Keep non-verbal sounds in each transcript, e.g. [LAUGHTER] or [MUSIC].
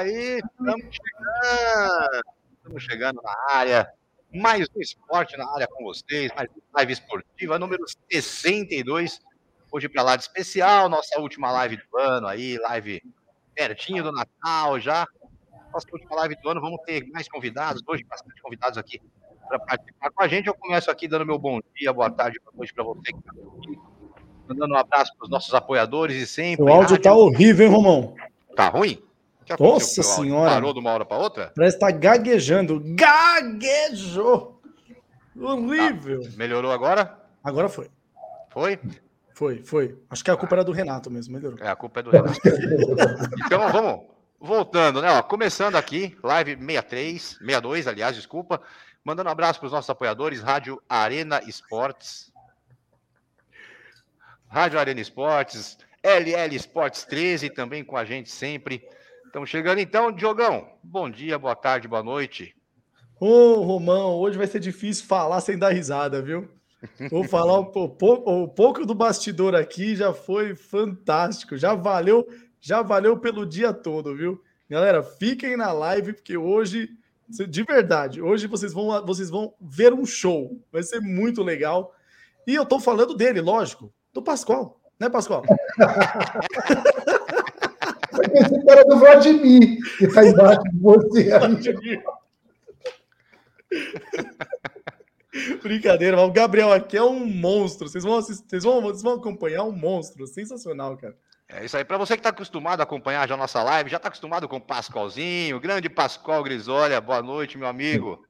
aí, estamos chegando. Estamos chegando na área. Mais um esporte na área com vocês, mais uma live esportiva, número 62. Hoje para lá de especial, nossa última live do ano aí, live pertinho do Natal já. Nossa última live do ano, vamos ter mais convidados, hoje bastante convidados aqui para participar com a gente. Eu começo aqui dando meu bom dia, boa tarde, boa noite para você que está aqui. Mandando um abraço para os nossos apoiadores e sempre. O áudio está horrível, hein, Romão? Tá ruim? Nossa senhora. Parou de uma hora para outra? Parece que tá gaguejando. Gaguejou! Horrível. Tá. Melhorou agora? Agora foi. Foi? Foi, foi. Acho que a culpa era do Renato mesmo, melhorou. É, a culpa é do Renato. [LAUGHS] então, vamos. Voltando, né? Ó, começando aqui, live 63, 62, aliás, desculpa. Mandando um abraço para os nossos apoiadores, Rádio Arena Esportes. Rádio Arena Esportes, LL Esportes 13, também com a gente sempre. Estamos chegando então, Diogão. Bom dia, boa tarde, boa noite. Ô, Romão, hoje vai ser difícil falar sem dar risada, viu? Vou falar um pouco, um pouco do bastidor aqui, já foi fantástico, já valeu, já valeu pelo dia todo, viu? Galera, fiquem na live porque hoje, de verdade, hoje vocês vão, vocês vão ver um show. Vai ser muito legal. E eu tô falando dele, lógico, do Pascoal, né, Pascoal? [LAUGHS] Esse cara do Vladimir, que está embaixo de você. [LAUGHS] Brincadeira, o Gabriel aqui é um monstro. Vocês vão, vocês vão, vocês vão acompanhar um monstro. Sensacional, cara. É isso aí. Para você que está acostumado a acompanhar já a nossa live, já está acostumado com o Pascoalzinho, grande Pascoal Grisolha. Boa noite, meu amigo.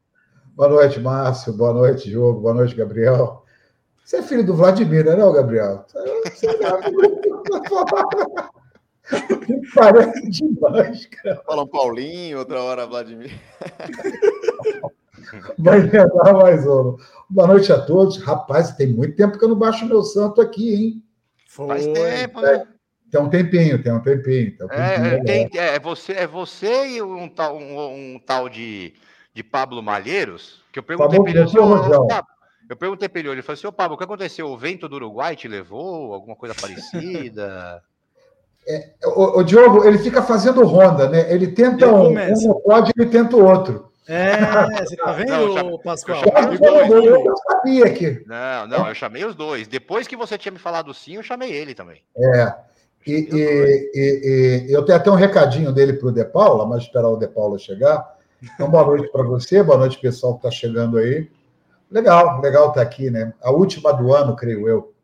Boa noite, Márcio. Boa noite, Diogo. Boa noite, Gabriel. Você é filho do Vladimir, não é, Gabriel? Você é [LAUGHS] [LAUGHS] [LAUGHS] Parece demais, cara. Fala um Paulinho, outra hora Vladimir. [LAUGHS] Vai tentar mais um. Boa noite a todos. Rapaz, tem muito tempo que eu não baixo meu santo aqui, hein? Faz tempo, né? Tem um tempinho, tem um tempinho. Tem um tempinho é, tem, é, você, é você e um tal, um, um tal de, de Pablo Malheiros, que eu perguntei para ele, eu perguntei para ele, ele falou assim, ô Pablo, o que aconteceu? O vento do Uruguai te levou? Alguma coisa parecida? É, o, o, Diogo, ele fica fazendo ronda, né? Ele tenta ele um, um pode, ele tenta o outro. É, você tá vendo, não, chame, Pascoal? Eu, eu, eu, sabia que. Não, não, eu chamei os dois. Depois que você tinha me falado sim, eu chamei ele também. É. E, e, e, e eu tenho até um recadinho dele para o De Paula, mas esperar o De Paula chegar. Então, boa noite para você, boa noite, pessoal que está chegando aí. Legal, legal estar tá aqui, né? A última do ano, creio eu.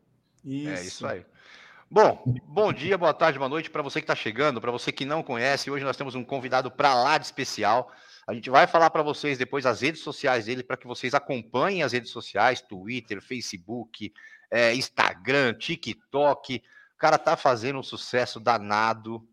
Isso. É isso aí. Bom, bom dia, boa tarde, boa noite para você que está chegando, para você que não conhece. Hoje nós temos um convidado para lá de especial. A gente vai falar para vocês depois as redes sociais dele, para que vocês acompanhem as redes sociais, Twitter, Facebook, é, Instagram, TikTok. O cara tá fazendo um sucesso danado,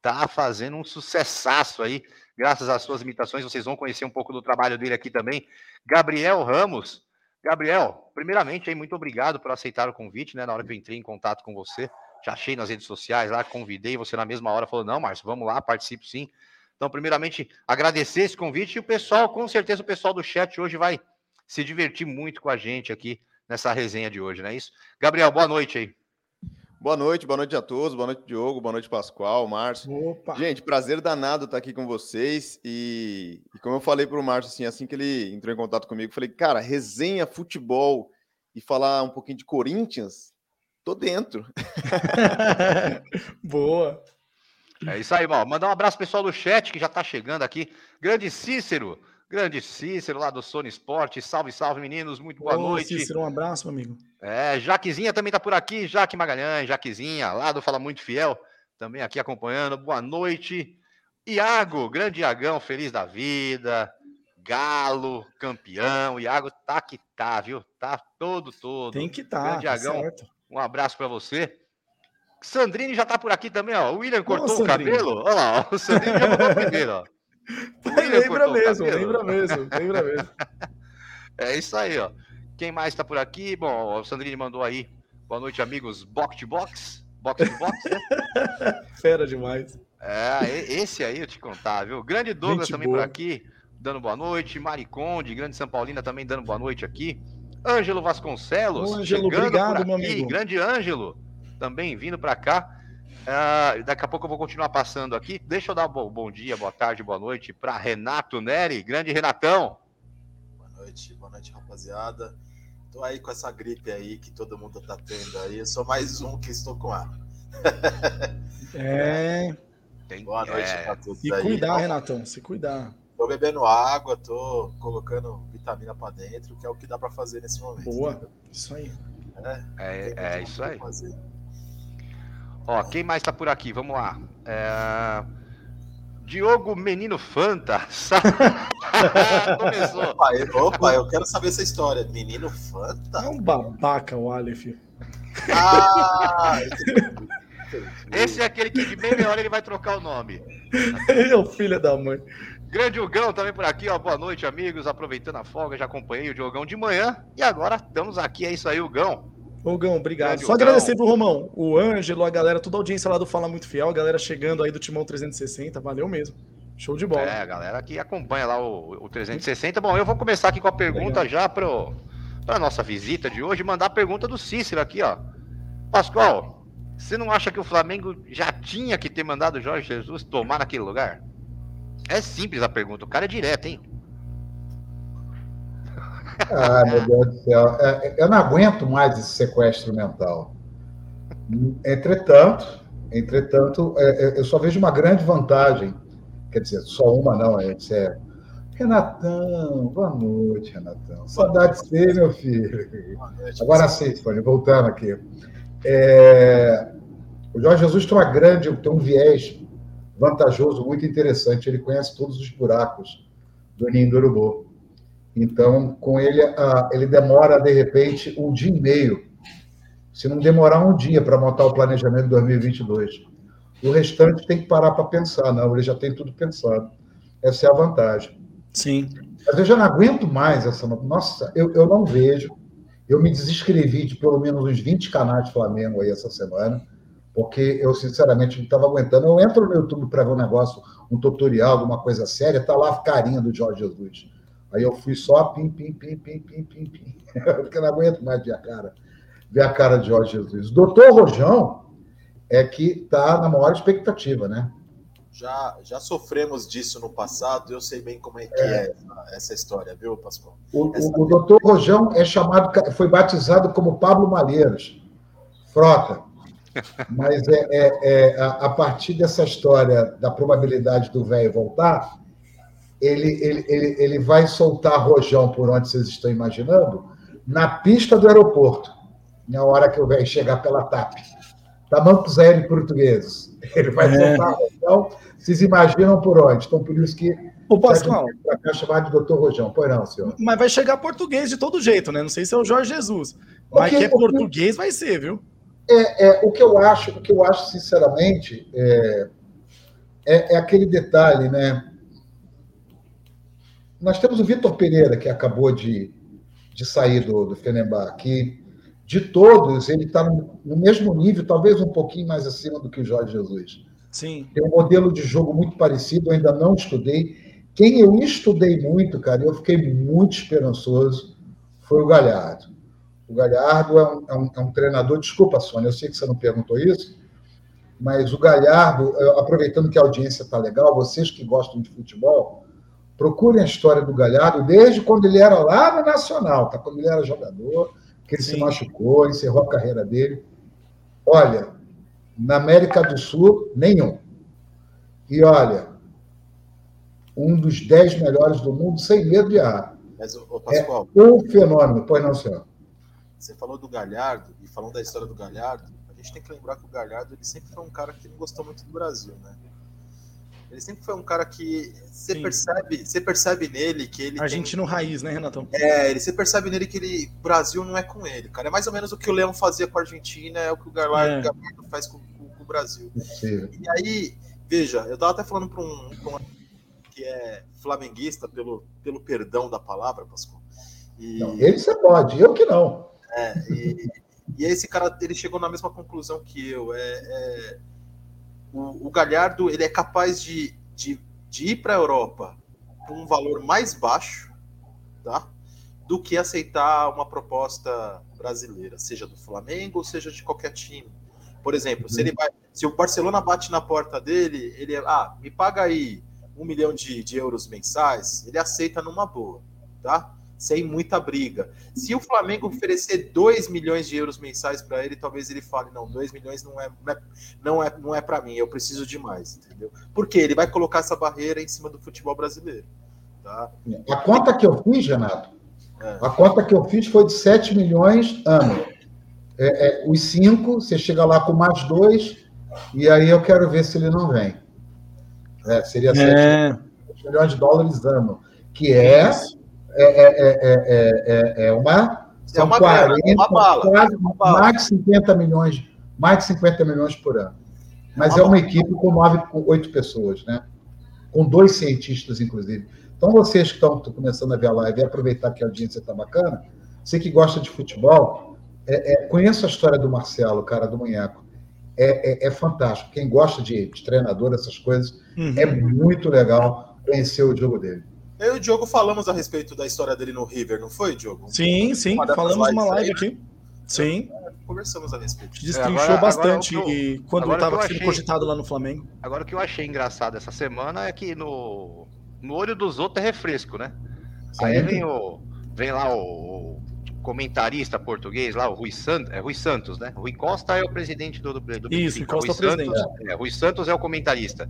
tá fazendo um sucessaço aí, graças às suas imitações. Vocês vão conhecer um pouco do trabalho dele aqui também. Gabriel Ramos, Gabriel, primeiramente, aí, muito obrigado por aceitar o convite, né? Na hora que eu entrei em contato com você, já achei nas redes sociais lá, convidei você na mesma hora, falou: não, Márcio, vamos lá, participo sim. Então, primeiramente, agradecer esse convite e o pessoal, com certeza, o pessoal do chat hoje vai se divertir muito com a gente aqui nessa resenha de hoje, não é isso? Gabriel, boa noite aí. Boa noite, boa noite a todos, boa noite, Diogo, boa noite, Pascoal, Márcio. Opa. Gente, prazer danado estar aqui com vocês. E, e como eu falei para o Márcio, assim, assim que ele entrou em contato comigo, falei, cara, resenha futebol e falar um pouquinho de Corinthians, tô dentro. [LAUGHS] Boa. É isso aí, irmão. Mandar um abraço pessoal do chat que já está chegando aqui. Grande Cícero, Grande Cícero, lá do Sony Sport. Salve, salve, meninos. Muito boa Ô, noite. Cícero, um abraço, meu amigo. É, Jaquezinha também tá por aqui. Jaque Magalhães, Jaquezinha, lá do Fala Muito Fiel, também aqui acompanhando. Boa noite. Iago, grande Iagão, feliz da vida. Galo, campeão. Iago tá que tá, viu? Tá todo, todo. Tem que tá. Grande tá Iagão, certo. um abraço para você. Sandrine já tá por aqui também, ó. O William cortou o cabelo. Olha lá, ó. o Sandrine já o primeiro, ó. Lembra mesmo, lembra mesmo, lembra mesmo. É isso aí, ó. Quem mais está por aqui? Bom, o Sandrine mandou aí. Boa noite, amigos. Box to box. Box to box, né? [LAUGHS] Fera demais. É, esse aí eu te contar, viu? Grande Douglas Gente também boa. por aqui, dando boa noite. Mariconde, grande São Paulina também dando boa noite aqui. Ângelo Vasconcelos. Ângelo, obrigado, meu amigo. Grande Ângelo, também vindo para cá. Uh, daqui a pouco eu vou continuar passando aqui. Deixa eu dar bom, bom dia, boa tarde, boa noite para Renato Neri, grande Renatão. Boa noite, boa noite, rapaziada. Tô aí com essa gripe aí que todo mundo tá tendo aí. Eu sou mais um que estou com ela. [LAUGHS] é. Tem, boa noite é. pra todos. Se aí. cuidar, Renatão, se cuidar. Tô bebendo água, tô colocando vitamina para dentro, que é o que dá para fazer nesse momento. Boa, isso aí. É, é, é isso aí. Fazer. Ó, quem mais tá por aqui? Vamos lá. É... Diogo Menino Fanta. [LAUGHS] Começou. Opa, opa, eu quero saber essa história. Menino Fanta? É um babaca o Aleph. Ah! Esse é aquele que de meia hora ele vai trocar o nome. Ele [LAUGHS] é o filho da mãe. Grande Hugão também por aqui, ó. Boa noite, amigos. Aproveitando a folga, já acompanhei o Diogão de manhã. E agora estamos aqui. É isso aí, Hugão. Ogão, obrigado. Só agradecer pro Romão, o Ângelo, a galera, toda a audiência lá do Fala Muito Fiel, a galera chegando aí do Timão 360, valeu mesmo. Show de bola. É, a galera que acompanha lá o, o 360. Bom, eu vou começar aqui com a pergunta Legal. já pro, pra nossa visita de hoje, mandar a pergunta do Cícero aqui, ó. Pascoal, você não acha que o Flamengo já tinha que ter mandado o Jorge Jesus tomar naquele lugar? É simples a pergunta, o cara é direto, hein? Ah, meu Deus do céu. É, é, eu não aguento mais esse sequestro mental. Entretanto, entretanto, é, eu só vejo uma grande vantagem. Quer dizer, só uma não, é sério. Renatão, boa noite, Renatão. Saudade de você, meu filho. Agora sim, Tony, voltando aqui. É... O Jorge Jesus tem uma grande, tem um viés vantajoso, muito interessante. Ele conhece todos os buracos do Ninho do Urubu. Então, com ele, ele demora, de repente, um dia e meio. Se não demorar um dia para montar o planejamento de 2022. O restante tem que parar para pensar. Não, ele já tem tudo pensado. Essa é a vantagem. Sim. Mas eu já não aguento mais essa. Nossa, eu, eu não vejo. Eu me desinscrevi de pelo menos uns 20 canais de Flamengo aí essa semana, porque eu, sinceramente, não estava aguentando. Eu entro no YouTube para ver um negócio, um tutorial, alguma coisa séria, tá lá a carinha do Jorge Jesus. Aí eu fui só pim, pim, pim, pim, pim, pim, pim. [LAUGHS] Porque eu não aguento mais ver a cara, ver a cara de Jorge Jesus. Doutor Rojão é que está na maior expectativa, né? Já, já sofremos disso no passado, eu sei bem como é que é, é essa história, viu, Pascoal? O, o, o doutor Rojão é chamado, foi batizado como Pablo Malheiros, frota. Mas é, é, é a, a, partir dessa história da probabilidade do velho voltar, ele, ele, ele, ele vai soltar rojão por onde vocês estão imaginando, na pista do aeroporto, na hora que o velho chegar pela TAP. Tamancos aéreos portugueses. [LAUGHS] Ele vai é. soltar rojão, vocês imaginam por onde? Então, por isso que. O Pascoal. Para chamar de doutor Rojão. Pois não, senhor. Mas vai chegar português de todo jeito, né? Não sei se é o Jorge Jesus. Mas que é português, vai ser, viu? É, é, o que eu acho, o que eu acho, sinceramente, é, é, é aquele detalhe, né? Nós temos o Vitor Pereira, que acabou de, de sair do, do Fenerbahçe, que de todos, ele está no, no, mesmo nível, talvez um pouquinho mais acima do que o Jorge Jesus. Sim. Tem um modelo de jogo muito parecido, eu ainda não estudei. Quem eu estudei muito, cara, eu fiquei muito esperançoso, foi o Galhardo. O Galhardo é um, é um, é um treinador, desculpa, Sônia, eu sei que você não perguntou isso, mas o Galhardo, aproveitando que a audiência está legal, vocês que gostam de futebol, Procurem a história do Galhardo desde quando ele era lá no Nacional, tá? quando ele era jogador, que ele Sim. se machucou, encerrou a carreira dele. Olha, na América do Sul, nenhum. E olha, um dos dez melhores do mundo, sem medo de errar. Mas, ô, Pascoal, é um fenômeno, pois não, senhor? Você falou do Galhardo, e falando da história do Galhardo, a gente tem que lembrar que o Galhardo ele sempre foi um cara que não gostou muito do Brasil, né? Ele sempre foi um cara que você percebe, você percebe nele que ele argentino tem... raiz, né, Renatão? É, ele você percebe nele que ele Brasil não é com ele, cara. É mais ou menos o que o Leão fazia com a Argentina, é o que o Galhardo, é. faz com, com, com, o Brasil. Sim. E aí, veja, eu tava até falando para um, um, que é flamenguista pelo, pelo perdão da palavra, Pascoal. E... Não, ele você pode, eu que não. É, e, e esse cara ele chegou na mesma conclusão que eu. é, é o, o Galhardo ele é capaz de, de, de ir para a Europa com um valor mais baixo, tá? Do que aceitar uma proposta brasileira, seja do Flamengo ou seja de qualquer time. Por exemplo, se ele vai, se o Barcelona bate na porta dele, ele ah, me paga aí um milhão de, de euros mensais, ele aceita numa boa, tá? Sem muita briga. Se o Flamengo oferecer 2 milhões de euros mensais para ele, talvez ele fale: não, 2 milhões não é, não é, não é, não é para mim, eu preciso de mais, entendeu? Porque ele vai colocar essa barreira em cima do futebol brasileiro. Tá? A conta que eu fiz, Renato, é. a conta que eu fiz foi de 7 milhões ano. É, é, os 5, você chega lá com mais dois, e aí eu quero ver se ele não vem. É, seria 7 é. milhões de dólares ano, que é, é, é, uma. São uma 40, uma bala, quase, uma bala. mais de 50 milhões, mais de 50 milhões por ano. Mas é uma equipe com nove, com oito pessoas, né? Com dois cientistas, inclusive. Então, vocês que estão começando a ver a live e aproveitar que a audiência está bacana, você que gosta de futebol, é, é, conheça a história do Marcelo, cara do Munheco. É, é, é fantástico. Quem gosta de, de, treinador, essas coisas, uhum. é muito legal conhecer o jogo dele. Eu e o Diogo falamos a respeito da história dele no River, não foi, Diogo? Sim, sim. Uma falamos uma live aí, aqui. Né? Sim. É, conversamos a respeito. Destrinchou agora, bastante agora eu, quando estava sendo cogitado lá no Flamengo. Agora o que eu achei engraçado essa semana é que no, no olho dos outros é refresco, né? Sim. Aí vem, o, vem lá o, o, comentarista português, lá, o Rui Santos, é Rui Santos, né? Rui Costa é o presidente do, do, do Isso, Benfica. Costa Rui, Santos, é, Rui Santos é o comentarista.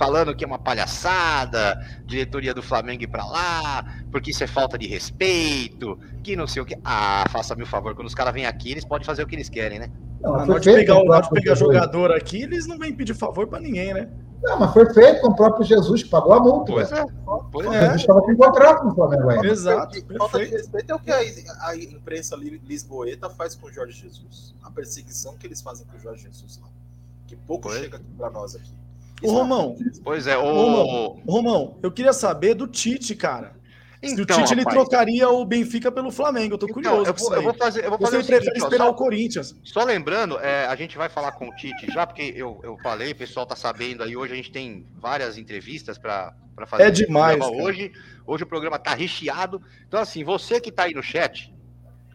Falando que é uma palhaçada, diretoria do Flamengo ir pra lá, porque isso é falta de respeito, que não sei o que. Ah, faça-me o favor, quando os caras vêm aqui, eles podem fazer o que eles querem, né? Não, na hora de pegar, o, de pegar jogador aqui, eles não vêm pedir favor para ninguém, né? Não, mas foi feito com o próprio Jesus, que pagou a multa. Pois é. Pois é. Jesus estava com contrato no Flamengo ainda. Exato. Falta de respeito é o que a, a imprensa lisboeta faz com o Jorge Jesus. A perseguição que eles fazem com o Jorge Jesus lá. Que pouco pois. chega para nós aqui. Ô, Romão. Pois é, o... Romão, Romão, eu queria saber do Tite, cara. Então, Se o Tite ele trocaria o Benfica pelo Flamengo, eu tô então, curioso. Eu vou, eu vou, fazer, eu vou fazer Você prefere seguinte, esperar só, o Corinthians. Só lembrando, é, a gente vai falar com o Tite já, porque eu, eu falei, o pessoal tá sabendo aí, hoje a gente tem várias entrevistas para fazer. É demais. Hoje, hoje o programa tá recheado. Então, assim, você que tá aí no chat,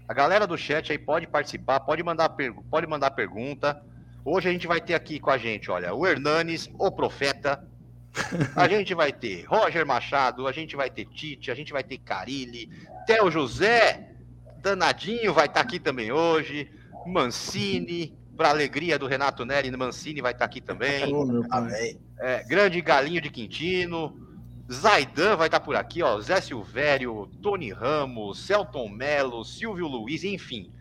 a galera do chat aí pode participar, pode mandar, pode mandar pergunta. Hoje a gente vai ter aqui com a gente, olha, o Hernanes, o Profeta, [LAUGHS] a gente vai ter Roger Machado, a gente vai ter Tite, a gente vai ter Carilli, Theo José, Danadinho vai estar tá aqui também hoje, Mancini, para alegria do Renato Neri, Mancini vai estar tá aqui também. Oh, é, grande Galinho de Quintino, Zaidan vai estar tá por aqui, ó, Zé Silvério, Tony Ramos, Celton Melo, Silvio Luiz, enfim.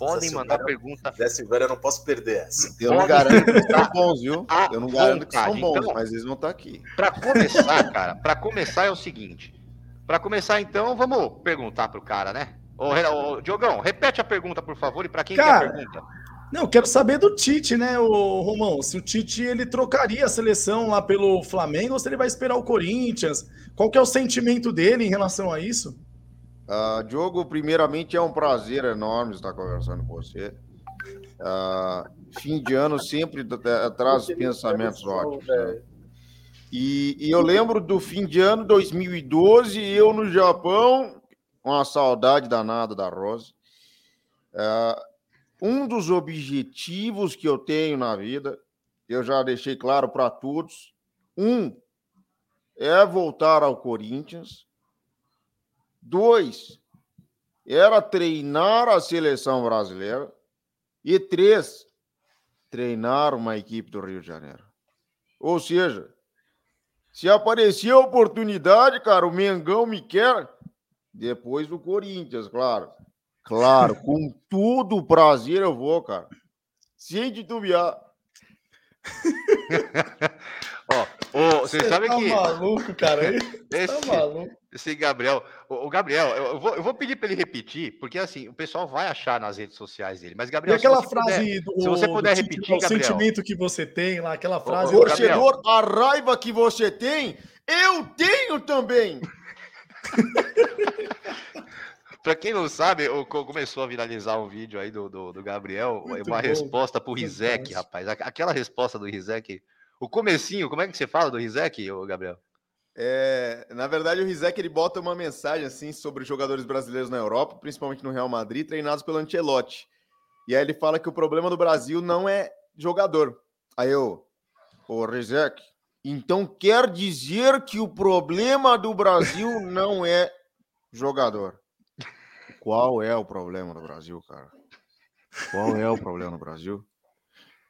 Podem mandar pergunta. Zé Silveira, eu não posso perder essa. Eu não garanto que são bons, viu? Eu não garanto que são bons, então, mas eles vão estar aqui. Para começar, cara, para começar é o seguinte. Para começar, então, vamos perguntar pro cara, né? Ô, ô, Diogão, repete a pergunta, por favor, e para quem cara, quer pergunta? Não, eu quero saber do Tite, né, o Romão? Se o Tite ele trocaria a seleção lá pelo Flamengo ou se ele vai esperar o Corinthians? Qual que é o sentimento dele em relação a isso? Uh, Diogo, primeiramente é um prazer enorme estar conversando com você. Uh, fim de ano sempre traz pensamentos ótimos. Né? E, e, eu lembro do fim de ano 2012, eu no Japão, com a saudade danada da Rosa. Uh, um dos objetivos que eu tenho na vida, eu já deixei claro para todos. Um é voltar ao Corinthians Dois, era treinar a seleção brasileira. E três, treinar uma equipe do Rio de Janeiro. Ou seja, se aparecer a oportunidade, cara, o Mengão me quer, depois do Corinthians, claro. Claro, [LAUGHS] com tudo o prazer eu vou, cara. Sem titubear. [LAUGHS] Ó, o, você, você sabe tá que. maluco, cara. [LAUGHS] Esse, tá maluco. Esse Gabriel. O, o Gabriel, eu vou, eu vou pedir para ele repetir, porque assim, o pessoal vai achar nas redes sociais dele. Mas, Gabriel, e aquela frase puder, do, se você puder repetir, o sentimento que você tem lá, aquela frase. O torcedor, a raiva que você tem, eu tenho também. [LAUGHS] Para quem não sabe, começou a viralizar um vídeo aí do, do, do Gabriel, Muito uma bom. resposta pro Rizek, rapaz. Aquela resposta do Rizek o comecinho, como é que você fala do Rizek, Gabriel? É, na verdade, o Rizek ele bota uma mensagem assim sobre jogadores brasileiros na Europa, principalmente no Real Madrid, treinados pelo Ancelotti. E aí ele fala que o problema do Brasil não é jogador. Aí eu, ô Rezek, então quer dizer que o problema do Brasil [LAUGHS] não é jogador. Qual é o problema do Brasil, cara? Qual é o problema no Brasil?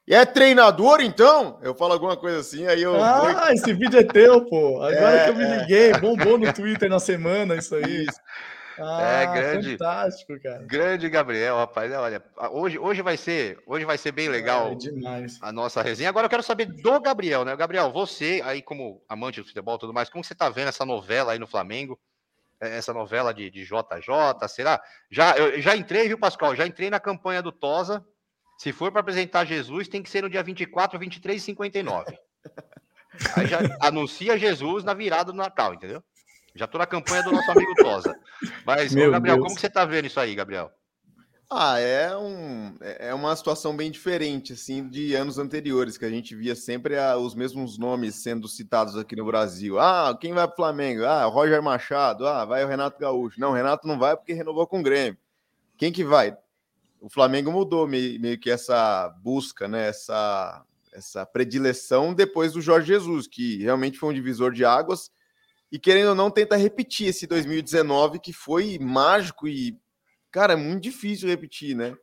É treinador, então? Eu falo alguma coisa assim, aí eu. Ah, esse vídeo é teu, pô. Agora é, que eu me liguei, bombou no Twitter na semana isso aí. Isso. Ah, é grande, fantástico, cara. Grande Gabriel, rapaz. Olha, hoje, hoje vai ser, hoje vai ser bem legal é, a nossa resenha. Agora eu quero saber do Gabriel, né? Gabriel, você aí como amante do futebol e tudo mais, como você tá vendo essa novela aí no Flamengo? É, essa novela de, de JJ, será? Já eu já entrei, viu, Pascoal? Já entrei na campanha do Tosa se for para apresentar Jesus, tem que ser no dia 24, 23 e 59. Aí já anuncia Jesus na virada do Natal, entendeu? Já tô na campanha do nosso amigo Tosa. Mas, ô, Gabriel, Deus. como que você tá vendo isso aí, Gabriel? Ah, é, um, é uma situação bem diferente, assim, de anos anteriores, que a gente via sempre a, os mesmos nomes sendo citados aqui no Brasil. Ah, quem vai pro Flamengo? Ah, Roger Machado. Ah, vai o Renato Gaúcho. Não, Renato não vai porque renovou com o Grêmio. Quem que vai? O Flamengo mudou meio, meio, que essa busca, né? Essa, essa predileção depois do Jorge Jesus, que realmente foi um divisor de águas e querendo ou não tenta repetir esse 2019 que foi mágico e cara é muito difícil repetir, né?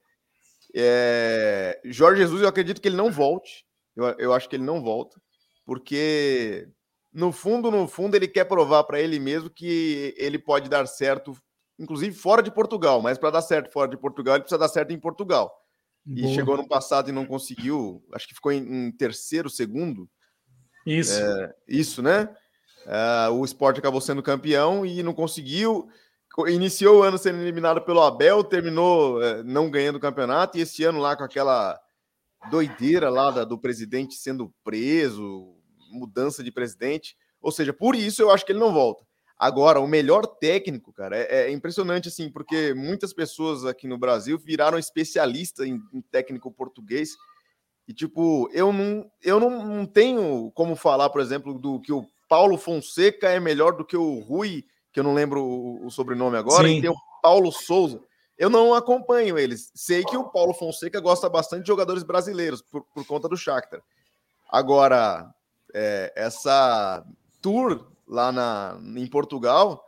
É... Jorge Jesus, eu acredito que ele não volte. Eu, eu acho que ele não volta, porque no fundo, no fundo, ele quer provar para ele mesmo que ele pode dar certo inclusive fora de Portugal, mas para dar certo fora de Portugal, ele precisa dar certo em Portugal. Boa. E chegou no passado e não conseguiu, acho que ficou em, em terceiro, segundo. Isso. É, isso, né? É, o esporte acabou sendo campeão e não conseguiu. Iniciou o ano sendo eliminado pelo Abel, terminou é, não ganhando o campeonato, e esse ano lá com aquela doideira lá da, do presidente sendo preso, mudança de presidente. Ou seja, por isso eu acho que ele não volta. Agora, o melhor técnico, cara, é, é, impressionante assim, porque muitas pessoas aqui no Brasil viraram especialista em, em técnico português. E, tipo, eu não, eu não, não, tenho como falar, por exemplo, do que o Paulo Fonseca é melhor do que o Rui, que eu não lembro o, o sobrenome agora, Sim. e tem o Paulo Souza. Eu não acompanho eles. Sei que o Paulo Fonseca gosta bastante de jogadores brasileiros por, por conta do Shakhtar. Agora, é, essa tour lá na, em Portugal,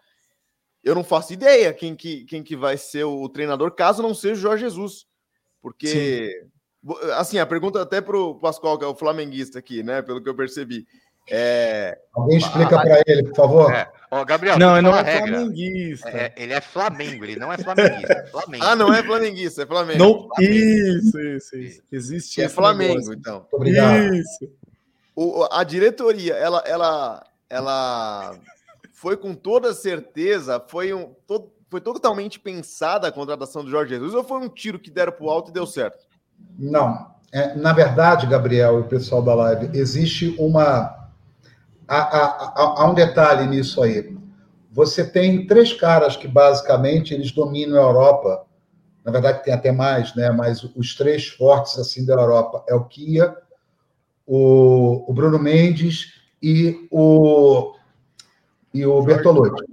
eu não faço ideia quem que, quem que vai ser o treinador, caso não seja o Jorge Jesus. Porque, Sim. assim, a pergunta até para o Pascoal, que é o flamenguista aqui, né? Pelo que eu percebi. É... Alguém explica para ele, por favor. É. Ó, Gabriel, não, ele não é regra. flamenguista. É, ele é Flamengo, ele não é flamenguista. É Flamengo. ah, não é flamenguista, é Flamengo. Não, Isso, isso, isso. Existe. É Flamengo, negócio. então. Obrigado. Isso. O, a diretoria, ela, ela, ela foi com toda certeza, foi, um, todo, foi totalmente pensada a contratação do Jorge Jesus ou foi um tiro que deram para o alto e deu certo? Não. É, na verdade, Gabriel e o pessoal da live, existe uma. Há, há, há, um detalhe nisso aí. Você tem três caras que basicamente eles dominam a Europa. Na verdade, tem até mais, né? Mas os três fortes assim da Europa é o Kia, o, o Bruno Mendes e o, e o Bertolucci.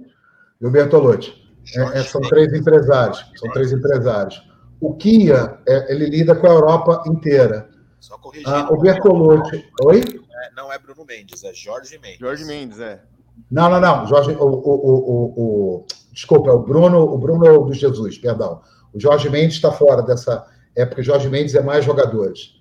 E o Bertolucci. É, é, são três empresários. São três empresários. O Kia, é, ele lida com a Europa inteira. Só corrigindo. Ah, o Bertolucci. Oi? É, não é Bruno Mendes, é Jorge Mendes. Jorge Mendes, é. Não, não, não. Jorge, o, o, o, o, desculpa, o Bruno, o Bruno do Jesus, perdão. O Jorge Mendes está fora dessa época. Jorge Mendes é mais jogadores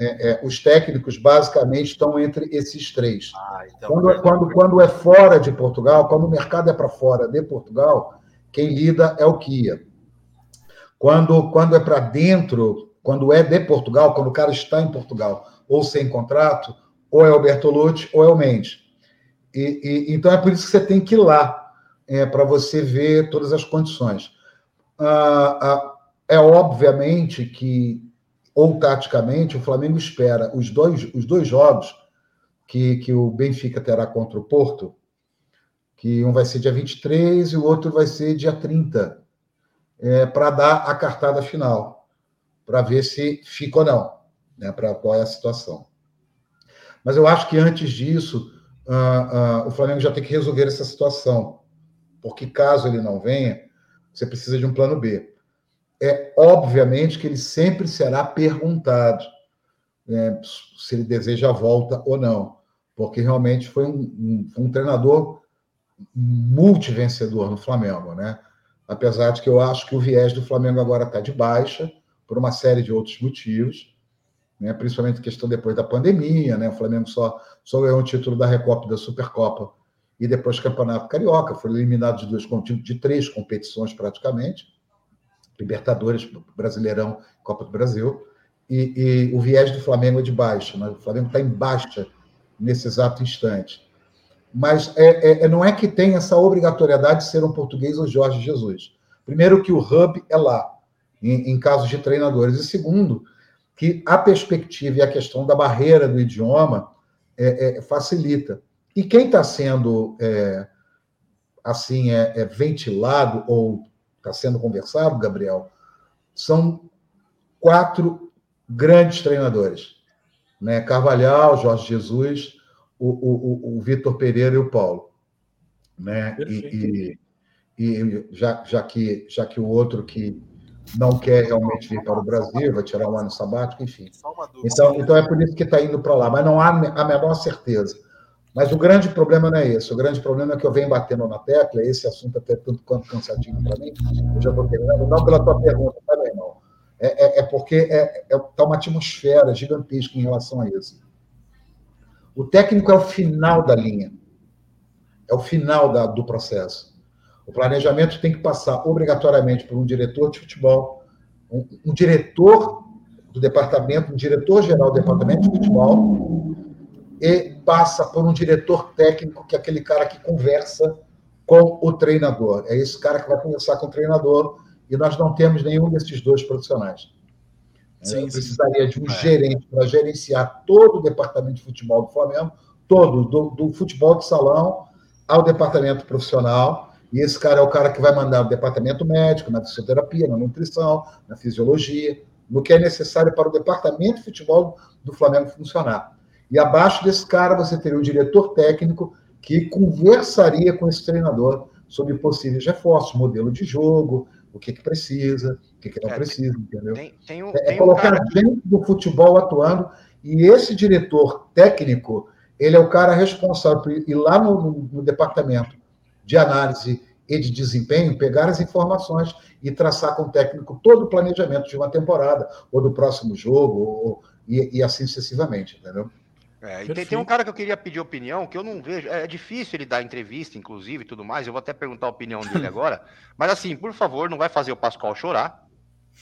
é, é, os técnicos basicamente estão entre esses três. Ah, então, quando, é quando, quando é fora de Portugal, quando o mercado é para fora de Portugal, quem lida é o Kia. Quando, quando é para dentro, quando é de Portugal, quando o cara está em Portugal ou sem contrato, ou é o Bertolucci ou é o Mendes. E, e, então é por isso que você tem que ir lá, é, para você ver todas as condições. Ah, ah, é obviamente que ou taticamente, o Flamengo espera os dois, os dois jogos que, que o Benfica terá contra o Porto, que um vai ser dia 23 e o outro vai ser dia 30, é, para dar a cartada final, para ver se fica ou não, né, para qual é a situação. Mas eu acho que antes disso, uh, uh, o Flamengo já tem que resolver essa situação, porque caso ele não venha, você precisa de um plano B é obviamente que ele sempre será perguntado. é, se ele deseja a volta ou não, porque realmente foi um, um, um treinador multivencedor no Flamengo, né? Apesar de que eu acho que o viés do Flamengo agora está de baixa, por uma série de outros motivos, né? principalmente questão depois da pandemia, né? O Flamengo só, só ganhou o título da Recopa da Supercopa e depois Campeonato Carioca, foi eliminado de, dois, de três competições praticamente, Libertadores, Brasileirão, Copa do Brasil, e, e o viés do Flamengo é de baixa, né? o Flamengo está em baixa nesse exato instante. Mas é, é, não é que tem essa obrigatoriedade de ser um português ou Jorge Jesus. Primeiro, que o hub é lá, em, em casos de treinadores. E segundo, que a perspectiva e a questão da barreira do idioma é, é, facilita. E quem está sendo é, assim é, é ventilado ou está sendo conversado, Gabriel, são quatro grandes treinadores, né? Carvalhal, Jorge Jesus, o, o, o Vitor Pereira e o Paulo, né? E, e, e, já, já que já que o outro que não quer realmente vir para o Brasil, vai tirar um ano sabático, enfim. Então, então é por isso que está indo para lá, mas não há a menor certeza. Mas o grande problema não é esse. O grande problema é que eu venho batendo na tecla, esse assunto até tanto quanto cansativo para mim, eu já estou terminando, não pela tua pergunta, também não. É, é, é porque está é, é, tá uma atmosfera gigantesca em relação a isso. O técnico é o final da linha, é o final da, do processo. O planejamento tem que passar obrigatoriamente por um diretor de futebol, um, um diretor do departamento, um diretor-geral do departamento de futebol, e passa por um diretor técnico, que é aquele cara que conversa com o treinador. É esse cara que vai conversar com o treinador, e nós não temos nenhum desses dois profissionais. Sim, precisaria de um é. gerente para gerenciar todo o departamento de futebol do Flamengo, todo, do, do, futebol de salão ao departamento profissional. E esse cara é o cara que vai mandar o departamento médico, na fisioterapia, na nutrição, na fisiologia, no que é necessário para o departamento de futebol do Flamengo funcionar. E abaixo desse cara você teria um diretor técnico que conversaria com esse treinador sobre possíveis reforços, modelo de jogo, o que, que precisa, o que, que não é, precisa, entendeu? Tem, tem um, é, é colocar cara... gente do futebol atuando e esse diretor técnico, ele é o cara responsável por ir lá no, no, no departamento de análise e de desempenho, pegar as informações e traçar com o técnico todo o planejamento de uma temporada, ou do próximo jogo, ou, e, e assim sucessivamente, entendeu? É, e tem, tem, um cara que eu queria pedir opinião, que eu não vejo. É, é difícil ele dar entrevista, inclusive, e tudo mais. Eu vou até perguntar a opinião dele [LAUGHS] agora. Mas assim, por favor, não vai fazer o Pascoal chorar.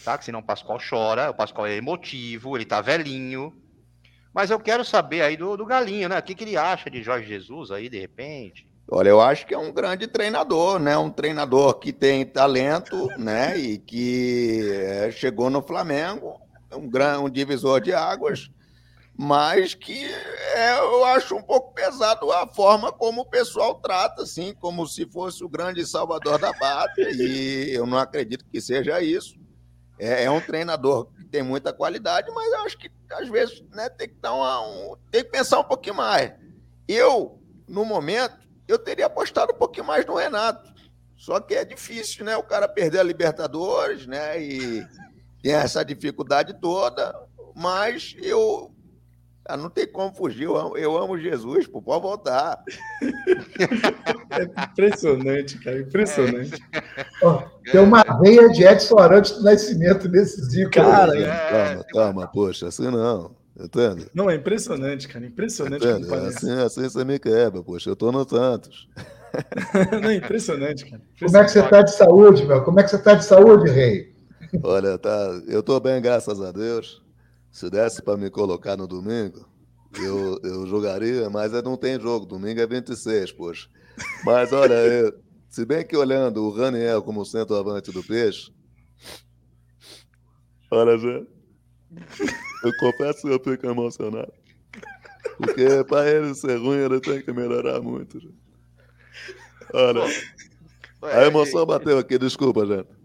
Tá? Que senão o Pascoal chora. O Pascoal é emotivo, ele tá velhinho. Mas eu quero saber aí do, do Galinho, né? O que, que ele acha de Jorge Jesus aí, de repente? Olha, eu acho que é um grande treinador, né? Um treinador que tem talento, né? E que é, chegou no Flamengo, um, gran, um divisor de águas mas que é, eu acho um pouco pesado a forma como o pessoal trata, assim, como se fosse o grande salvador da pátria, e eu não acredito que seja isso. É, é um treinador que tem muita qualidade, mas eu acho que às vezes né, tem que dar uma, um, tem que pensar um pouquinho mais. Eu, no momento, eu teria apostado um pouquinho mais no Renato. Só que é difícil, né? O cara perder a Libertadores, né? E tem essa dificuldade toda. Mas eu ah, não tem como fugir, eu amo, eu amo Jesus, pô, pode voltar. [LAUGHS] É impressionante, cara, impressionante. É. tem uma veia de Edson Arantes do Nascimento nesse zico. Cara, é, calma, calma, poxa, assim não. Entende? Não, é impressionante, cara, impressionante. Assim, assim você me quebra, poxa, eu tô no Santos. [LAUGHS] não, impressionante, cara. Impressionante. Como é que você tá de saúde, meu? Como é que você tá de saúde, rei? [LAUGHS] Olha, tá, eu tô bem, graças a Deus. Se desse para me colocar no domingo, eu, eu jogaria, mas não tem jogo. Domingo é 26, poxa. Mas olha, eu, se bem que olhando o Raniel como centroavante do Peixe, olha, Zé, eu confesso que eu fico emocionado. Porque para ele ser ruim, ele tem que melhorar muito. Olha, a emoção bateu aqui, desculpa, gente.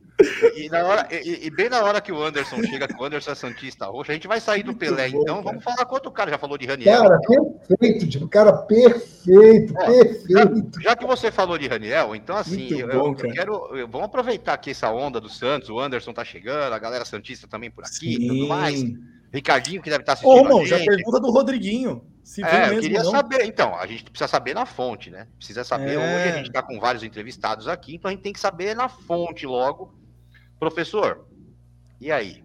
E, na hora, e, e, bem na hora que o Anderson chega, que o Anderson é Santista roxo, a gente vai sair do Pelé, bom, então cara. vamos falar com outro cara, já falou de Raniel. Cara, perfeito, tipo, cara, perfeito, é, perfeito. Já, já, que você falou de Raniel, então assim, eu, bom, eu, quero. Eu, vamos aproveitar aqui essa onda do Santos, o Anderson tá chegando, a galera Santista também por aqui, Sim. tudo mais. Ricardinho, que deve estar assistindo. Ô, irmão, já pergunta do Rodriguinho. Se é, mesmo, eu queria não. saber. Então, a gente precisa saber na fonte, né? Precisa saber. É. Hoje a gente está com vários entrevistados aqui, então a gente tem que saber na fonte logo. Professor, e aí?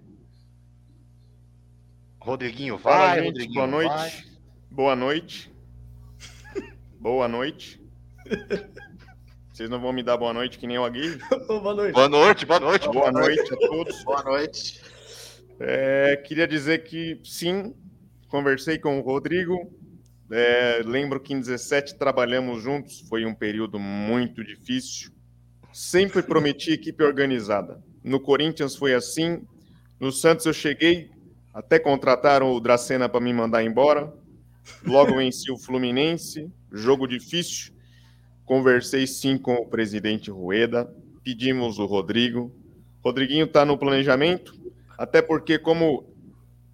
Rodriguinho vai, Fala, gente, Rodriguinho boa noite. Vai. Boa noite. [LAUGHS] boa noite. Vocês não vão me dar boa noite que nem o Aguirre? [LAUGHS] boa noite. Boa noite, boa noite. Boa noite a todos. Boa noite. É, queria dizer que sim, conversei com o Rodrigo. É, lembro que em 17 trabalhamos juntos, foi um período muito difícil. Sempre prometi equipe organizada. No Corinthians foi assim. No Santos eu cheguei, até contrataram o Dracena para me mandar embora. Logo [LAUGHS] venci o Fluminense, jogo difícil. Conversei sim com o presidente Rueda, pedimos o Rodrigo. Rodriguinho está no planejamento, até porque, como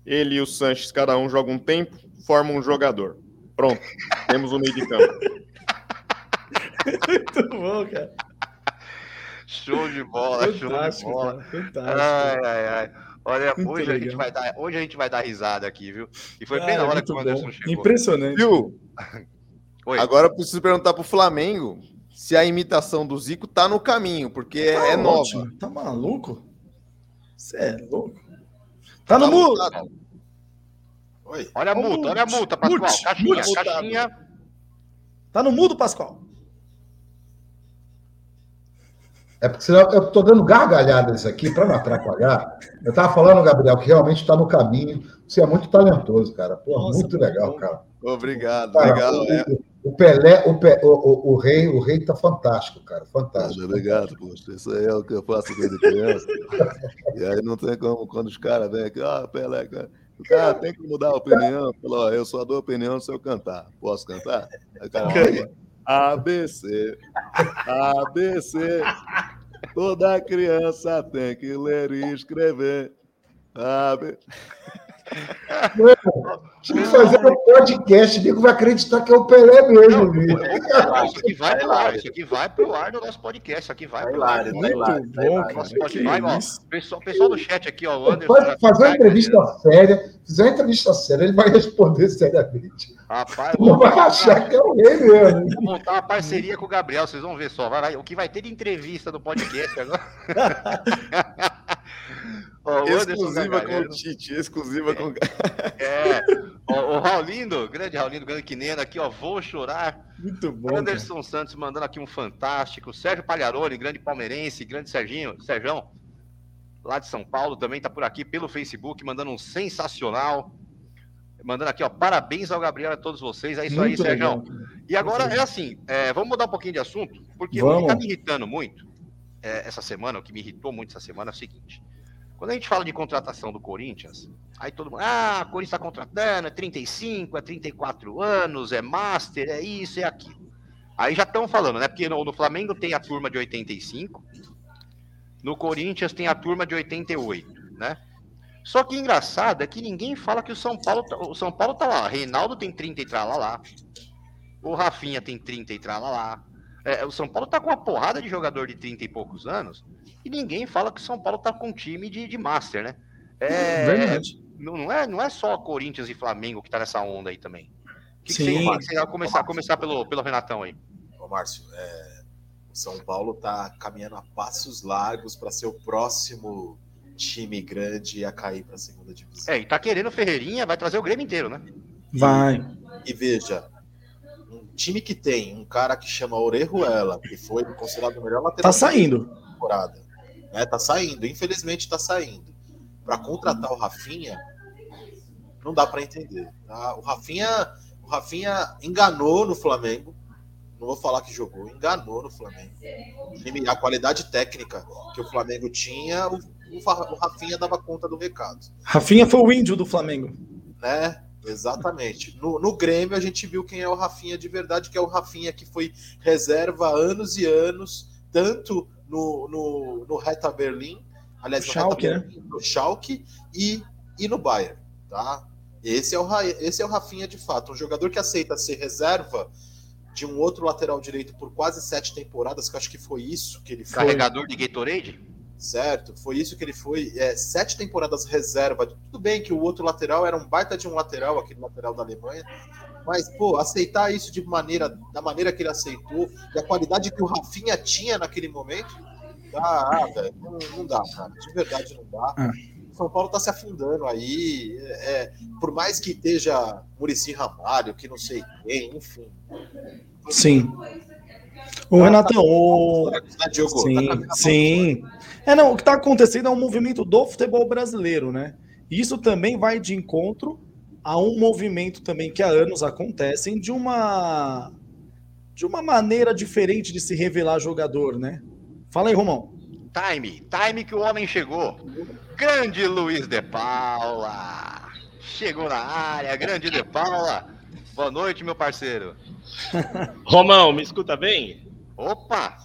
ele e o Sanches, cada um joga um tempo, formam um jogador. Pronto, temos o meio de campo. [LAUGHS] Muito bom, cara. Show de bola, fantástico, show de bola. Cara, fantástico. Ai, ai, ai. Olha, hoje a, gente vai dar, hoje a gente vai dar risada aqui, viu? E foi bem na hora que o Anderson bom. chegou. Impressionante. Viu? [LAUGHS] Oi. Agora eu preciso perguntar pro Flamengo se a imitação do Zico tá no caminho, porque tá é ótimo. nova. Tá maluco? Você é louco? Tá no tá mudo. Oi. Olha a multa, olha a multa, Pascoal. Mute, caixinha, mute. caixinha. Tá no mudo, Pascoal. É porque senão eu estou dando gargalhadas aqui para não atrapalhar. Eu estava falando, Gabriel, que realmente está no caminho. Você é muito talentoso, cara. Pô, Nossa, muito legal, bom. cara. Obrigado, cara, legal. O, é. o Pelé, o, Pe, o, o, o, rei, o rei tá fantástico, cara. Fantástico. Obrigado, poxa. Isso aí é o que eu faço desde criança. e aí não tem como, quando os caras vêm aqui, ah, Pelé, cara. O cara tem que mudar a opinião. Falou, eu só dou opinião se eu cantar. Posso cantar? Aí o cara ABC. ABC. Toda criança tem que ler e escrever. AB. Tinha que fazer um podcast, o nego vai acreditar que é o Pelé mesmo. Não, isso aqui vai pro ar, isso aqui vai pro ar do nosso podcast, isso aqui vai pro ar. Muito bom, Nosso vai, ó, pessoal, pessoal do chat aqui, ó, o Anderson. Fazer uma entrevista séria, fizer uma entrevista séria, ele vai responder seriamente. Rapaz, não vai achar que é o rei mesmo. Vou montar uma parceria com o Gabriel, vocês vão ver só. Vai, vai, o que vai ter de entrevista no podcast agora. [LAUGHS] Oh, exclusiva com o Tite, exclusiva é, com É. O, o Raulindo, grande Raulindo, grande Quinena aqui, ó. Vou chorar. Muito bom. Anderson cara. Santos mandando aqui um fantástico. Sérgio Palharoli, grande palmeirense, grande Serginho, Serjão, lá de São Paulo, também tá por aqui pelo Facebook, mandando um sensacional. Mandando aqui, ó, parabéns ao Gabriel e a todos vocês. É isso muito aí, Sérgio. E agora é assim, é, vamos mudar um pouquinho de assunto, porque vamos. o que tá me irritando muito é, essa semana, o que me irritou muito essa semana é o seguinte. Quando a gente fala de contratação do Corinthians, aí todo mundo, ah, o Corinthians está contratando, é 35, é 34 anos, é Master, é isso, é aquilo. Aí já estão falando, né? Porque no, no, Flamengo tem a turma de 85, no Corinthians tem a turma de 88, né? Só que engraçado é que ninguém fala que o São Paulo, tá, o São Paulo tá lá. Reinaldo tem 30 e lá. O Rafinha tem 30 e lá. É, o São Paulo tá com uma porrada de jogador de 30 e poucos anos e ninguém fala que o São Paulo tá com um time de, de Master, né? É, Verdade. Não, não, é, não é só Corinthians e Flamengo que tá nessa onda aí também. O que, Sim. que você, você começar, começar pelo, pelo Renatão aí? Ô, Márcio, é, o São Paulo tá caminhando a passos largos para ser o próximo time grande a cair para a segunda divisão. É, e tá querendo Ferreirinha, vai trazer o Grêmio inteiro, né? Vai. E, e veja, um time que tem um cara que chama Orejuela, que foi considerado o melhor lateral tá saindo. temporada, né? Tá saindo, infelizmente tá saindo. Para contratar o Rafinha, não dá para entender. Tá? O Rafinha, o Rafinha enganou no Flamengo. Não vou falar que jogou, enganou no Flamengo. A qualidade técnica que o Flamengo tinha, o, o Rafinha dava conta do recado. Rafinha foi o índio do Flamengo. Né? Exatamente. No, no Grêmio a gente viu quem é o Rafinha de verdade, que é o Rafinha que foi reserva anos e anos, tanto no, no, no Reta Berlim, aliás, no, Schalke, né? Berlim, no Schalke e, e no Bayern, tá? Esse é, o, esse é o Rafinha de fato, um jogador que aceita ser reserva de um outro lateral direito por quase sete temporadas, que acho que foi isso que ele foi. Carregador de Gatorade? certo? Foi isso que ele foi. É, sete temporadas reserva. Tudo bem que o outro lateral era um baita de um lateral, aquele lateral da Alemanha. Mas, pô, aceitar isso de maneira, da maneira que ele aceitou, e a qualidade que o Rafinha tinha naquele momento, dá, ah, velho, não, não, dá, cara. De verdade não dá. Ah. São Paulo tá se afundando aí. É, por mais que esteja Murici Ramalho, que não sei quem, enfim. Sim. O Renatão, o... Sim, sim. É, não, o que está acontecendo é um movimento do futebol brasileiro, né? Isso também vai de encontro a um movimento também que há anos acontecem de uma de uma maneira diferente de se revelar jogador, né? Fala aí, Romão. Time, time que o homem chegou. Grande Luiz de Paula. Chegou na área, grande de Paula. Boa noite, meu parceiro. [LAUGHS] Romão, me escuta bem? Opa!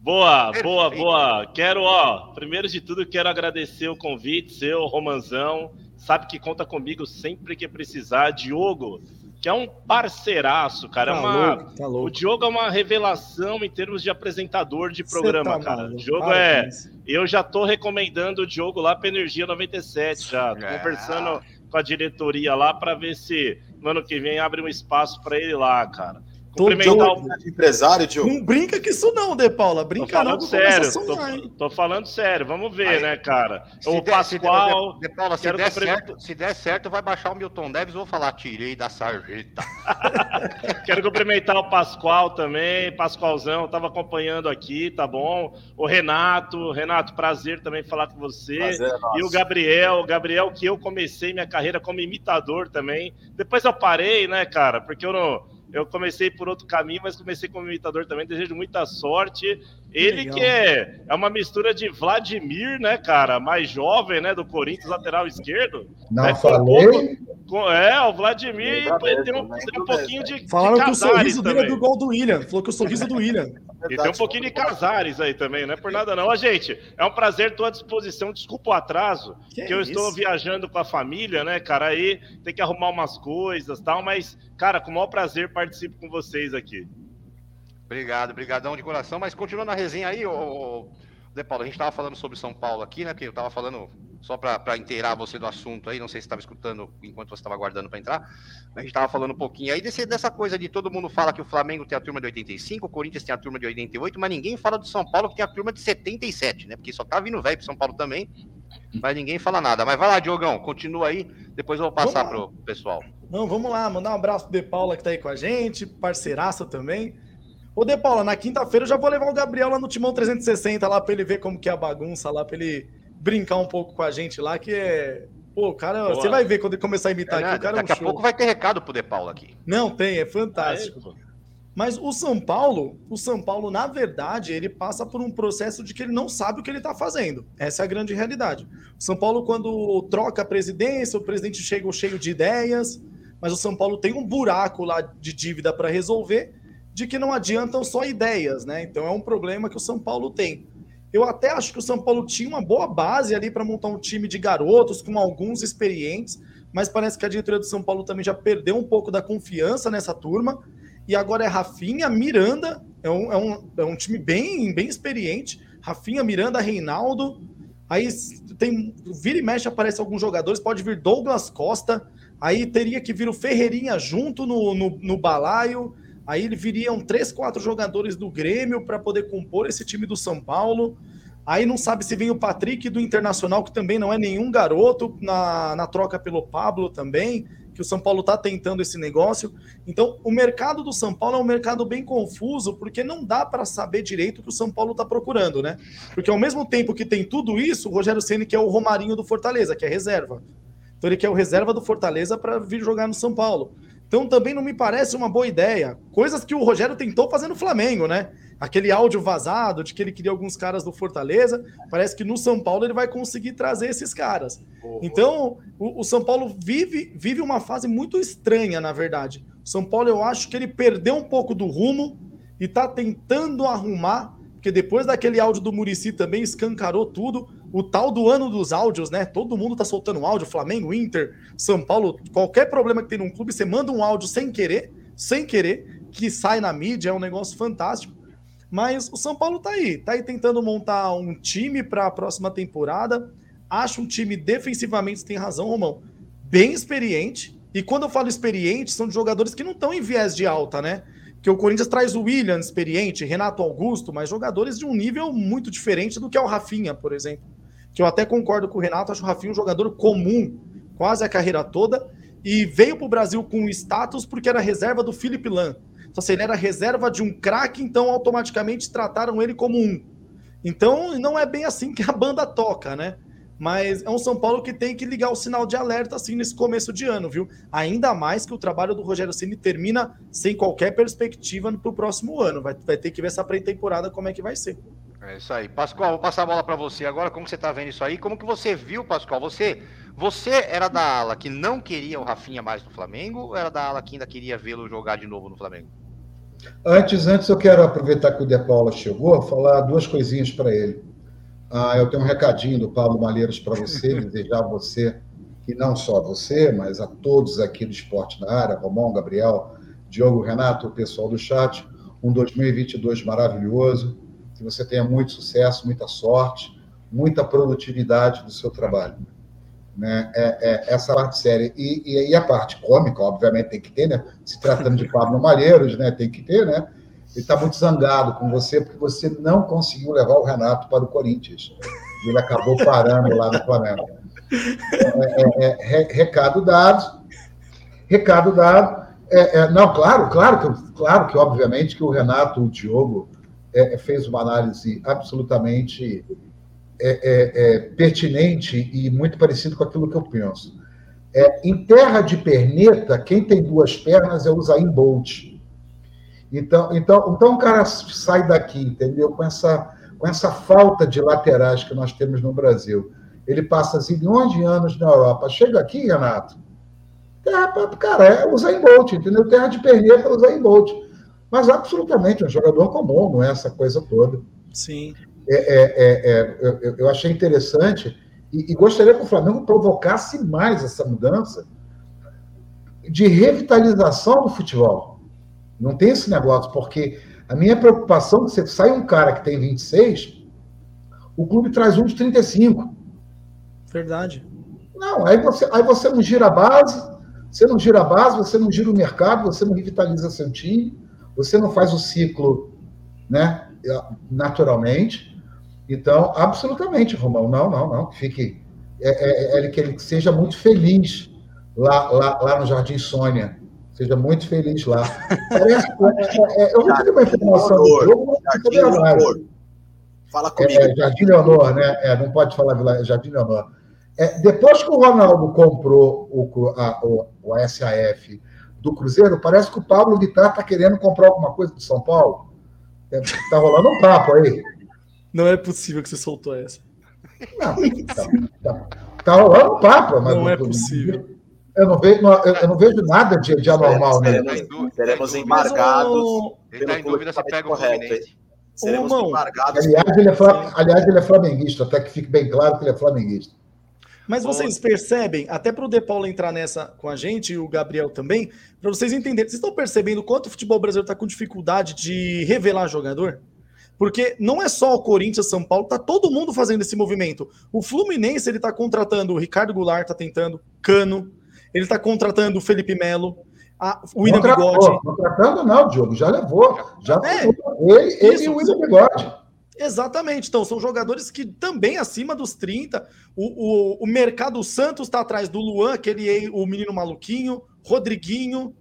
Boa, Perfeito. boa, boa. Quero, ó, primeiro de tudo, quero agradecer o convite, seu Romanzão. Sabe que conta comigo sempre que precisar. Diogo, que é um parceiraço, cara. É tá é uma... louco, tá louco. O Diogo é uma revelação em termos de apresentador de programa, tá cara. O Diogo é. Eu já tô recomendando o Diogo lá para Energia 97 já. Tô é. conversando com a diretoria lá para ver se no ano que vem abre um espaço para ele lá, cara. Cumprimentar o empresário, Diogo. Não brinca com isso não, De Paula. Brinca não. Sério, tô, tô, falando sério. Vamos ver, Aí, né, cara? O der, Pascoal... De, de Paula, se der, certo, se der certo, vai baixar o Milton Neves. Vou falar, tirei da sarjeta. [LAUGHS] quero cumprimentar o Pascoal também. Pascoalzão, tava acompanhando aqui, tá bom? O Renato. Renato, prazer também falar com você. Prazer, e o Gabriel. Gabriel, que eu comecei minha carreira como imitador também. Depois eu parei, né, cara? Porque eu não eu comecei por outro caminho, mas comecei como imitador também. Desejo muita sorte. Ele que é, é uma mistura de Vladimir, né, cara? Mais jovem, né? Do Corinthians, lateral esquerdo. Não é, falei? Com, é, o Vladimir tem um, tem um pouquinho de. Falaram de que o sorriso dele é do gol do William. Falou que o sorriso é do William. E tem um pouquinho de Casares aí também, não é por nada não. Ó, gente, é um prazer, estou à disposição. Desculpa o atraso, que, que eu isso? estou viajando com a família, né, cara? Aí tem que arrumar umas coisas tal, mas, cara, com o maior prazer participo com vocês aqui. Obrigado, brigadão de coração. Mas continuando a resenha aí, ô, De Paulo, a gente estava falando sobre São Paulo aqui, né? Que eu estava falando só para inteirar você do assunto aí, não sei se estava escutando enquanto você estava aguardando para entrar, a gente estava falando um pouquinho aí desse, dessa coisa de todo mundo fala que o Flamengo tem a turma de 85, o Corinthians tem a turma de 88, mas ninguém fala do São Paulo que tem a turma de 77, né? Porque só tá vindo velho pro São Paulo também, mas ninguém fala nada. Mas vai lá, Diogão, continua aí, depois eu vou passar pro pessoal. Não, vamos lá, mandar um abraço pro De Paula que tá aí com a gente, parceiraça também. Ô, De Paula, na quinta-feira eu já vou levar o Gabriel lá no Timão 360 lá para ele ver como que é a bagunça lá, para ele brincar um pouco com a gente lá, que é. Pô, cara, Boa. você vai ver quando ele começar a imitar é, aqui. O cara daqui é um a pouco vai ter recado pro De Paulo aqui. Não, tem, é fantástico. É Mas o São Paulo, o São Paulo, na verdade, ele passa por um processo de que ele não sabe o que ele está fazendo. Essa é a grande realidade. O São Paulo, quando troca a presidência, o presidente chega cheio de ideias, mas o São Paulo tem um buraco lá de dívida para resolver, de que não adiantam só ideias, né? Então é um problema que o São Paulo tem. Eu até acho que o São Paulo tinha uma boa base ali para montar um time de garotos com alguns experientes, mas parece que a diretoria do São Paulo também já perdeu um pouco da confiança nessa turma. E agora é Rafinha, Miranda, é um, é um, é um time bem, bem experiente. Rafinha, Miranda, Reinaldo. Aí tem. Vira e mexe, aparece alguns jogadores, pode vir Douglas Costa. Aí teria que vir o Ferreirinha junto no, no, no balaio. Aí viriam três, quatro jogadores do Grêmio para poder compor esse time do São Paulo. Aí não sabe se vem o Patrick do Internacional, que também não é nenhum garoto, na, na troca pelo Pablo também, que o São Paulo está tentando esse negócio. Então, o mercado do São Paulo é um mercado bem confuso, porque não dá para saber direito o que o São Paulo está procurando, né? Porque ao mesmo tempo que tem tudo isso, o Rogério Ceni quer o Romarinho do Fortaleza, que é reserva. Então ele quer o reserva do Fortaleza para vir jogar no São Paulo. Então também não me parece uma boa ideia. Coisas que o Rogério tentou fazer no Flamengo, né? Aquele áudio vazado de que ele queria alguns caras do Fortaleza. Parece que no São Paulo ele vai conseguir trazer esses caras. Então, o, o São Paulo vive, vive uma fase muito estranha, na verdade. O São Paulo, eu acho que ele perdeu um pouco do rumo e está tentando arrumar, porque depois daquele áudio do Murici também escancarou tudo o tal do ano dos áudios, né? Todo mundo tá soltando áudio, Flamengo, Inter, São Paulo, qualquer problema que tem num clube, você manda um áudio sem querer, sem querer, que sai na mídia, é um negócio fantástico. Mas o São Paulo tá aí, tá aí tentando montar um time para a próxima temporada. Acho um time defensivamente, tem razão, Romão, bem experiente. E quando eu falo experiente, são de jogadores que não estão em viés de alta, né? Que o Corinthians traz o William experiente, Renato Augusto, mas jogadores de um nível muito diferente do que é o Rafinha, por exemplo. Que eu até concordo com o Renato, acho o Rafinha um jogador comum, quase a carreira toda, e veio para o Brasil com status porque era reserva do Felipe Lan. Então, se ele era reserva de um craque, então automaticamente trataram ele como um. Então, não é bem assim que a banda toca, né? mas é um São Paulo que tem que ligar o sinal de alerta assim nesse começo de ano, viu? Ainda mais que o trabalho do Rogério Ceni termina sem qualquer perspectiva para o próximo ano. Vai, vai ter que ver essa pré-temporada como é que vai ser. É isso aí. Pascoal, vou passar a bola para você agora. Como você está vendo isso aí? Como que você viu, Pascoal? Você, você era da ala que não queria o Rafinha mais no Flamengo ou era da ala que ainda queria vê-lo jogar de novo no Flamengo? Antes, antes eu quero aproveitar que o De Paula chegou, falar duas coisinhas para ele. Ah, eu tenho um recadinho do Pablo Malheiros para você, [LAUGHS] desejar a você, e não só a você, mas a todos aqui do Esporte na Área, Romão, Gabriel, Diogo, Renato, o pessoal do chat, um 2022 maravilhoso, que você tenha muito sucesso, muita sorte, muita produtividade do seu trabalho. Né? É, é essa parte séria. E, e, e, a parte cômica, obviamente, tem que ter, né? Se tratando de Pablo Malheiros, né? Tem que ter, né? Ele está muito zangado com você porque você não conseguiu levar o Renato para o Corinthians. Ele acabou parando lá no Flamengo. É, é, é, recado dado. Recado dado. É, não, claro, claro que, claro que, obviamente, que o Renato, o Diogo, é, fez uma análise absolutamente pertinente e muito parecido com aquilo que eu penso. em terra de perneta, quem tem duas pernas é o Zayn Bolt então, então, então o cara sai daqui, entendeu? Com essa, com essa falta de laterais que nós temos no Brasil. Ele passa zilhões de anos na Europa. Chega aqui, Renato. Terra, cara, é o Zayn Bolt, entendeu? Terra de perneta é o Zayn Bolt. Mas absolutamente um jogador comum, não é essa coisa toda. Sim. É, é, é, é eu, eu, achei interessante e, e gostaria que o Flamengo provocasse mais essa mudança de revitalização do futebol. Não tem esse negócio, porque a minha preocupação é que você sai um cara que tem 26, o clube traz um de 35. Verdade. Não, aí você, aí você não gira a base, você não gira a base, você não gira o mercado, você não revitaliza seu time, você não faz o ciclo né, naturalmente. Então, absolutamente, Romão, não, não, não. Fique. É, é, é, que ele seja muito feliz lá, lá, lá no Jardim Sônia Seja muito feliz lá. Parece, é, é, eu recebi uma informação do jogo, Jardim Fala comigo. É, Jardim Leonor, né? É, não pode falar Vila, Jardim Leonor. É, depois que o Ronaldo comprou o, a, o, o SAF do Cruzeiro, parece que o Pablo Vittar está querendo comprar alguma coisa do São Paulo. Está rolando um papo aí. Não é possível que você soltou essa. Não, tá, tá, tá rolando um papo. Mas não é possível. Eu não vejo, eu não vejo nada de, de anormal nele. Né? Seremos embargados. Ele está em dúvida se pega o Fluminense. Seremos embargados. Aliás ele, é, aliás, ele é flamenguista, até que fique bem claro que ele é flamenguista. Mas vocês percebem, até para o De Paulo entrar nessa com a gente e o Gabriel também, para vocês entenderem, vocês estão percebendo quanto o futebol brasileiro está com dificuldade de revelar jogador? Porque não é só o Corinthians, São Paulo, tá todo mundo fazendo esse movimento. O Fluminense ele tá contratando, o Ricardo Goulart tá tentando, Cano, ele está contratando o Felipe Melo, a, o William Bigode. Contratando não, Diogo, já levou. Já é, ele, ele e o William Bigode. Exatamente. Então, são jogadores que também acima dos 30. O, o, o mercado Santos está atrás do Luan, aquele o menino maluquinho, Rodriguinho.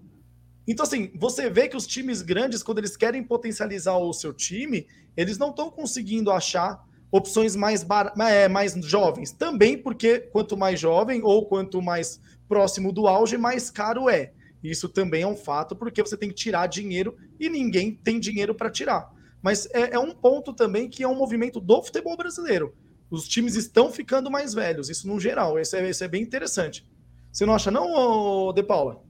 Então, assim, você vê que os times grandes, quando eles querem potencializar o seu time, eles não estão conseguindo achar opções mais, bar... é, mais jovens. Também porque quanto mais jovem ou quanto mais próximo do auge, mais caro é. Isso também é um fato, porque você tem que tirar dinheiro e ninguém tem dinheiro para tirar. Mas é, é, um ponto também que é um movimento do futebol brasileiro. Os times estão ficando mais velhos, isso no geral. Isso é, isso é bem interessante. Você não acha, não, De Paula?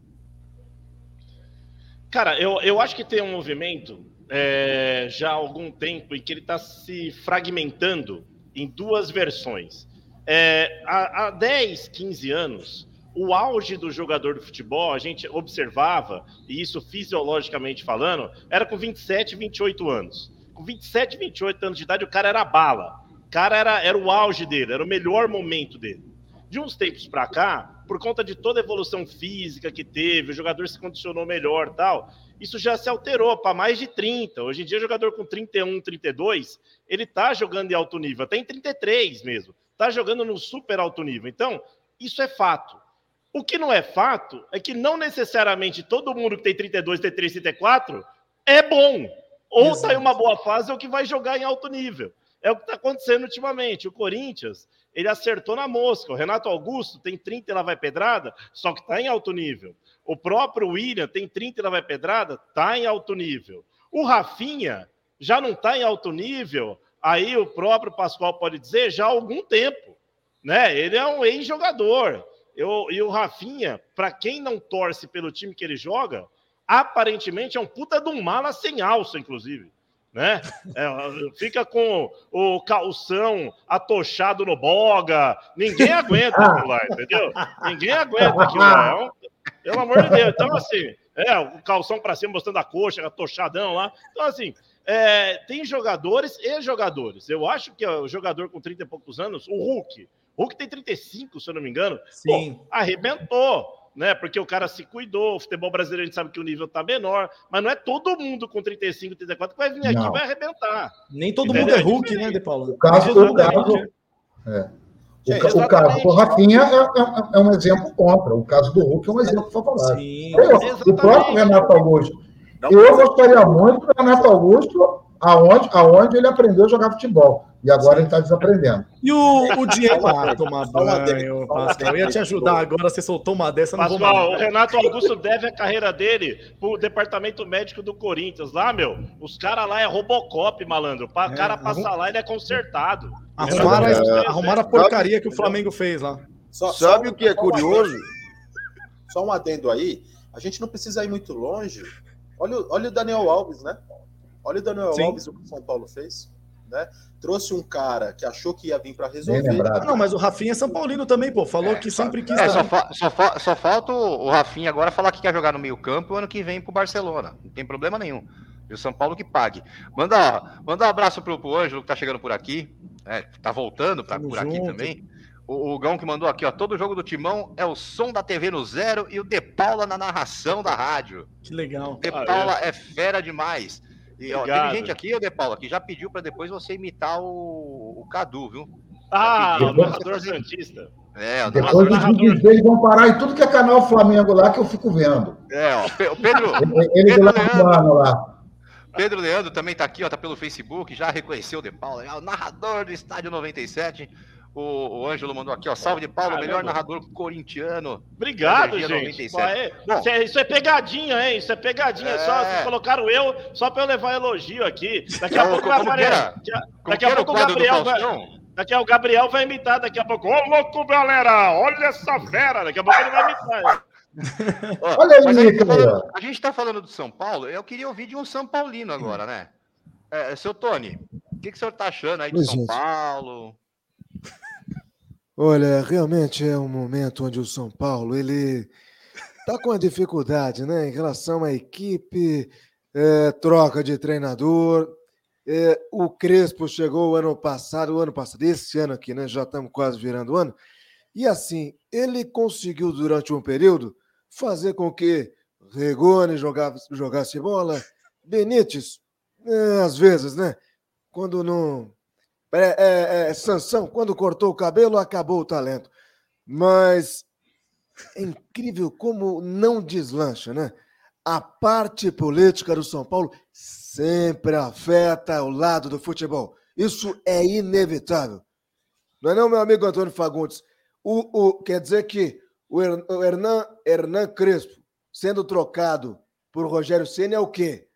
Cara, eu, eu acho que tem um movimento é, já há algum tempo em que ele está se fragmentando em duas versões. É, há, há 10, 15 anos, o auge do jogador de futebol, a gente observava, e isso fisiologicamente falando, era com 27, 28 anos. com 27, 28 anos de idade, o cara era bala. O cara era, era o auge dele, era o melhor momento dele. De uns tempos para cá, por conta de toda a evolução física que teve, o jogador se condicionou melhor tal, isso já se alterou para mais de 30. Hoje em dia, jogador com 31, 32, ele tá jogando em alto nível, até em 33 mesmo. Tá jogando no super alto nível. Então, isso é fato. O que não é fato é que não necessariamente todo mundo que tem 32, 33, 34 é bom. Ou está tá em uma boa fase ou que vai jogar em alto nível. É o que está acontecendo ultimamente. O Corinthians, ele acertou na mosca. O Renato Augusto tem 30 e lá vai pedrada, só que está em alto nível. O próprio William tem 30 e lá vai pedrada, está em alto nível. O Rafinha já não está em alto nível, aí o próprio Pascoal pode dizer já há algum tempo. Né? Ele é um ex-jogador. E o Rafinha, para quem não torce pelo time que ele joga, aparentemente é um puta de um mala sem alça, inclusive né? É, fica com o calção atochado no boga. Ninguém aguenta aquilo lá, entendeu? Ninguém aguenta aquilo lá. É pelo amor de Deus. Então, assim, é, o calção para cima mostrando a coxa, atochadão lá. Então, assim, é, tem jogadores e jogadores. Eu acho que o jogador com 30 e poucos anos, o Hulk, Hulk tem 35, se eu não me engano, Sim. Pô, arrebentou né? Porque o cara se cuidou, o futebol brasileiro a gente sabe que o nível tá menor, mas não é todo mundo com 35, 34 que vai vir aqui e vai arrebentar. Nem todo mundo é Hulk, né, De Paulo? O caso, o caso, é. O, é, o caso do Rafinha é, é, é, um exemplo contra. O caso do Hulk é um exemplo favorável. o próprio Renato Augusto. Eu gostaria muito do Renato Augusto aonde, aonde ele aprendeu a jogar futebol. E agora ele está desaprendendo. E o, o Diego ah, tomar banho, Pascal. Eu ia te ajudar agora, você soltou uma dessa. Pascoal, o Renato Augusto deve a carreira dele pro departamento médico do Corinthians. Lá, meu, os caras lá é Robocop, malandro. O é, cara passa lá, ele é consertado. Arrumaram, é, arrumaram a porcaria que o Flamengo fez lá. Só, Sabe só, o que é curioso? Só um adendo aí. A gente não precisa ir muito longe. Olha, olha o Daniel Alves, né? Olha o Daniel Sim. Alves, o que o São Paulo fez. Né? Trouxe um cara que achou que ia vir para resolver. Não, mas o Rafinha é São Paulino também, pô. Falou é, que sempre quis. É, só, fa só, fa só, falta o Rafinha agora falar que quer jogar no meio-campo o ano que vem pro Barcelona. Não tem problema nenhum. E o São Paulo que pague. Manda, manda um abraço pro, pro Ângelo que tá chegando por aqui. É, tá voltando pra, por junto. aqui também. O, o Gão que mandou aqui, ó. Todo jogo do Timão é o som da TV no zero e o De Paula na narração da rádio. Que legal. De Paula é. é fera demais. E, ó, teve gente aqui, De Paula, que já pediu para depois você imitar o, o Cadu, viu? Ah, o narrador Santista. É, o Depois os vídeos dele vão parar em tudo que é canal Flamengo lá que eu fico vendo. É, ó, o Pedro. [LAUGHS] ele Pedro Leandro, lá. Pedro Leandro também tá aqui, ó, tá pelo Facebook, já reconheceu o De Paula, é o narrador do Estádio 97. O, o Ângelo mandou aqui, ó. Salve de Paulo, Caramba. melhor narrador corintiano. Obrigado, gente. É, Bom, isso, é, isso, é, pegadinha, hein? Isso é pegadinha. É... Só, vocês colocaram eu só para eu levar elogio aqui. Daqui a pouco vai aparecer. Daqui a pouco o Gabriel vai. Daqui a o Gabriel vai imitar daqui a pouco. Ô, louco, galera! Olha essa fera! Daqui a pouco ele vai imitar. [LAUGHS] Olha aí, a, gente tá a gente tá falando do São Paulo, eu queria ouvir de um São Paulino agora, né? É, seu Tony, o que, que o senhor tá achando aí de São gente. Paulo? Olha, realmente é um momento onde o São Paulo ele está com uma dificuldade, né, em relação à equipe, é, troca de treinador. É, o Crespo chegou ano passado, o ano passado, esse ano aqui, né? Já estamos quase virando o ano. E assim, ele conseguiu durante um período fazer com que Regone jogasse, jogasse bola, Benítez, é, às vezes, né? Quando não é, é, é, Sansão, quando cortou o cabelo, acabou o talento. Mas é incrível como não deslancha, né? A parte política do São Paulo sempre afeta o lado do futebol. Isso é inevitável. Não é não, meu amigo Antônio Fagundes? O, o, quer dizer que o, Hernan, Hernan Crespo, sendo trocado por Rogério Senna, é o quê?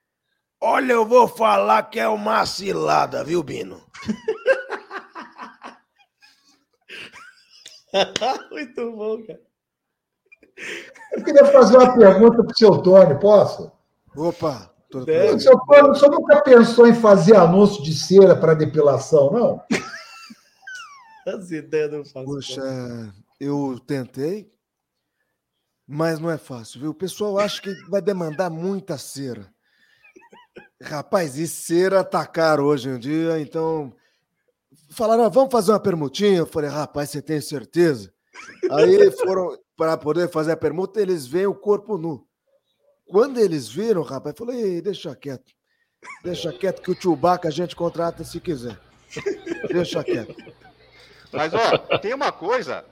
Olha, eu vou falar que é uma cilada, viu, Bino? [LAUGHS] [LAUGHS] Muito bom, cara. Eu queria fazer uma pergunta para o seu Tony, posso? Opa! O seu Tony, o senhor nunca pensou em fazer anúncio de cera para depilação, não? As ideias não fazem. Poxa, eu tentei, mas não é fácil, viu? O pessoal acha que vai demandar muita cera. Rapaz, e ser atacar hoje em dia, então. Falaram, ah, vamos fazer uma permutinha. Eu falei, rapaz, você tem certeza? Aí foram para poder fazer a permuta, eles veem o corpo nu. Quando eles viram, rapaz, eu falei, deixa quieto. Deixa quieto que o Chewbacca a gente contrata se quiser. Deixa quieto. Mas, ó, tem uma coisa.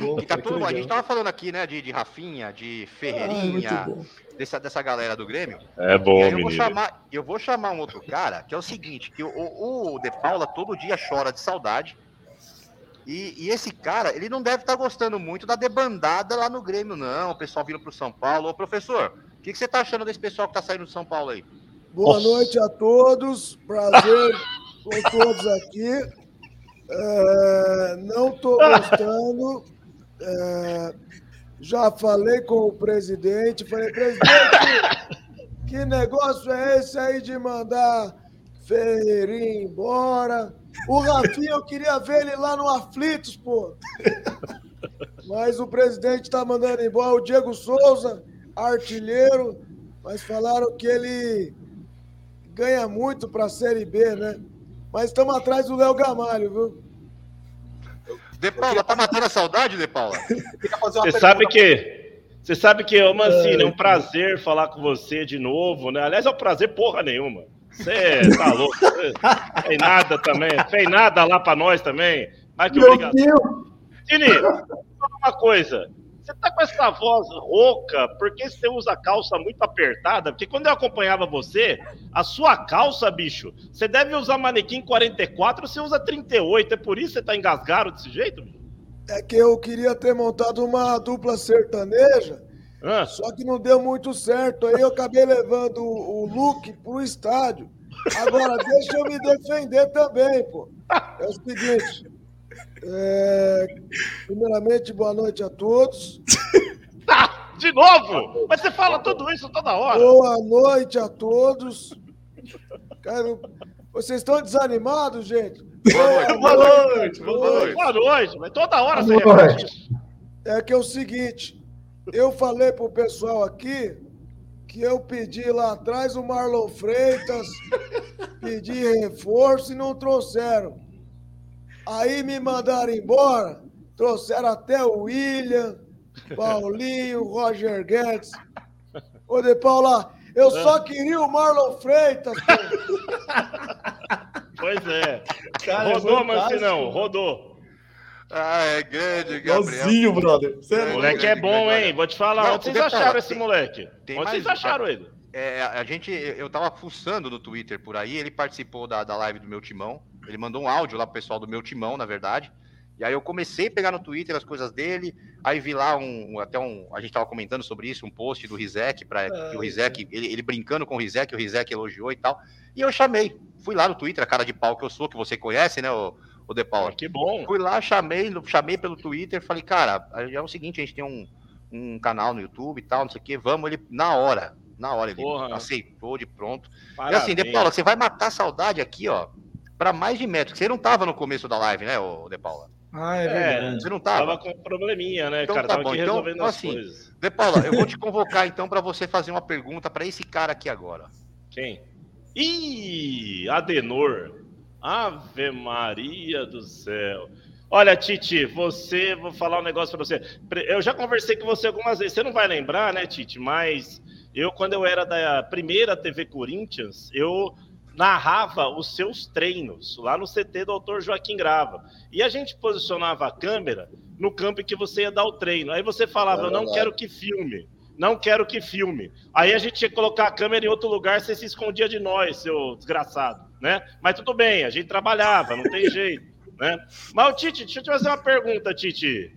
Bom, que tá tudo, a gente tava falando aqui, né, de, de Rafinha, de Ferreirinha, ah, dessa, dessa galera do Grêmio. É bom, eu vou, chamar, eu vou chamar um outro cara, que é o seguinte, que o, o De Paula todo dia chora de saudade. E, e esse cara, ele não deve estar gostando muito da debandada lá no Grêmio, não. O pessoal vindo pro São Paulo. Ô, professor, o que, que você tá achando desse pessoal que tá saindo do São Paulo aí? Boa Nossa. noite a todos. Prazer [LAUGHS] com todos aqui. É, não estou gostando. É, já falei com o presidente. Falei, presidente, [LAUGHS] que negócio é esse aí de mandar Ferreirinha embora? O Rafinha, eu queria ver ele lá no Aflitos, pô. Mas o presidente está mandando embora o Diego Souza, artilheiro, mas falaram que ele ganha muito para a Série B, né? Mas estamos atrás do Léo Gamalho, viu? De Paula, tá matando a saudade, De Paula? Você sabe que. Você sabe que, ô Mancini, é um prazer falar com você de novo, né? Aliás, é um prazer porra nenhuma. Você tá [LAUGHS] louco. Fez nada também. Fez nada lá pra nós também. Mas que obrigado. Tini, uma coisa. Você tá com essa voz rouca porque você usa calça muito apertada? Porque quando eu acompanhava você, a sua calça, bicho, você deve usar manequim 44, você usa 38. É por isso que você tá engasgado desse jeito, bicho? É que eu queria ter montado uma dupla sertaneja, ah. só que não deu muito certo. Aí eu acabei levando o, o Luke pro estádio. Agora, [LAUGHS] deixa eu me defender também, pô. É o seguinte. É... Primeiramente, boa noite a todos. Ah, [LAUGHS] de novo? Mas você fala tudo isso toda hora. Boa noite a todos. Cara, vocês estão desanimados, gente? Boa noite. Boa noite. Boa noite. Boa noite. Mas toda hora você repete isso. É que é o seguinte, eu falei pro pessoal aqui que eu pedi lá atrás o Marlon Freitas, pedi reforço e não trouxeram. Aí me mandaram embora, trouxeram até o William, Paulinho, Roger Guedes. Ô, De Paula, eu só queria o Marlon Freitas. Pois é. Cara, rodou, mas não, rodou. Ah, é grande, Gabriel. Igualzinho, brother. Você é moleque grande, é bom, hein? Vou te falar. Não, Onde vocês acharam tem, esse moleque? Tem Onde vocês acharam ele? É, a gente, eu tava fuçando no Twitter por aí, ele participou da, da live do meu timão. Ele mandou um áudio lá pro pessoal do meu timão, na verdade. E aí eu comecei a pegar no Twitter as coisas dele, aí vi lá um, até um, a gente tava comentando sobre isso, um post do Rizek, para ah, o Rizek, ele, ele, brincando com o Rizek, o Rizek elogiou e tal. E eu chamei, fui lá no Twitter, a cara de pau que eu sou, que você conhece, né, o, o De Paula. Ah, que bom. Fui lá, chamei, chamei pelo Twitter, falei, cara, é o seguinte, a gente tem um, um canal no YouTube e tal, não sei o que, vamos, ele, na hora, na hora, ele Porra. aceitou de pronto. Parabéns. E assim, De Paula, você vai matar a saudade aqui, ó, para mais de metros. Você não tava no começo da live, né, o De Paula? Ah, é, é verdade. Você não tava? Tava com probleminha, né, então, cara? Tá tava bom. aqui então, resolvendo então, as assim, coisas. De Paula, eu vou te [LAUGHS] convocar então para você fazer uma pergunta para esse cara aqui agora. Quem? Ih, Adenor. Ave Maria do céu. Olha, Titi, você, vou falar um negócio para você. Eu já conversei com você algumas vezes. Você não vai lembrar, né, Titi? Mas eu, quando eu era da primeira TV Corinthians, eu narrava os seus treinos lá no CT do autor Joaquim Grava. E a gente posicionava a câmera no campo em que você ia dar o treino. Aí você falava, eu não quero que filme, não quero que filme. Aí a gente tinha que colocar a câmera em outro lugar, você se escondia de nós, seu desgraçado, né? Mas tudo bem, a gente trabalhava, não tem jeito, [LAUGHS] né? Mas, Tite, deixa eu te fazer uma pergunta, Tite.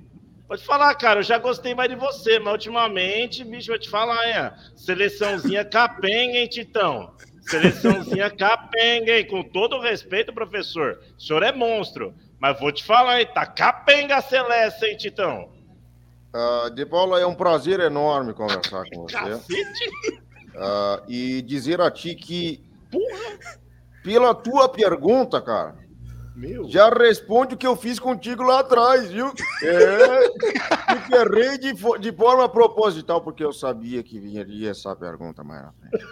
Pode falar, cara, eu já gostei mais de você, mas ultimamente, bicho, vou te falar, é, seleçãozinha [LAUGHS] capenga, hein, Titão? Seleçãozinha capenga, hein? Com todo respeito, professor. O senhor é monstro. Mas vou te falar, hein? Tá capenga a Celeste, hein, Titão? Uh, de Paula, é um prazer enorme conversar com você. Uh, e dizer a ti que, Porra. pela tua pergunta, cara, Meu. já responde o que eu fiz contigo lá atrás, viu? É, errei de, de forma proposital, porque eu sabia que viria essa pergunta mais na frente.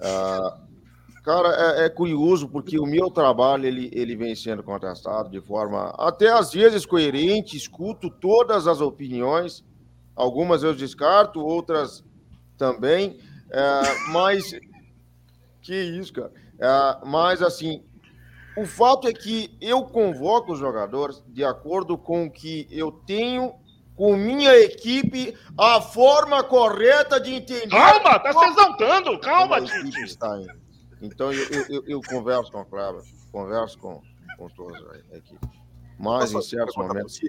Uh, cara, é, é, curioso porque o meu trabalho ele, ele vem sendo contestado de forma até às vezes coerente, escuto todas as opiniões, algumas eu descarto, outras também, é, mas que isso, cara. É, mas assim, o fato é que eu convoco os jogadores de acordo com o que eu tenho com minha equipe a forma correta de entender. Calma, tá se exaltando, calma, Tite. Está. Então eu, eu, eu, eu, converso com a Clara, converso com, com todos a equipe. Mas em certos momentos,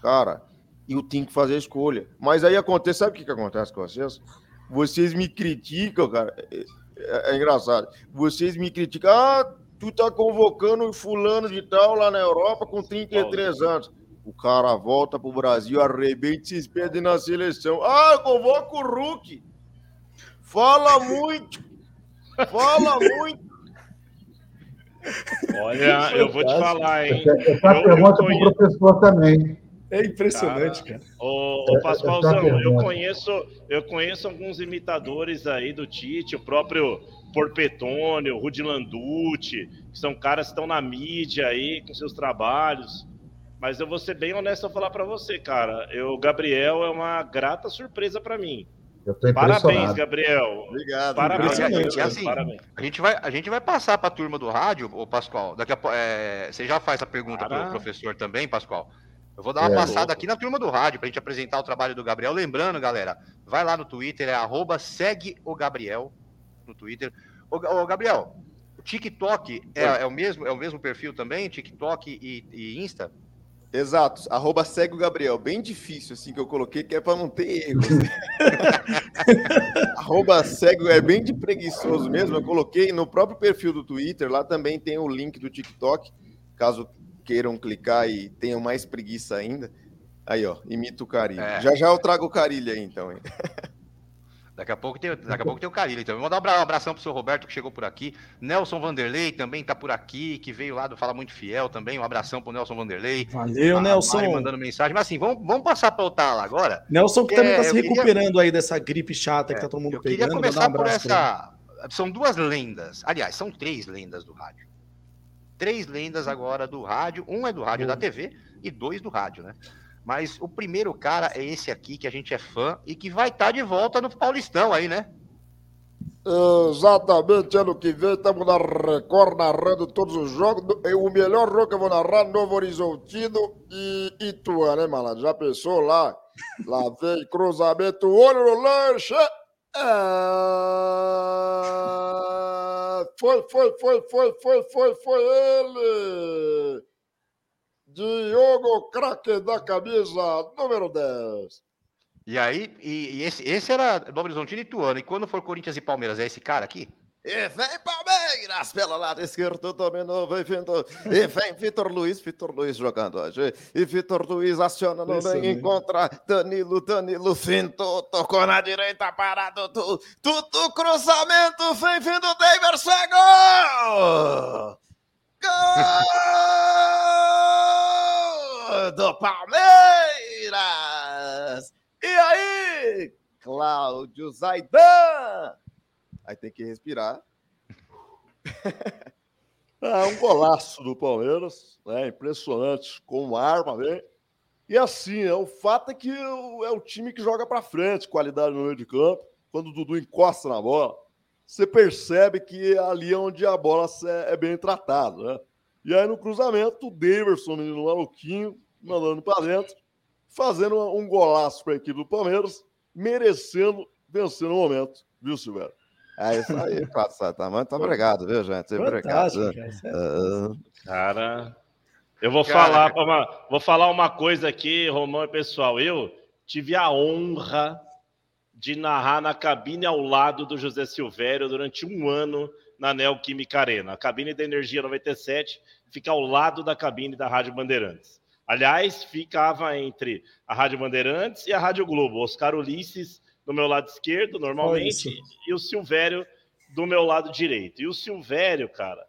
cara, eu tenho que fazer a escolha. Mas aí acontece, sabe o que, que acontece com vocês? Vocês me criticam, cara. É, é, é engraçado. Vocês me criticam. Ah, tu tá convocando fulano de tal lá na Europa com 33 anos. O cara volta pro Brasil, arrebenta e se expede na seleção. Ah, convoca o Hulk. Fala muito. Fala muito. Olha, eu vou te falar, hein? Essa pergunta para o professor também. É impressionante, cara. cara. Ô, ô Pascoalzão, eu conheço, eu conheço alguns imitadores aí do Tite, o próprio Porpetônio, Rudi Landucci, que são caras que estão na mídia aí com seus trabalhos. Mas eu vou ser bem honesto ao falar para você, cara. O Gabriel é uma grata surpresa para mim. Parabéns, Gabriel. Obrigado. Parabéns, gente, assim, Parabéns. A gente vai, a gente vai passar para a turma do rádio, o Pascoal. Daqui a, é, você já faz a pergunta para o professor também, Pascoal. Eu vou dar uma é, passada louco. aqui na turma do rádio para a gente apresentar o trabalho do Gabriel. Lembrando, galera, vai lá no Twitter, é arroba segue o Gabriel no Twitter. Ô, ô Gabriel, o TikTok é, é, o mesmo, é o mesmo perfil também, TikTok e, e Insta? Exato, arroba segue o Gabriel. Bem difícil, assim, que eu coloquei, que é para não ter erro. [LAUGHS] arroba segue, é bem de preguiçoso mesmo. Eu coloquei no próprio perfil do Twitter, lá também tem o link do TikTok, caso queiram clicar e tenham mais preguiça ainda. Aí, ó, imita o Carilho. É. Já já eu trago o Carilho aí, então. [LAUGHS] Daqui a pouco tem, daqui a pouco tem o Carilho. Então, vou mandar um abração pro seu Roberto que chegou por aqui. Nelson Vanderlei também tá por aqui, que veio lá do Fala Muito Fiel também. Um abração pro Nelson Vanderlei. Valeu, a Nelson. Mari mandando mensagem. Mas assim, vamos, vamos passar para o Tala agora. Nelson que também é, tá se recuperando queria... aí dessa gripe chata é, que tá todo mundo eu pegando. Eu queria começar um por essa. São duas lendas. Aliás, são três lendas do rádio. Três lendas agora do rádio. Um é do rádio da TV e dois do rádio, né? Mas o primeiro cara é esse aqui, que a gente é fã e que vai estar tá de volta no Paulistão aí, né? Exatamente, ano que vem estamos na Record narrando todos os jogos. O melhor jogo que eu vou narrar, Novo Horizontino e Ituano, né, malandro? Já pensou lá? Lá vem cruzamento, olho no lanche. É... Foi, foi, foi, foi, foi, foi, foi ele! Diogo, craque da camisa número 10. E aí, e, e esse, esse era Novo Horizontino e Ituano. E quando for Corinthians e Palmeiras, é esse cara aqui? E vem Palmeiras pelo lado esquerdo, dominou, vem Vitor, e vem Vitor Luiz, Vitor Luiz jogando hoje, e Vitor Luiz aciona no meio, encontra Danilo, Danilo fintou, tocou na direita, parado, tudo, tudo cruzamento, vem vindo é gol! Gol do Palmeiras! E aí, Cláudio Zaidan? Aí tem que respirar. é [LAUGHS] um golaço do Palmeiras, né? Impressionante, com arma, bem. E assim, é, o fato é que é o time que joga para frente, qualidade no meio de campo. Quando o Dudu encosta na bola, você percebe que é ali onde a bola é bem tratada, né? E aí no cruzamento, o Daverson, menino maluquinho, mandando para dentro, fazendo um golaço para a equipe do Palmeiras, merecendo vencer no momento, viu, Silvério? É isso aí, Pato Santa. Muito obrigado, viu, gente? Obrigado. Cara, eu vou falar uma, vou falar uma coisa aqui, Romão e pessoal. Eu tive a honra de narrar na cabine ao lado do José Silvério durante um ano na Neoquímica Arena. A cabine da Energia 97 fica ao lado da cabine da Rádio Bandeirantes. Aliás, ficava entre a Rádio Bandeirantes e a Rádio Globo. Oscar Ulisses do meu lado esquerdo, normalmente, e o Silvério do meu lado direito. E o Silvério, cara,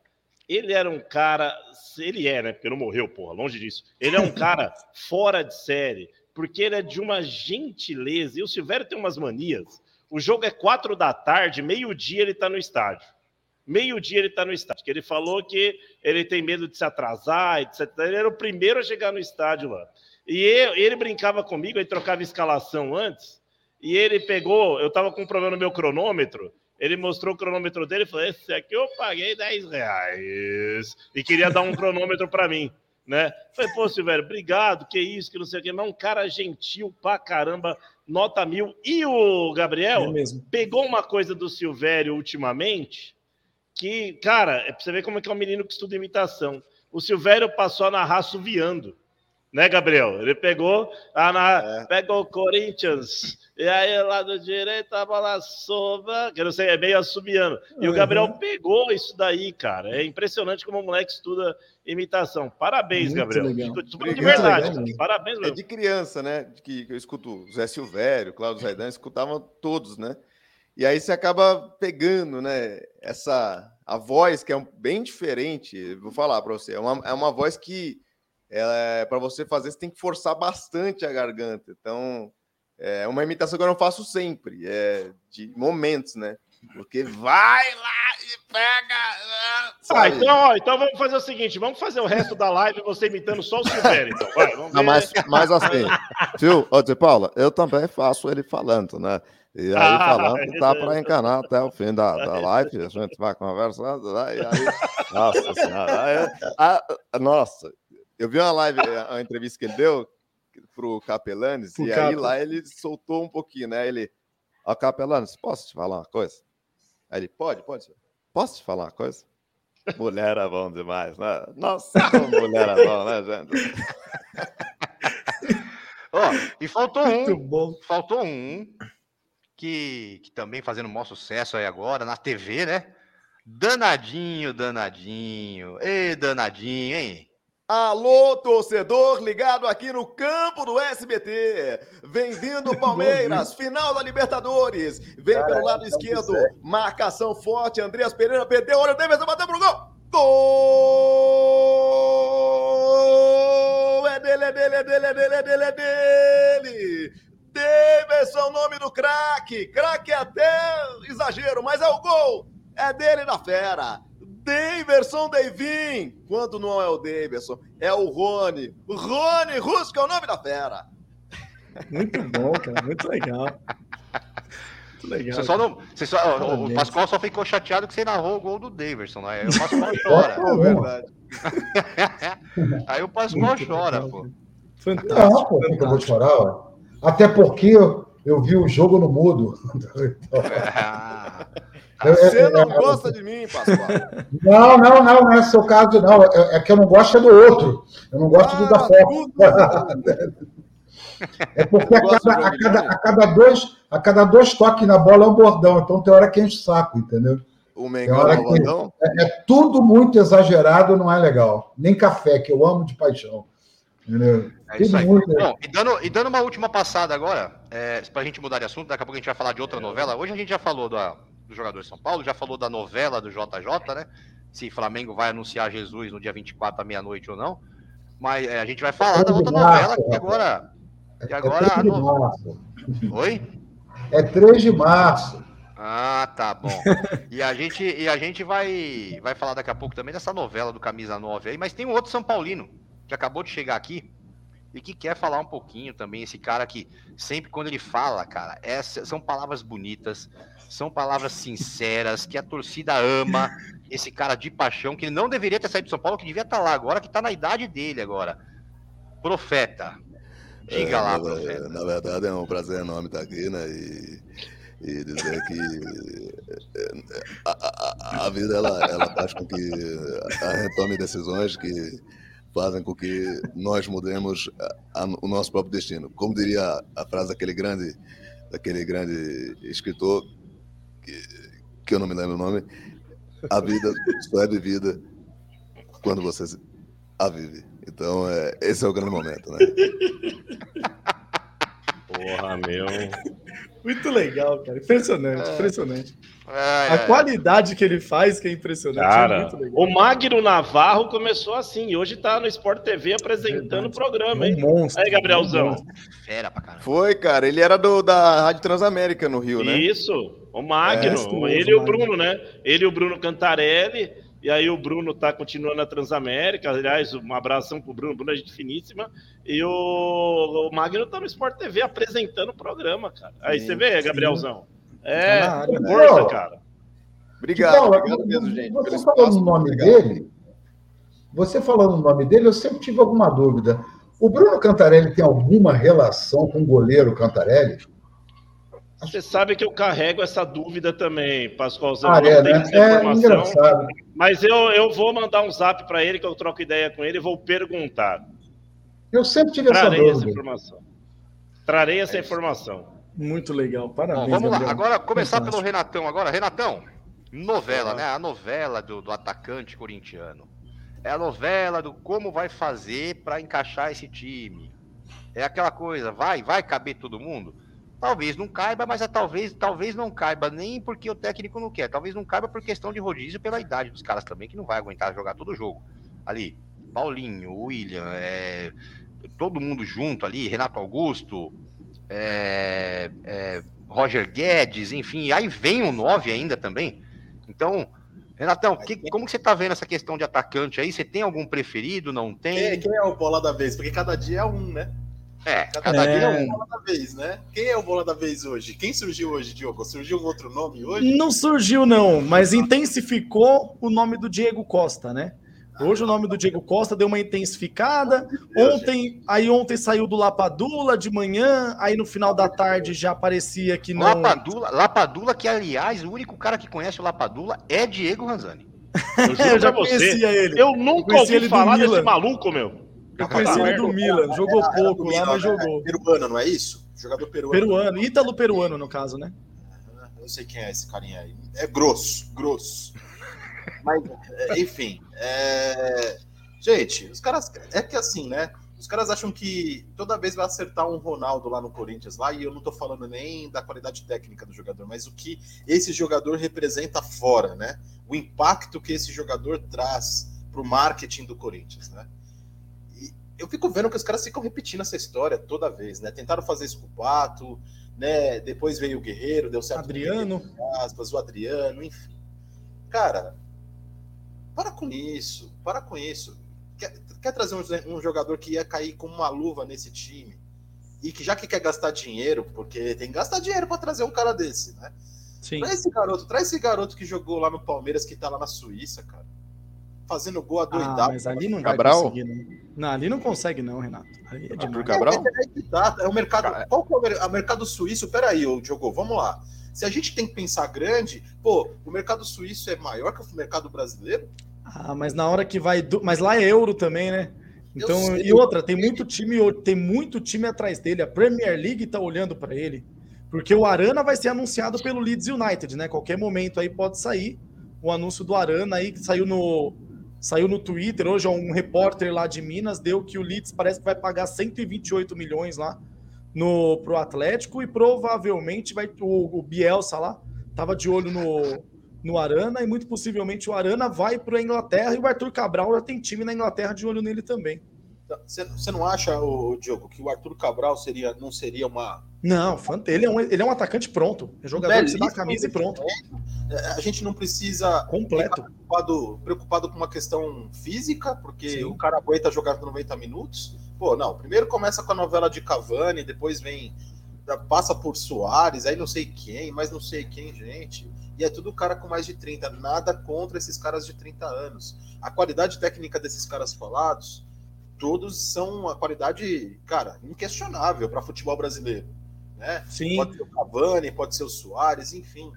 ele era um cara. Ele é, né? Porque não morreu, porra, longe disso. Ele é um cara [LAUGHS] fora de série, porque ele é de uma gentileza. E o Silvério tem umas manias. O jogo é quatro da tarde, meio-dia ele está no estádio. Meio-dia ele está no estádio. Que ele falou que ele tem medo de se atrasar, etc. Ele era o primeiro a chegar no estádio lá. E ele, ele brincava comigo, ele trocava escalação antes. E ele pegou, eu estava com um problema no meu cronômetro. Ele mostrou o cronômetro dele e falou: Esse aqui eu paguei 10 reais. E queria dar um cronômetro para mim né? Falei, pô, Silvério, obrigado, que isso, que não sei o que, mas um cara gentil pra caramba, nota mil. E o Gabriel é pegou uma coisa do Silvério ultimamente, que, cara, é pra você ver como é que é um menino que estuda imitação. O Silvério passou a narrar suviando né, Gabriel? Ele pegou, a na, é. pegou o Corinthians, e aí lá do direito a bola sobra, que não sei, é meio assobiando. E uhum. o Gabriel pegou isso daí, cara. É impressionante como o moleque estuda imitação. Parabéns, Muito Gabriel. Legal. De, de verdade, legal. parabéns, meu. É de criança, né? Que eu escuto Zé Silvério, Cláudio Zaidan, escutavam todos, né? E aí você acaba pegando, né? Essa a voz que é bem diferente. Vou falar para você, é uma, é uma voz que é, para você fazer, você tem que forçar bastante a garganta. Então, é uma imitação que eu não faço sempre, é de momentos, né? Porque vai lá e pega. Né? Ah, então, ó, então vamos fazer o seguinte: vamos fazer o resto da live você imitando só o Silvério. Então, vai, vamos ver. Não, mas, mas assim, viu, ô, Paula, eu também faço ele falando, né? E aí, ah, falando, dá para encanar até o fim da, da [LAUGHS] live, a gente vai conversando, né? e aí, nossa senhora, aí, a, a, nossa, eu vi uma live, a entrevista que ele deu pro Capelanes, pro e Cap... aí lá ele soltou um pouquinho, né? Ele, ó, Capelanes, posso te falar uma coisa? Aí ele, pode, pode. Posso te falar uma coisa? Mulher é bom demais, né? Nossa, mulher é bom, né, gente? Ó, oh, e faltou um, bom. faltou um que, que também fazendo maior sucesso aí agora na TV, né? Danadinho, danadinho. Ei, danadinho, hein? Alô, torcedor ligado aqui no campo do SBT. Vem vindo [LAUGHS] Palmeiras, final da Libertadores. Vem Cara, pelo lado esquerdo, marcação forte. Andreas Pereira perdeu, olha o Davidson bateu pro gol. Gol! É dele, é dele, é dele, é dele, é dele, é dele. Davidson, é nome do craque. Craque é até exagero, mas é o gol. É dele da fera. Daverson Davin. Quando não é o Daverson, é o Rony. Rony Rusco é o nome da fera. Muito bom, cara. Muito legal. Muito legal. Você só não, você só, o, o Pascoal só ficou chateado que você narrou o gol do Daverson. Né? Aí o Pascoal [LAUGHS] chora. É verdade. [LAUGHS] Aí o Pascoal Muito chora, legal, pô. Fantástico. Não, pô, fantástico. eu vou chorar, ó. Até porque eu, eu vi o jogo no mudo. Ah. [LAUGHS] Você é, não é, gosta de mim, Pascoal. Não, não, não, não é seu caso, não. É, é, que eu não gosto do outro. Eu não gosto ah, do da foto. [LAUGHS] É porque a cada, a, cada, a, cada dois, a cada dois toques na bola é um bordão, então tem hora que enche o saco, entendeu? O Mengão é, bordão? É, é, tudo muito exagerado, não é legal. Nem café, que eu amo de paixão. Entendeu? É isso aí. Muito... Bom, e, dando, e dando uma última passada agora, é, para a gente mudar de assunto, daqui a pouco a gente vai falar de outra novela. Hoje a gente já falou da, do jogador de São Paulo, já falou da novela do JJ, né? Se Flamengo vai anunciar Jesus no dia 24 à meia-noite ou não. Mas é, a gente vai falar da outra novela que agora. Que agora é 3 de março. Oi? É 3 de março. Ah, tá bom. E a gente, e a gente vai, vai falar daqui a pouco também dessa novela do Camisa 9 aí, mas tem um outro São Paulino que acabou de chegar aqui e que quer falar um pouquinho também. Esse cara que sempre quando ele fala, cara, essa, são palavras bonitas, são palavras sinceras, que a torcida ama esse cara de paixão, que ele não deveria ter saído de São Paulo, que devia estar lá agora, que está na idade dele agora. Profeta. Diga é, lá, profeta. Na verdade, é um prazer enorme estar aqui, né? E, e dizer que a, a, a, vida ela, ela faz com que a gente tome decisões que fazem com que nós mudemos a, o nosso próprio destino. Como diria a frase daquele grande, daquele grande escritor, que, que eu não me lembro o nome, a vida só é vivida quando você a vive. Então, é, esse é o grande momento, né? [LAUGHS] Porra, meu. Muito legal, cara. Impressionante, é. impressionante. É, a qualidade que ele faz que é impressionante. É cara, é o Magno Navarro começou assim e hoje tá no Sport TV apresentando o programa, hein? Um monstro. Aí, Gabrielzão. Um Fera pra caramba. Foi, cara. Ele era do, da Rádio Transamérica no Rio, né? Isso. O Magno. ele e o Bruno, né? Ele e o Bruno Cantarelli. E aí o Bruno tá continuando na Transamérica. Aliás, um abração pro Bruno. Bruno é gente finíssima. E o, o Magno tá no Sport TV apresentando o programa, cara. Aí sim, você vê, Gabrielzão. É, tá força, cara. Obrigado, então, obrigado mesmo, gente. Você falando o nome obrigado. dele, você falando o nome dele, eu sempre tive alguma dúvida. O Bruno Cantarelli tem alguma relação com o goleiro Cantarelli? Você sabe que eu carrego essa dúvida também, Pascoalzão. Ah, é, né? é engraçado. Mas eu, eu vou mandar um zap para ele, que eu troco ideia com ele e vou perguntar. Eu sempre tive Trarei essa dúvida. Essa informação. Trarei essa é informação. Muito legal, parabéns. Bom, vamos Gabriel. lá, agora começar Fantástico. pelo Renatão agora. Renatão, novela, né? A novela do, do atacante corintiano. É a novela do como vai fazer para encaixar esse time. É aquela coisa, vai, vai caber todo mundo? Talvez não caiba, mas é, talvez, talvez não caiba nem porque o técnico não quer. Talvez não caiba por questão de rodízio pela idade dos caras também, que não vai aguentar jogar todo o jogo. Ali, Paulinho, William, é, todo mundo junto ali, Renato Augusto, é, é, Roger Guedes, enfim, aí vem o 9 ainda também. Então, Renatão, que, como que você tá vendo essa questão de atacante aí? Você tem algum preferido? Não tem? Quem, quem é o bola da vez? Porque cada dia é um, né? É, cada é... dia é um. Bola da vez, né? Quem é o bola da vez hoje? Quem surgiu hoje, Diogo? Surgiu um outro nome hoje? Não surgiu, não, mas intensificou o nome do Diego Costa, né? Hoje o nome do Diego Costa deu uma intensificada. Ontem, aí ontem saiu do Lapadula de manhã, aí no final da tarde já parecia que não. Lapadula, Lapadula que aliás, o único cara que conhece o Lapadula é Diego Ranzani. [LAUGHS] Eu, eu já conhecia ele. Eu nunca eu ouvi falar desse maluco, meu. Eu conheci ele do Milan, jogou pouco lá, mas jogou. Peruano, não é isso? Jogador peruano. Peruano, Ítalo peruano no caso, né? Eu sei quem é esse carinha aí. É grosso, grosso. Mas, é, enfim. É... Gente, os caras. É que assim, né? Os caras acham que toda vez vai acertar um Ronaldo lá no Corinthians, lá, e eu não tô falando nem da qualidade técnica do jogador, mas o que esse jogador representa fora, né? O impacto que esse jogador traz pro marketing do Corinthians, né? Eu fico vendo que os caras ficam repetindo essa história toda vez, né? Tentaram fazer isso com o Pato, né? Depois veio o Guerreiro, deu certo. Adriano. Aspas, o Adriano, enfim. Cara, para com isso, para com isso. Quer, quer trazer um, um, jogador que ia cair como uma luva nesse time e que já que quer gastar dinheiro, porque tem que gastar dinheiro para trazer um cara desse, né? Sim. Traz esse garoto, traz esse garoto que jogou lá no Palmeiras, que tá lá na Suíça, cara. Fazendo gol a doidado. Ah, mas ali não Cabral? vai conseguir, não. Não. ali não consegue, não, Renato. Ali é demais. Cabral? É, é, é, é o mercado. Qual que é o mercado suíço? Peraí, ô Diogo, vamos lá. Se a gente tem que pensar grande, pô, o mercado suíço é maior que o mercado brasileiro? Ah, mas na hora que vai. Do... Mas lá é euro também, né? Então, e outra, tem muito time, tem muito time atrás dele. A Premier League tá olhando para ele. Porque o Arana vai ser anunciado pelo Leeds United, né? Qualquer momento aí pode sair o anúncio do Arana aí que saiu no saiu no Twitter hoje um repórter lá de Minas deu que o Leeds parece que vai pagar 128 milhões lá no pro Atlético e provavelmente vai o, o Bielsa lá tava de olho no, no Arana e muito possivelmente o Arana vai para a Inglaterra e o Arthur Cabral já tem time na Inglaterra de olho nele também. Você não acha, o Diogo, que o Arthur Cabral seria, não seria uma. Não, ele é um, ele é um atacante pronto. É jogador que se dá a camisa e pronto. É, a gente não precisa. Completo. Preocupado, preocupado com uma questão física, porque Sim. o cara aguenta jogar por 90 minutos. Pô, não. Primeiro começa com a novela de Cavani, depois vem. Passa por Soares, aí não sei quem, mas não sei quem, gente. E é tudo cara com mais de 30. Nada contra esses caras de 30 anos. A qualidade técnica desses caras falados, todos são a qualidade, cara, inquestionável para futebol brasileiro. Né? Sim. Pode ser o Cavani, pode ser o Soares, enfim.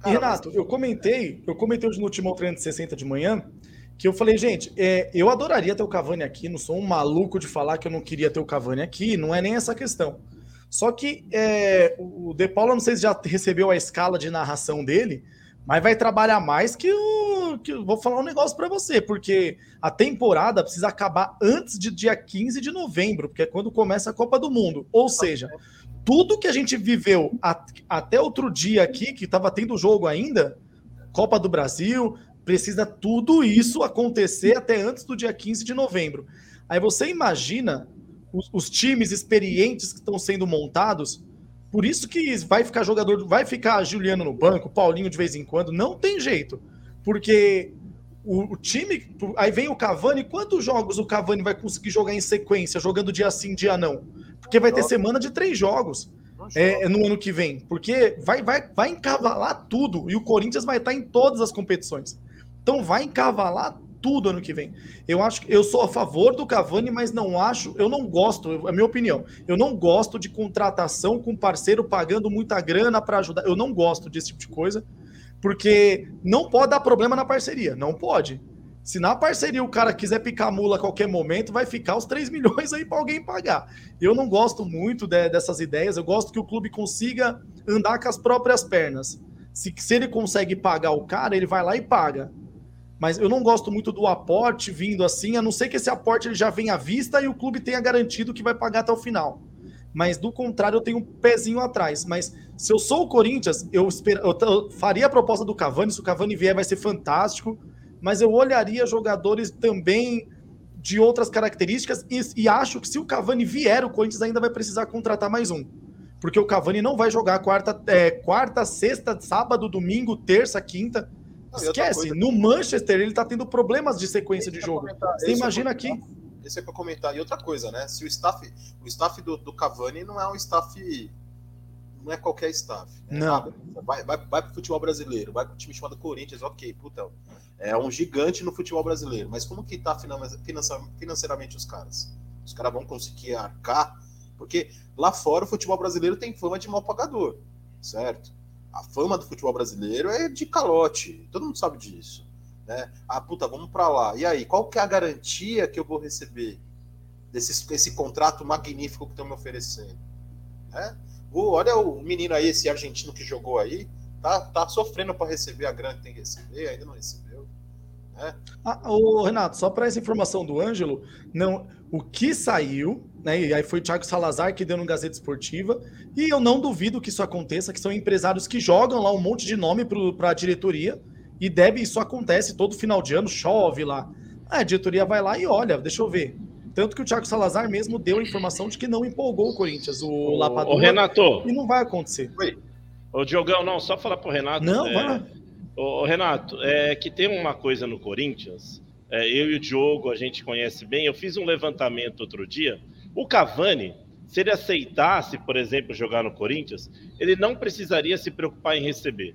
Cara, Renato, mas... eu comentei, eu comentei hoje no Timão 360 de manhã, que eu falei, gente, é, eu adoraria ter o Cavani aqui, não sou um maluco de falar que eu não queria ter o Cavani aqui, não é nem essa questão. Só que é, o De Paula, não sei se já recebeu a escala de narração dele, mas vai trabalhar mais que o. Que, vou falar um negócio para você, porque a temporada precisa acabar antes de dia 15 de novembro, porque é quando começa a Copa do Mundo. Ou seja, tudo que a gente viveu a, até outro dia aqui, que estava tendo jogo ainda, Copa do Brasil, precisa tudo isso acontecer até antes do dia 15 de novembro. Aí você imagina os, os times experientes que estão sendo montados, por isso que vai ficar jogador, vai ficar Juliano no banco, Paulinho de vez em quando, não tem jeito. Porque o, o, time. Aí vem o Cavani. Quantos jogos o Cavani vai conseguir jogar em sequência, jogando dia sim, dia não? Porque vai ter semana de três jogos é, no ano que vem. Porque vai, vai, vai encavalar tudo. E o Corinthians vai estar em todas as competições. Então vai encavalar tudo ano que vem. Eu acho que eu sou a favor do Cavani, mas não acho, eu não gosto, é a minha opinião. Eu não gosto de contratação com parceiro pagando muita grana para ajudar. Eu não gosto desse tipo de coisa. Porque não pode dar problema na parceria, não pode. Se na parceria o cara quiser picar mula a qualquer momento, vai ficar os 3 [LAUGHS] milhões aí para alguém pagar. Eu não gosto muito de, dessas ideias, eu gosto que o clube consiga andar com as próprias pernas. Se, se ele consegue pagar o cara, ele vai lá e paga. Mas eu não gosto muito do aporte vindo assim, a não ser que esse aporte ele já venha à vista e o clube tenha garantido que vai pagar até o final. Mas do contrário, eu tenho um pezinho atrás. Mas se eu sou o Corinthians, eu, esper... eu faria a proposta do Cavani. Se o Cavani vier, vai ser fantástico. Mas eu olharia jogadores também de outras características e, e acho que se o Cavani vier, o Corinthians ainda vai precisar contratar mais um. Porque o Cavani não vai jogar quarta, é, quarta sexta, sábado, domingo, terça, quinta. Não, Esquece, no Manchester ele tá tendo problemas de sequência de jogo. Você imagina aqui. Esse é para comentar. E outra coisa, né? Se o staff, o staff do, do Cavani não é um staff não é qualquer staff. Né? Não. Vai, vai, vai pro futebol brasileiro, vai pro time chamado Corinthians, ok, puta. É um gigante no futebol brasileiro. Mas como que tá financeiramente os caras? Os caras vão conseguir arcar? Porque lá fora o futebol brasileiro tem fama de mal pagador, certo? A fama do futebol brasileiro é de calote. Todo mundo sabe disso. Né? Ah, puta, vamos para lá. E aí, qual que é a garantia que eu vou receber desse esse contrato magnífico que estão me oferecendo? Né? olha o menino aí, esse argentino que jogou aí, tá, tá sofrendo para receber a grana que tem que receber, ainda não recebeu. Né? Ah, ô, Renato, só para essa informação do Ângelo, não, o que saiu, né? E aí foi o Thiago Salazar que deu no Gazeta Esportiva, e eu não duvido que isso aconteça, que são empresários que jogam lá um monte de nome para a diretoria, e deve, isso acontece todo final de ano, chove lá. A diretoria vai lá e olha, deixa eu ver. Tanto que o Thiago Salazar mesmo deu a informação de que não empolgou o Corinthians, o, o Lapador. Renato. E não vai acontecer. Oi. Ô, Diogão, não, só falar pro Renato. Não, é, vai. Ô, Renato, é que tem uma coisa no Corinthians. É, eu e o Diogo, a gente conhece bem. Eu fiz um levantamento outro dia. O Cavani, se ele aceitasse, por exemplo, jogar no Corinthians, ele não precisaria se preocupar em receber.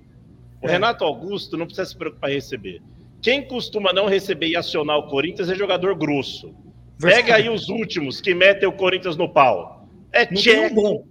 O é. Renato Augusto não precisa se preocupar em receber. Quem costuma não receber e acionar o Corinthians é jogador grosso. Pega aí os últimos que metem o Corinthians no pau. É Tcheco,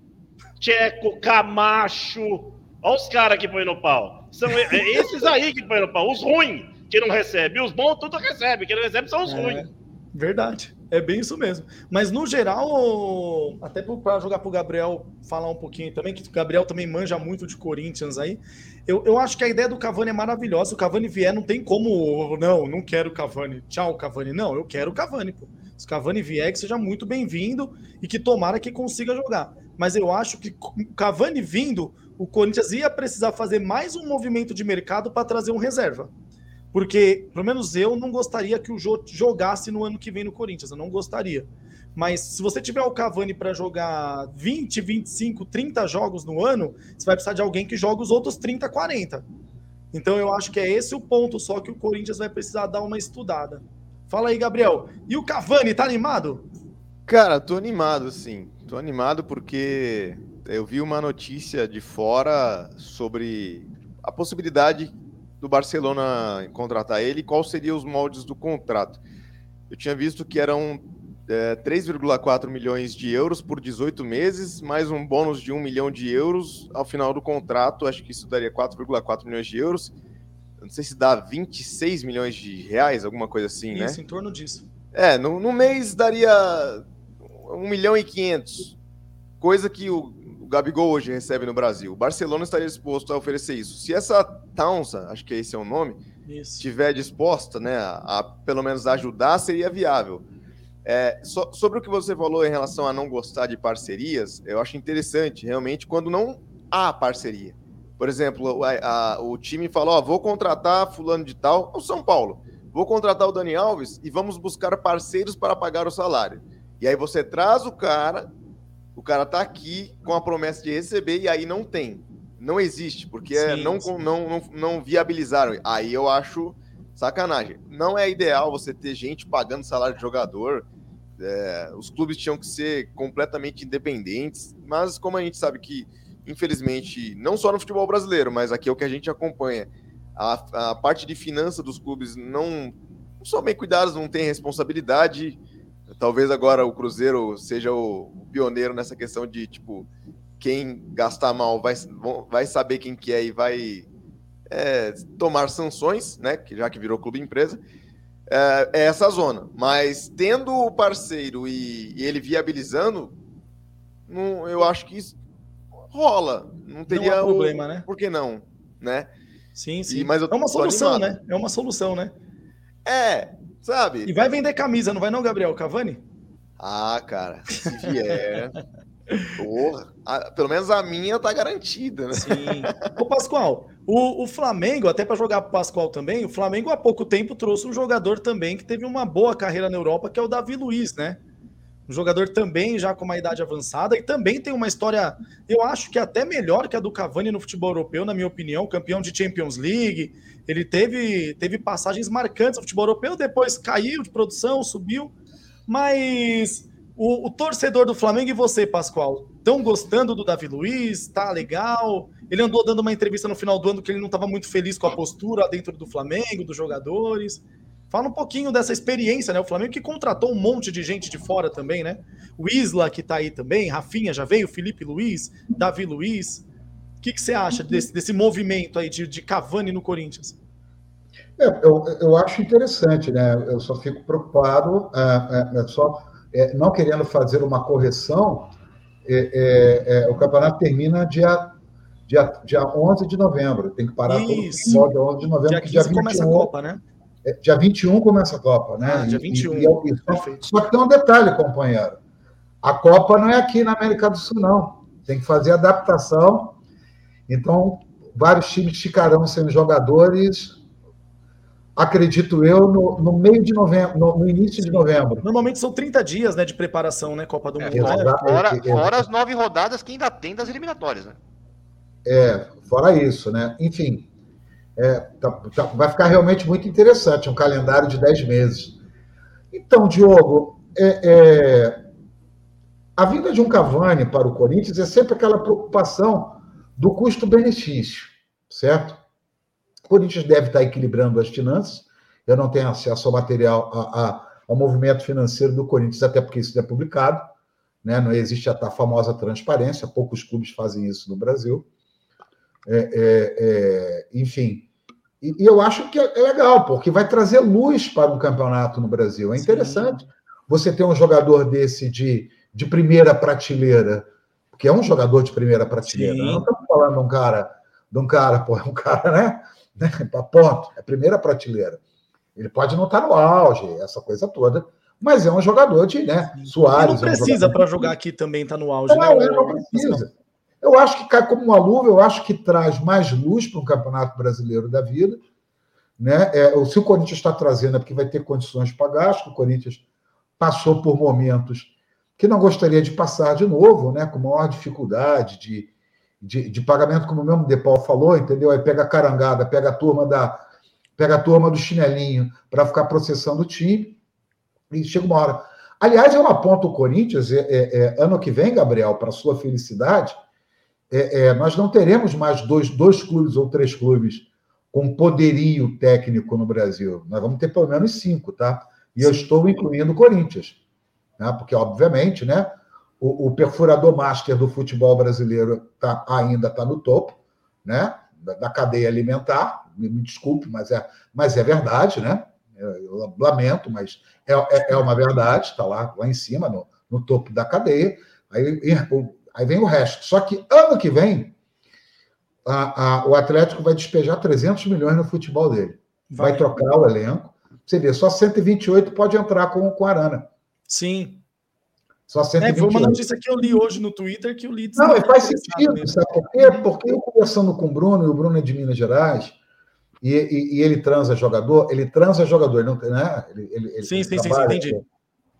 Tcheco, Camacho. Olha os caras que põem no pau. São esses aí que põem no pau. Os ruins que não recebem. Os bons tudo recebe. Que não recebe são os é, ruins. Verdade. É bem isso mesmo. Mas no geral, até para jogar para o Gabriel falar um pouquinho também, que o Gabriel também manja muito de Corinthians aí. Eu, eu acho que a ideia do Cavani é maravilhosa. Se o Cavani vier, não tem como. Não, não quero o Cavani. Tchau, Cavani. Não, eu quero o Cavani, pô. Se o Cavani vier, que seja muito bem-vindo e que tomara que consiga jogar. Mas eu acho que o Cavani vindo, o Corinthians ia precisar fazer mais um movimento de mercado para trazer um reserva. Porque, pelo menos eu, não gostaria que o Jô jogasse no ano que vem no Corinthians. Eu não gostaria. Mas se você tiver o Cavani para jogar 20, 25, 30 jogos no ano, você vai precisar de alguém que joga os outros 30, 40. Então eu acho que é esse o ponto só que o Corinthians vai precisar dar uma estudada. Fala aí, Gabriel. E o Cavani, tá animado? Cara, tô animado, sim. Tô animado porque eu vi uma notícia de fora sobre a possibilidade do Barcelona contratar ele, quais seriam os moldes do contrato. Eu tinha visto que eram é, 3,4 milhões de euros por 18 meses, mais um bônus de 1 milhão de euros ao final do contrato. Acho que isso daria 4,4 milhões de euros. Não sei se dá 26 milhões de reais, alguma coisa assim, isso, né? Isso, em torno disso. É, no, no mês daria 1 milhão e 500. Coisa que o o Gabigol hoje recebe no Brasil. O Barcelona estaria disposto a oferecer isso. Se essa Taunsa, acho que esse é o nome, estiver disposta, né, a, a, pelo menos ajudar, seria viável. É, so, sobre o que você falou em relação a não gostar de parcerias, eu acho interessante, realmente, quando não há parceria. Por exemplo, a, a, o time falou: ó, vou contratar fulano de tal, o São Paulo. Vou contratar o Dani Alves e vamos buscar parceiros para pagar o salário. E aí você traz o cara, o cara tá aqui com a promessa de receber e aí não tem. Não existe, porque é sim, é, não, sim. Não, não, não viabilizaram. Aí eu acho sacanagem. Não é ideal você ter gente pagando salário de jogador. É, os clubes tinham que ser completamente independentes, mas como a gente sabe que, infelizmente, não só no futebol brasileiro, mas aqui é o que a gente acompanha, a, a parte de finança dos clubes não, não são bem cuidados, não tem responsabilidade. Talvez agora o Cruzeiro seja o, pioneiro nessa questão de tipo quem gastar mal vai, vai saber quem que é e vai é, tomar sanções, né? Que já que virou clube empresa, é, é essa zona. Mas tendo o parceiro e, e ele viabilizando, não, eu acho que rola. Não teria não problema, o, né? Por que não, né? Sim, sim. E, mas é uma solução, animado. né? É uma solução, né? É, sabe? E vai vender camisa, não vai não, Gabriel Cavani? Ah, cara, se vier. [LAUGHS] Porra, a, pelo menos a minha tá garantida, né? Sim. Ô, Pascoal, o, o Flamengo, até para jogar pro Pascoal também, o Flamengo há pouco tempo trouxe um jogador também que teve uma boa carreira na Europa, que é o Davi Luiz, né? Um jogador também já com uma idade avançada e também tem uma história, eu acho que até melhor que a do Cavani no futebol europeu, na minha opinião, campeão de Champions League. Ele teve, teve passagens marcantes no futebol europeu, depois caiu de produção, subiu. Mas o, o, torcedor do Flamengo e você, Pascoal, estão gostando do Davi Luiz? Tá legal? Ele andou dando uma entrevista no final do ano que ele não estava muito feliz com a postura dentro do Flamengo, dos jogadores. Fala um pouquinho dessa experiência, né? O Flamengo que contratou um monte de gente de fora também, né? O Isla, que tá aí também, Rafinha já veio, Felipe Luiz, Davi Luiz. O que, que você acha desse, desse movimento aí de, de Cavani no Corinthians? É, eu, eu acho interessante, né? Eu só fico preocupado, é, é, é só é, não querendo fazer uma correção, é, é, o campeonato termina dia, dia, dia 11 de novembro. Tem que parar Isso. todo dia 11 de novembro. Dia 15 dia 21, começa a Copa, né? É, dia 21 começa a Copa, né? Ah, dia 21. E, e, e, só, só que tem um detalhe, companheiro. A Copa não é aqui na América do Sul, não. Tem que fazer adaptação. Então, vários times ficarão sem jogadores acredito eu, no, no meio de novembro, no, no, início de novembro. Normalmente são 30 dias né, de preparação, né, Copa do é, Mundo. Fora, fora, fora, as nove rodadas que ainda tem das eliminatórias, né? É, fora isso, né? Enfim, é, tá, tá, vai ficar realmente muito interessante, um calendário de 10 meses. Então, Diogo, é, é, a vinda de um Cavani para o Corinthians é sempre aquela preocupação do custo-benefício, certo? O Corinthians deve estar equilibrando as finanças. Eu não tenho acesso ao material, a, a, ao movimento financeiro do Corinthians, até porque isso não é publicado. Né? Não existe a, a famosa transparência, poucos clubes fazem isso no Brasil. É, é, é, enfim, e, e, eu acho que é, é legal, porque vai trazer luz para um campeonato no Brasil. É interessante Sim. você ter um jogador desse de, de primeira prateleira, porque é um jogador de primeira prateleira. Sim. Não estamos falando de um cara, de um cara, pô, um cara, né? [LAUGHS] né? Ponto. É primeira prateleira. Ele pode não estar no auge, essa coisa toda, mas é um jogador de, né? Soares. Ele não precisa é um para jogar aqui também estar tá no auge, não, né? Ele não precisa. Eu acho que cai como uma luva, eu acho que traz mais luz para um campeonato brasileiro da vida. Né? É, se o Corinthians está trazendo é porque vai ter condições de pagar, acho que o Corinthians passou por momentos que não gostaria de passar de novo, né? com maior dificuldade de, de, de pagamento, como o mesmo De Paulo falou, entendeu? Aí pega a carangada, pega a turma da pega a turma do chinelinho para ficar processando o time e chega uma hora. Aliás, eu aponto o Corinthians, é, é, é ano que vem, Gabriel, para sua felicidade, é, é, nós não teremos mais dois, dois clubes ou três clubes com poderio técnico no Brasil. Nós vamos ter pelo menos cinco, tá? E eu estou incluindo o Corinthians, né? porque, obviamente, né, o, o perfurador master do futebol brasileiro tá, ainda está no topo, né? Da, da, cadeia alimentar. Me, me, desculpe, mas é, mas é verdade, né? Eu lamento, mas é, é, é uma verdade, está lá, lá em cima, no, no topo da cadeia. Aí, aí vem o resto. Só que ano que vem, a, a, o Atlético vai despejar 300 milhões no futebol dele. Vai, vai trocar o elenco. Você vê, só 128 pode entrar com, com a Arana. Sim. Só 128. É, foi uma notícia que eu li hoje no Twitter que o Leeds. Não, faz sentido, mesmo. sabe por quê? Porque eu conversando com o Bruno, e o Bruno é de Minas Gerais, e, e, e ele transa jogador, ele transa jogador, não né? Ele, ele, sim, ele sim, sim, sim, entendi.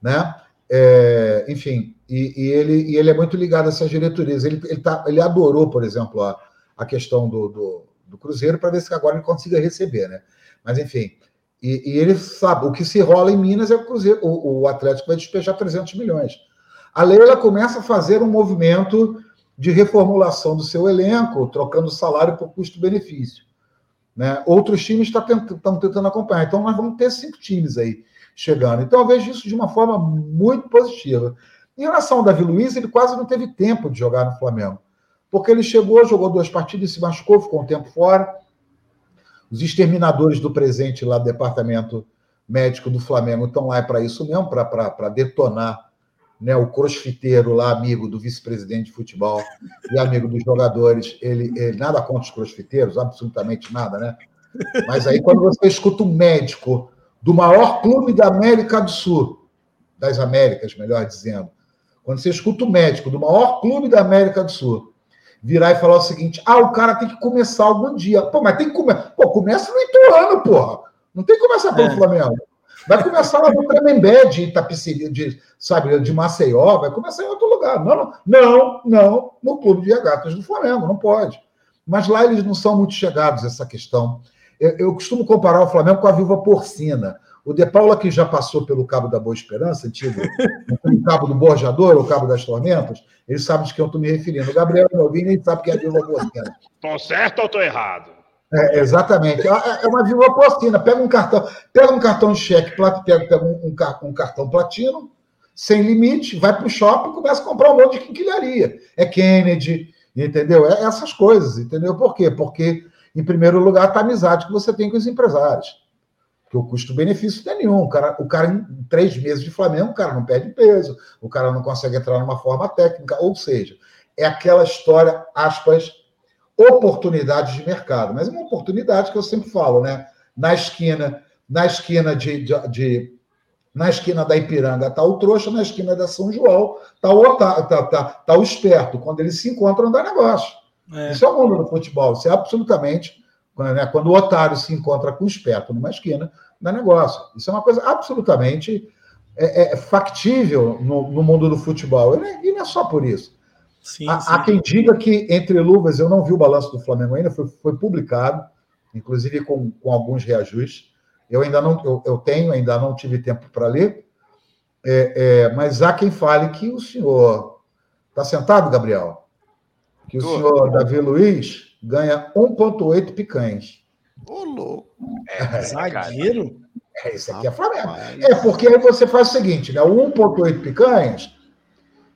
Né? É, enfim, e, e, ele, e ele é muito ligado a essas diretorias. Ele, ele, tá, ele adorou, por exemplo, a, a questão do, do, do Cruzeiro para ver se agora ele consiga receber, né? Mas, enfim, e, e, ele sabe, o que se rola em Minas é o Cruzeiro, o, o Atlético vai despejar 300 milhões. A Leila começa a fazer um movimento de reformulação do seu elenco, trocando salário por custo-benefício. Né? Outros times estão tentando, tentando acompanhar. Então, nós vamos ter cinco times aí chegando. Então, eu vejo isso de uma forma muito positiva. Em relação ao Davi Luiz, ele quase não teve tempo de jogar no Flamengo. Porque ele chegou, jogou duas partidas, se machucou, ficou um tempo fora. Os exterminadores do presente lá do departamento médico do Flamengo estão lá para isso mesmo, para detonar né, o crossfiteiro lá, amigo do vice-presidente de futebol e amigo dos jogadores. Ele, ele nada contra os crossfiteiros, absolutamente nada, né? Mas aí quando você escuta um médico do maior clube da América do Sul, das Américas, melhor dizendo, quando você escuta o médico do maior clube da América do Sul virar e falar o seguinte: ah, o cara tem que começar algum dia. Pô, mas tem que começar. Pô, começa no Ituano, porra. Não tem que começar pelo é. Flamengo. Vai começar lá no Tremembé de Itapiciri, de, sabe, de Maceió, vai começar em outro lugar. Não, não, não, no Clube de Regatas do Flamengo, não pode. Mas lá eles não são muito chegados essa questão. Eu, costumo comparar o Flamengo com a viúva porcina. O De Paula, que já passou pelo Cabo da Boa Esperança, antigo, o Cabo do Borjador, o Cabo das Tormentas, ele sabe de quem eu estou me referindo. O Gabriel Novinho nem sabe que é a viúva porcina. Estou certo ou estou errado? É, exatamente. É, é uma viúva porcina. Pega um cartão, pega um cartão de cheque, pega, pega um, um, um cartão platino, sem limite, vai para o shopping e começa a comprar um monte de quinquilharia. É Kennedy, entendeu? É essas coisas, entendeu? Por quê? Porque, em primeiro lugar, está a amizade que você tem com os empresários. Porque o custo-benefício não é nenhum. O cara, o cara, em três meses de Flamengo, o cara não perde peso, o cara não consegue entrar numa forma técnica. Ou seja, é aquela história, aspas, oportunidades de mercado. Mas é uma oportunidade que eu sempre falo, né? Na esquina, na esquina de, de, de na esquina da Ipiranga está o trouxa, na esquina da São João está o, tá, tá, tá, tá o esperto. Quando eles se encontram, dá negócio. É. Isso é o mundo do futebol. Isso é absolutamente né? Quando o otário se encontra com o esperto numa esquina, dá negócio. Isso é uma coisa absolutamente é, é factível no, no, mundo do futebol. E não é só por isso. Sim, há, sim. há, quem diga que, entre luvas, eu não vi o balanço do Flamengo ainda, foi, foi publicado, inclusive com, com alguns reajustes. Eu ainda não eu, eu tenho, ainda não tive tempo para ler, é, é, mas há quem fale que o senhor. Está sentado, Gabriel? Que o Tô. senhor Davi Luiz ganha 1,8 picanhas. Ô, louco. É, zagueiro? É, isso aqui é Flamengo. É porque aí você faz o seguinte, né? O 1,8 picanhas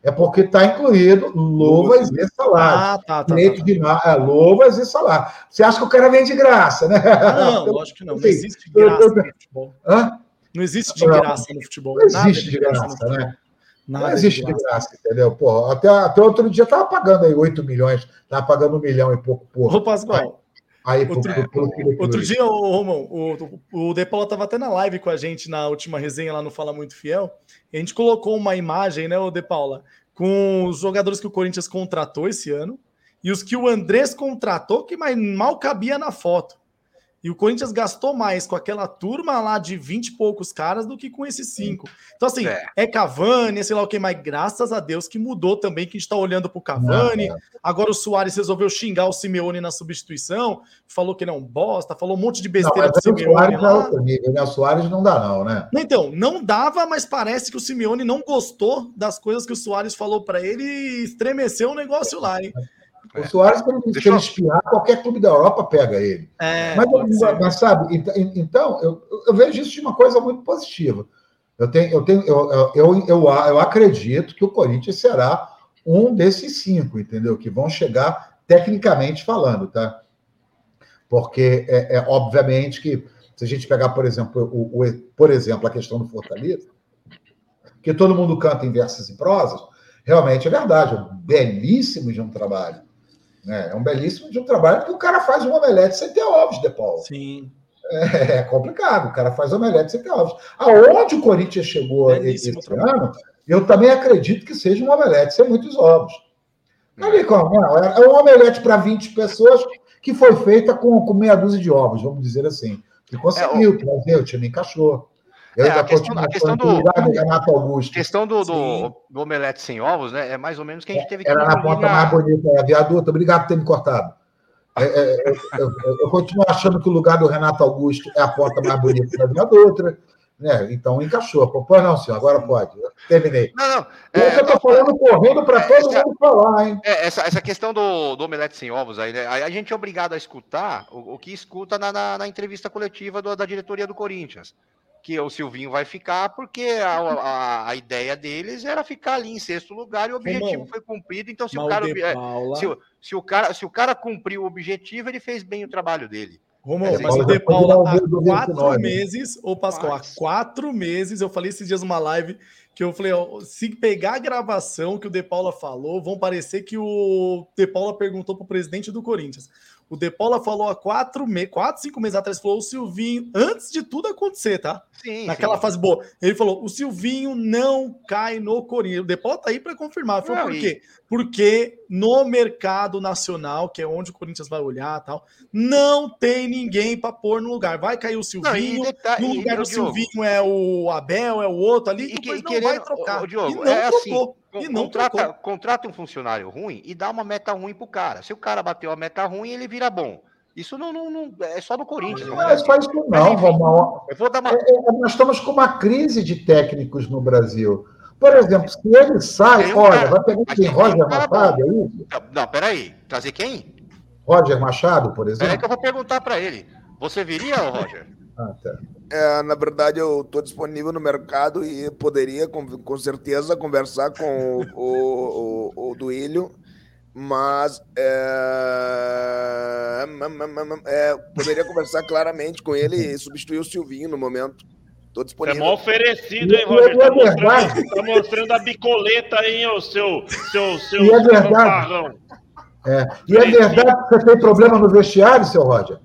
é porque está incluído luvas e salário. Ah, tá, tá, tá, tá. De, é, luvas e salário. Você acha que o cara vem de graça, né? Ah, não, [LAUGHS] lógico que não. Não existe graça no futebol. Hã? Não existe de graça no futebol. Não existe de graça, né? Nada não existe de graça, entendeu? Pô, até, até outro dia estava pagando aí 8 milhões, estava pagando um milhão e pouco por. Ô, Pascoal. Aí, outro, outro dia, o Romão, o, o De Paula estava até na live com a gente na última resenha lá no Fala Muito Fiel. A gente colocou uma imagem, né, o De Paula, com os jogadores que o Corinthians contratou esse ano e os que o Andrés contratou, que mal cabia na foto. E o Corinthians gastou mais com aquela turma lá de 20 e poucos caras do que com esses cinco. Então, assim, é, é Cavani, é sei lá o que, mas graças a Deus que mudou também, que a gente tá olhando pro Cavani. Não, é. Agora o Soares resolveu xingar o Simeone na substituição, falou que não bosta, falou um monte de besteira não, do Simeone. O Soares, lá. Não, né? o Soares não dá, não, né? Então, não dava, mas parece que o Simeone não gostou das coisas que o Soares falou para ele e estremeceu o negócio lá, hein? O é. Soares, se ele espiar, qualquer clube da Europa pega ele. É, mas, mas, sabe, então, eu, eu, vejo isso de uma coisa muito positiva. Eu, tenho, eu, tenho, eu, eu, eu, eu acredito que o Corinthians será um desses cinco, entendeu? Que vão chegar tecnicamente falando, tá? Porque é, é obviamente que se a gente pegar, por exemplo, o, o, por exemplo, a questão do Fortaleza, que todo mundo canta em versos e prosas, realmente é verdade, é um belíssimo de um trabalho. Né? É um belíssimo de um trabalho que o cara faz um omelete sem ter ovos, De Paulo. Sim. É, é complicado, o cara faz omelete sem ter ovos. Aonde o Corinthians chegou esse ano, eu também acredito que seja um omelete sem muitos ovos. Ali, como, é um omelete para 20 pessoas que foi feita com, com meia dúzia de ovos, vamos dizer assim. Que conseguiu, é, o... trazer, o time encaixou. Eu é, a questão, a questão do, Renato Augusto. questão do, do, do, omelete sem ovos, né? É mais ou menos que a gente teve que. Era na ponta na... mais bonita, é, viaduto. Obrigado por ter me cortado. É, é, é eu, eu, continuo achando que o lugar do Renato Augusto é a porta mais bonita da viadutra. Né? Então encaixou. Pois não, senhor, agora pode. Eu terminei. Não, não. É, eu estou falando correndo para todo essa, mundo falar, hein? É, essa, essa questão do, do omelete sem ovos aí, né? a gente é obrigado a escutar o, o que escuta na, na, na entrevista coletiva do, da diretoria do Corinthians que o Silvinho vai ficar, porque a, a, a, ideia deles era ficar ali em sexto lugar e o objetivo foi cumprido. Então, se o, cara, se, se, o cara, se o cara cumpriu o objetivo, ele fez bem o trabalho dele. Romão, mas o De Paula há quatro meses, ô Pascoal, há quatro meses, eu falei esses dias numa live que eu falei, ó, se pegar a gravação que o De Paula falou, vão parecer que o De Paula perguntou para o presidente do Corinthians. O De Paula falou há quatro, me... quatro, cinco meses atrás, falou o Silvinho, antes de tudo acontecer, tá? Sim, Naquela sim. fase boa. Ele falou: o Silvinho não cai no Corinthians. O De Paula tá aí para confirmar. Falou, por quê? Porque no mercado nacional, que é onde o Corinthians vai olhar tal, não tem ninguém para pôr no lugar. Vai cair o Silvinho, não, no lugar do Silvinho é o Abel, é o outro ali, e, depois e, não querendo, vai trocar. O, Diogo, e não é assim, trocou. Assim, e não contrata, contrata um funcionário ruim e dá uma meta ruim pro cara. Se o cara bateu a meta ruim, ele vira bom. Isso não, não, não, é só no Corinthians. Não, é só isso não, Romão. Eu vou dar uma... É, é, nós estamos com uma crise de técnicos no Brasil. Por exemplo, se ele sai, um olha, cara, vai pegar quem? Roger Machado, é isso? Não, peraí. Trazer quem? Roger Machado, por exemplo? Peraí que eu vou perguntar para ele. Você viria, Roger? Ah, tá. É, na verdade, eu estou disponível no mercado e poderia, com, com certeza, conversar com o, o, o, o Duílio, mas é, é, poderia conversar claramente com ele e substituir o Silvinho no momento. Tô disponível. É mó oferecido, hein, Roger? Tá mostrando, tá mostrando a bicoleta, hein, o seu, seu, seu, e é verdade. É. E é verdade que você tem problema no vestiário, seu Roger?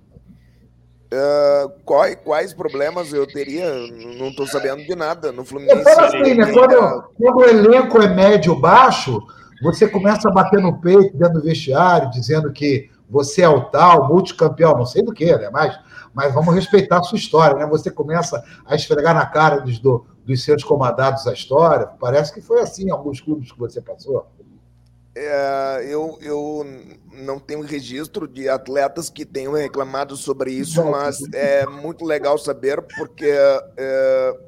Uh, quais, quais problemas eu teria? Não estou sabendo de nada no Fluminense. assim, né? Quando, quando o elenco é médio-baixo, você começa a bater no peito dentro do vestiário, dizendo que você é o tal, multicampeão, não sei do que, né? Mas mas vamos respeitar a sua história, né? Você começa a esfregar na cara dos, do, dos seus comandados a história. Parece que foi assim em alguns clubes que você passou. É, eu, eu não tenho registro de atletas que tenham reclamado sobre isso, mas é muito legal saber, porque é,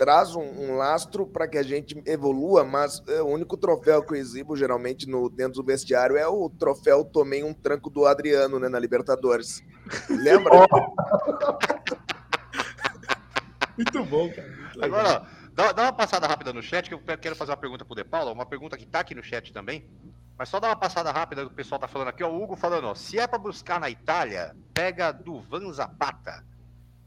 traz um, um lastro para que a gente evolua, mas é, o único troféu que eu exibo geralmente no dentro do vestiário é o troféu tomei um tranco do Adriano, né, na Libertadores. Lembra? [LAUGHS] Muito bom, cara. Muito Agora, dá, dá, uma passada rápida no chat, que eu quero fazer uma pergunta pro De Paula, uma pergunta que tá aqui no chat também. Mas só dá uma passada rápida do pessoal tá falando aqui, ó. O Hugo falando, ó. Se é para buscar na Itália, pega do Van Zapata.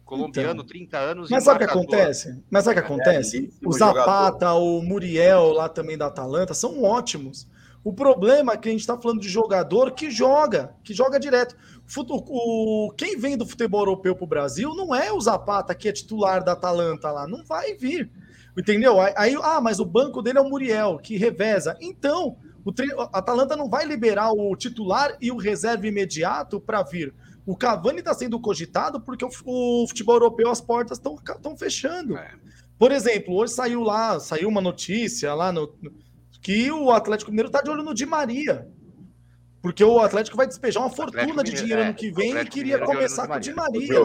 Colombiano, então, 30 anos. Mas sabe o que acontece? Mas sabe o que é, acontece? É, o Zapata, jogador. o Muriel lá também da Atalanta são ótimos. O problema é que a gente está falando de jogador que joga, que joga direto. O, quem vem do futebol europeu para o Brasil não é o Zapata, que é titular da Atalanta lá. Não vai vir. Entendeu? Aí, ah, mas o banco dele é o Muriel, que reveza. Então, o a Atalanta não vai liberar o titular e o reserva imediato para vir. O Cavani está sendo cogitado porque o, o, futebol europeu, as portas estão fechando. É. Por exemplo, hoje saiu lá, saiu uma notícia lá no, que o Atlético Mineiro está de olho no Di Maria. Porque o Atlético vai despejar uma fortuna de dinheiro é, ano que vem e queria começar com o Di Maria.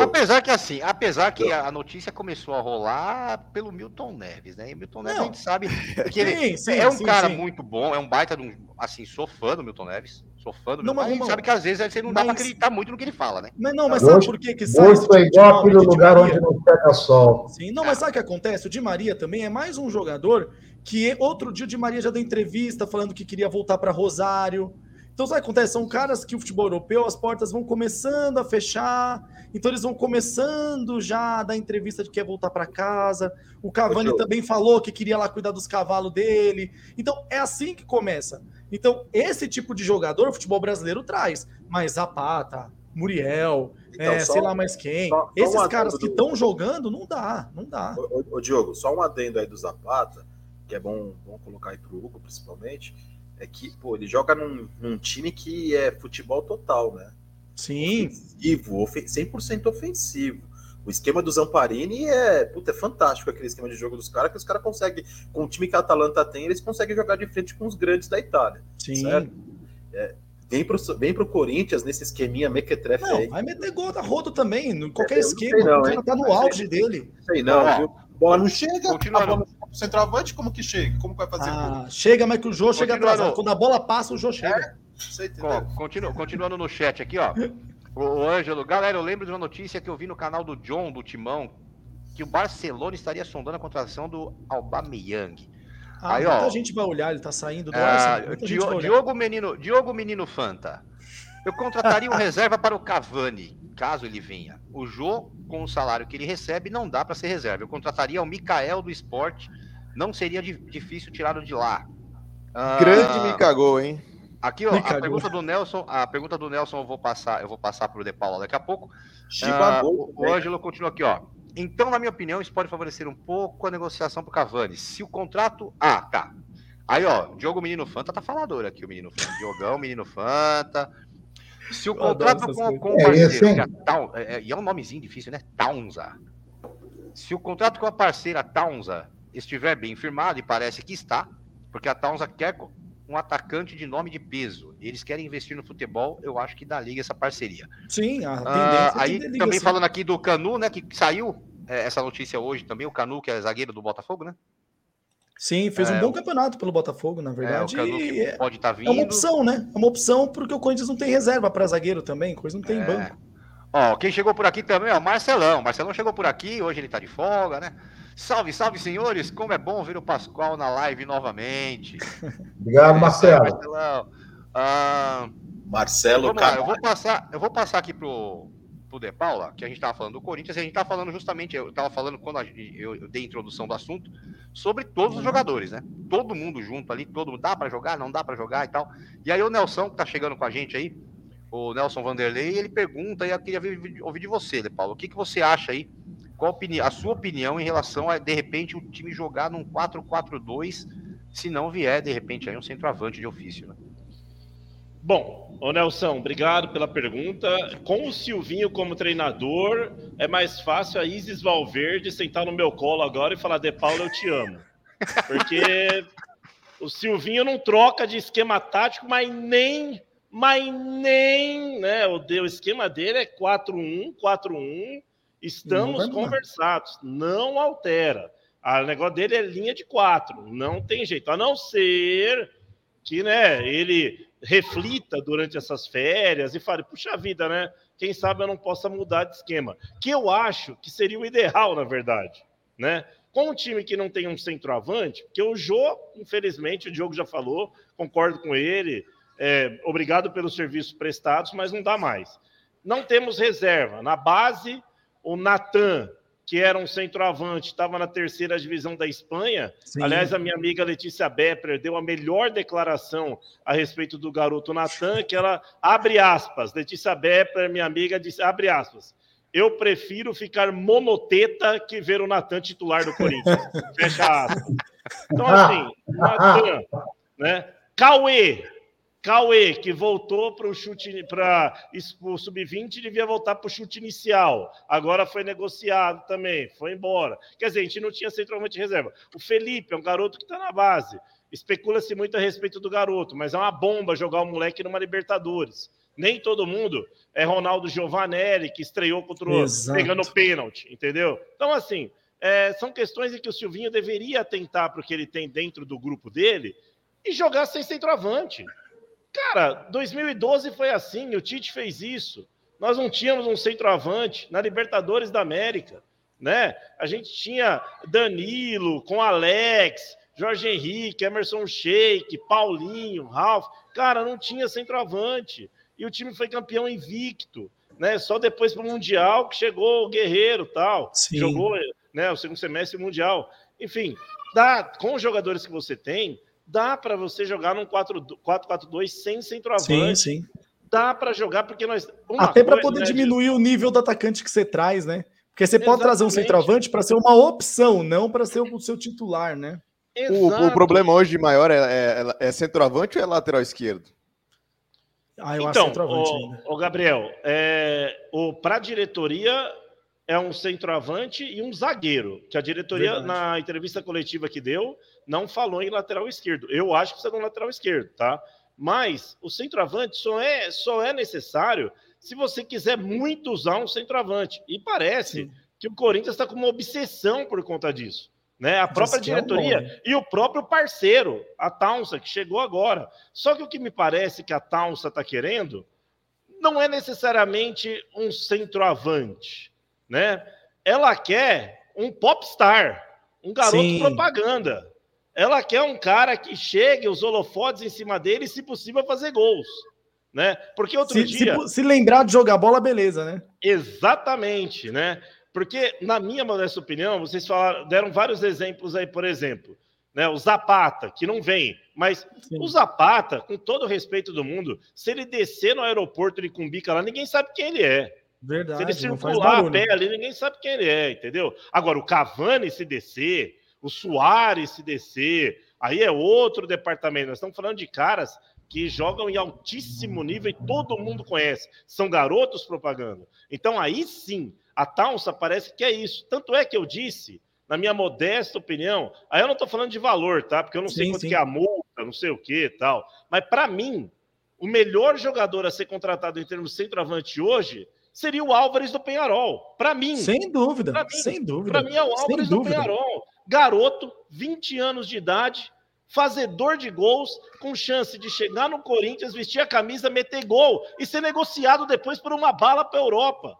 Apesar que assim, apesar que a notícia começou a rolar pelo Milton Neves, né? E o Milton Neves Não. a gente sabe [LAUGHS] que ele sim, sim, é um sim, cara muito bom, é um baita de um, assim, sou fã do Milton Neves. Sou fã do não, mas, a gente sabe que às vezes você não dá mas... pra acreditar muito no que ele fala, né? Mas não, mas sabe por que que sai? Gosto é igual aquele lugar onde não pega sol. Sim, não, mas sabe o que acontece? O Di Maria também é mais um jogador que outro dia o Di Maria já deu entrevista falando que queria voltar para Rosário. Então, sabe o que acontece? São caras que o futebol europeu, as portas vão começando a fechar, então eles vão começando já a dar entrevista de que quer voltar para casa. O Cavani também falou que queria lá cuidar dos cavalos dele. Então, é assim que começa. Então, esse tipo de jogador o futebol brasileiro traz. Mas Zapata, Muriel, Então, é, só, sei lá mais quem. Só, Esses um caras que estão do... jogando, não dá, não dá. Ô, ô, ô, Diogo, só um adendo aí do Zapata, que é bom, bom colocar aí pro Hugo, principalmente, é que, pô, ele joga num, num time que é futebol total, né? Sim. Ofensivo, ofen 100% ofensivo. O esquema do Zamparini é, puta, é fantástico aquele esquema de jogo dos caras, que os caras conseguem, com o time que a Atalanta tem, eles conseguem jogar de frente com os grandes da Itália. Sim. Certo? É, vem pro, vem pro Corinthians nesse esqueminha mequetrefe não, aí. Vai meter gol da rodo também, em qualquer é, esquema. Não, o cara tá no auge dele. Sei não, viu? Bola não chega, a bola centroavante, como que chega? Como vai fazer ah? Chega, mas que o Jô chega atrasado. Quando a bola passa, o Jô chega. É? Continu, continuando no chat aqui, ó. [LAUGHS] O, Ângelo, galera, eu lembro de uma notícia que eu vi no canal do John, do Timão, que o Barcelona estaria sondando a contratação do Aubameyang. Ah, Aí, muita ó, gente vai olhar, ele tá saindo do ah, Diogo, Diogo Menino, Diogo Menino Fanta. Eu contrataria um [LAUGHS] reserva para o Cavani, caso ele venha. O Jô, com o salário que ele recebe, não dá para ser reserva. Eu contrataria o Mikael do esporte, não seria difícil tirá-lo de lá. Ah, Grande me cagou, hein? Aqui, ó, a pergunta do Nelson, a pergunta do Nelson eu vou passar, eu vou passar para o De Paula daqui a pouco. Uh, o, o Ângelo continua aqui, ó. Então, na minha opinião, isso pode favorecer um pouco a negociação para o Cavani. Se o contrato. Ah, tá. Aí, ó, Diogo Menino Fanta tá falador aqui, o Menino Fanta. Diogão, Menino Fanta. Se o eu contrato com, com o parceiro. É, é, é, e é um nomezinho difícil, né? Taunza. Se o contrato com a parceira Taunza estiver bem firmado, e parece que está, porque a Taunza quer um atacante de nome de peso. Eles querem investir no futebol, eu acho que dá liga essa parceria. Sim, a ah, é Aí liga, também sim. falando aqui do Canu, né, que saiu é, essa notícia hoje também, o Canu, que é zagueiro do Botafogo, né? Sim, fez um é, bom campeonato pelo Botafogo, na verdade. É, é, pode estar tá vindo. É uma opção, né? É uma opção porque o Corinthians não tem reserva para zagueiro também, o Corinthians não tem é. banco. Ó, quem chegou por aqui também, ó, Marcelão. Marcelão chegou por aqui, hoje ele tá de folga, né? Salve, salve, senhores! Como é bom ver o Pascoal na live novamente. [LAUGHS] Obrigado, Marcelo. Marcelão. Ah, Marcelo, cara. eu vou passar, eu vou passar aqui pro, De Paula, que a gente estava falando do Corinthians, e a gente estava falando justamente, eu estava falando quando eu, eu, dei a introdução do assunto, sobre todos os jogadores, né? Todo mundo junto ali, todo mundo, dá para jogar, não dá para jogar e tal. E aí o Nelson, que tá chegando com a gente aí, o Nelson Vanderlei, ele pergunta, e eu queria ouvir de você, De Paula, o que, que você acha aí qual a sua opinião em relação a, de repente, o time jogar num 4-4-2, se não vier, de repente, aí um centroavante de ofício, né? Bom, ô Nelson, obrigado pela pergunta. Com o Silvinho como treinador, é mais fácil a Isis Valverde sentar no meu colo agora e falar, De Paulo, eu te amo. Porque [LAUGHS] o Silvinho não troca de esquema tático, mas nem, mas nem, né? O, o esquema dele é 4-1, 4-1 Estamos conversados, não altera. O negócio dele é linha de quatro, não tem jeito, a não ser que né, ele reflita durante essas férias e fale, puxa vida, né? Quem sabe eu não possa mudar de esquema. Que eu acho que seria o ideal, na verdade, né? Com um time que não tem um centroavante, porque o Jô, infelizmente, o Diogo já falou, concordo com ele, é, obrigado pelos serviços prestados, mas não dá mais. Não temos reserva. Na base, o Natan, que era um centroavante, estava na terceira divisão da Espanha. Sim. Aliás, a minha amiga Letícia Bepper deu a melhor declaração a respeito do garoto Natan, que ela abre aspas. Letícia Bepper, minha amiga, disse abre aspas. Eu prefiro ficar monoteta que ver o Natan titular do Corinthians. [LAUGHS] Fecha aspas. Então, assim, Natan, né? Cauê, Cauê, que voltou para o chute para o sub-20, devia voltar para o chute inicial. Agora foi negociado também, foi embora. Quer dizer, a gente não tinha centralmente reserva. O Felipe é um garoto que está na base. Especula-se muito a respeito do garoto, mas é uma bomba jogar o moleque numa Libertadores. Nem todo mundo é Ronaldo Giovanelli, que estreou contra o pegando pênalti, entendeu? Então, assim, é, são questões em que o Silvinho deveria tentar para o que ele tem dentro do grupo dele e jogar sem centroavante. Cara, 2012 foi assim, o Tite fez isso. Nós não tínhamos um centroavante na Libertadores da América, né? A gente tinha Danilo com Alex, Jorge Henrique, Emerson Sheik, Paulinho, Ralf. Cara, não tinha centroavante. E o time foi campeão invicto, né? Só depois para o Mundial que chegou o Guerreiro tal. Sim. Jogou né, o segundo semestre Mundial. Enfim, dá, com os jogadores que você tem, dá para você jogar num 4-4-2 sem centroavante. Sim, sim. dá para jogar porque nós. Até para poder né, diminuir o nível do atacante que você traz, né? Porque você pode trazer um centroavante para ser uma opção, não para ser o seu titular, né? O, o, problema hoje maior é, é, é, centroavante ou é lateral esquerdo? Ah, eu então, o, o Gabriel, é, o para a diretoria é um centroavante e um zagueiro, que a diretoria, Verdade. na entrevista coletiva que deu, não falou em lateral esquerdo. Eu acho que precisa de um lateral esquerdo, tá? Mas o centroavante só é, só é necessário se você quiser muito usar um centroavante. E parece Sim. que o Corinthians está com uma obsessão por conta disso. Né? A própria diretoria é e o próprio parceiro, a Taunsa, que chegou agora. Só que o que me parece que a Taunsa está querendo não é necessariamente um centroavante né? Ela quer um popstar, um garoto Sim. propaganda. Ela quer um cara que chegue os holofotes em cima dele e, se possível, fazer gols. Né? Porque outro se, dia. Se, se lembrar de jogar bola, beleza, né? Exatamente, né? Porque, na minha modesta opinião, vocês falaram, deram vários exemplos aí, por exemplo, né? O Zapata, que não vem, mas Sim. o Zapata, com todo o respeito do mundo, se ele descer no aeroporto de Cumbica lá, ninguém sabe quem ele é. Verdade. Se ele circular a pé ali, ninguém sabe quem ele é, entendeu? Agora, o Cavani se descer, o Soares se descer, aí é outro departamento. Nós estamos falando de caras que jogam em altíssimo nível e todo mundo conhece. São garotos propaganda. Então, aí sim, a Taunsa parece que é isso. Tanto é que eu disse, na minha modesta opinião, aí eu não estou falando de valor, tá? Porque eu não sim, sei quanto sim. que é a multa, não sei o que tal. Mas, para mim, o melhor jogador a ser contratado em termos de centroavante hoje seria o Álvares do Penharol. Para mim. Sem dúvida, mim, sem dúvida. Para mim é o Álvares do Penharol. Garoto, 20 anos de idade, fazedor de gols, com chance de chegar no Corinthians, vestir a camisa, meter gol e ser negociado depois por uma bala para Europa.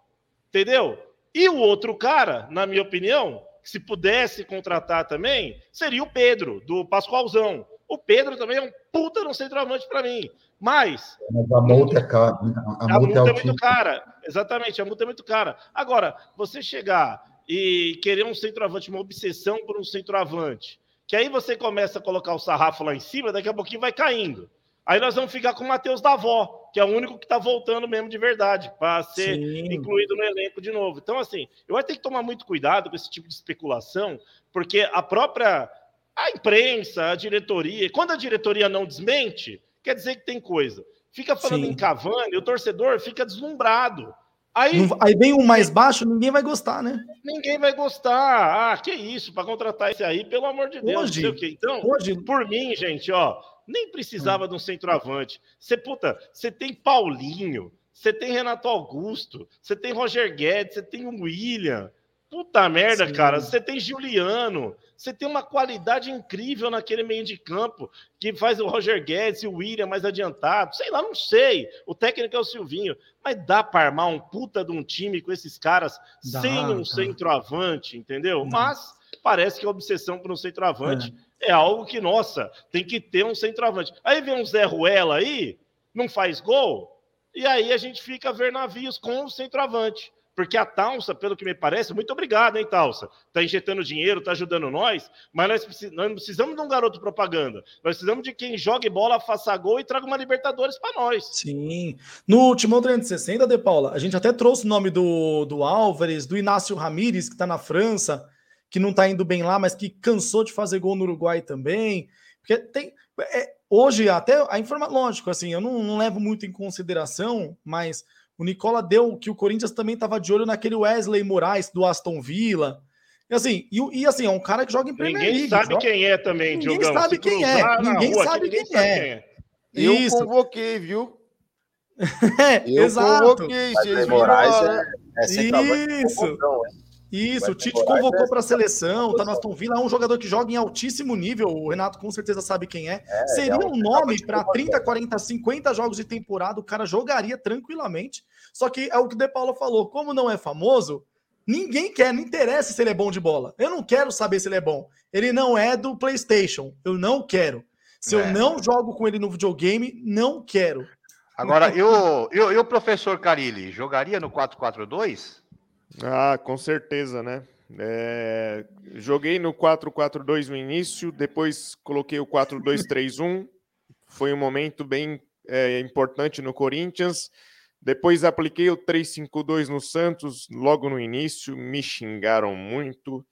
Entendeu? E o outro cara, na minha opinião, se pudesse contratar também, seria o Pedro, do Pascoalzão. O Pedro também é um puta no centroavante para mim. Mas. Mas a multa é cara. Né? A, a multa, multa é, é muito cara. Exatamente, a multa é muito cara. Agora, você chegar e querer um centroavante, uma obsessão por um centroavante, que aí você começa a colocar o sarrafo lá em cima, daqui a pouquinho vai caindo. Aí nós vamos ficar com o Matheus Davó, que é o único que está voltando mesmo de verdade, para ser Sim. incluído no elenco de novo. Então, assim, eu vou ter que tomar muito cuidado com esse tipo de especulação, porque a própria a imprensa, a diretoria, quando a diretoria não desmente, quer dizer que tem coisa. Fica falando Sim. em Cavani, o torcedor fica deslumbrado. Aí, aí vem um mais baixo, ninguém vai gostar, né? Ninguém vai gostar. Ah, que isso, para contratar esse aí, pelo amor de Deus, hoje, o. Então, hoje... por mim, gente, ó, nem precisava hum. de um centroavante. Você, puta, você tem Paulinho, você tem Renato Augusto, você tem Roger Guedes, você tem o William. Puta merda, Sim. cara, você tem Juliano. Você tem uma qualidade incrível naquele meio de campo que faz o Roger Guedes e o William mais adiantado. Sei lá, não sei. O técnico é o Silvinho. Mas dá para armar um puta de um time com esses caras dá, sem um centroavante, entendeu? Não. Mas parece que a obsessão por um centroavante é. é algo que, nossa, tem que ter um centroavante. Aí vem um Zé Ruela aí, não faz gol, e aí a gente fica a ver navios com o centroavante. Porque a Talsa, pelo que me parece, muito obrigado, hein, Talsa? Está injetando dinheiro, está ajudando nós, mas nós, precis, nós não precisamos de um garoto propaganda. Nós precisamos de quem jogue bola, faça gol e traga uma Libertadores para nós. Sim. No último 360, De Paula, a gente até trouxe o nome do, do Álvares, do Inácio Ramírez, que está na França, que não está indo bem lá, mas que cansou de fazer gol no Uruguai também. Porque tem. É, hoje, até a informação, lógico, assim, eu não, não levo muito em consideração, mas o Nicola deu que o Corinthians também estava de olho naquele Wesley Moraes do Aston Villa. E assim, e, e assim, é um cara que joga em Premier Ninguém League, sabe joga... quem é também, Ninguém Diogão. sabe quem é. Ninguém rua, sabe quem, ninguém é. quem é. Eu Isso. convoquei, viu? [LAUGHS] é, eu exato. convoquei, vocês viram. É, é Isso. Isso, o Tite convocou para a seleção, tá no Aston Villa, é um jogador que joga em altíssimo nível, o Renato com certeza sabe quem é. é Seria é um nome para 30, 40, 50 jogos de temporada, o cara jogaria tranquilamente. Só que é o que o De Paulo falou, como não é famoso, ninguém quer, não interessa se ele é bom de bola. Eu não quero saber se ele é bom. Ele não é do PlayStation, eu não quero. Se é. eu não jogo com ele no videogame, não quero. Agora, eu, eu, eu professor Carilli, jogaria no 442? Ah, com certeza, né? É, joguei no 4-4-2 no início, depois coloquei o 4-2-3-1. [LAUGHS] Foi um momento bem é, importante no Corinthians. Depois apliquei o 352 no Santos logo no início, me xingaram muito.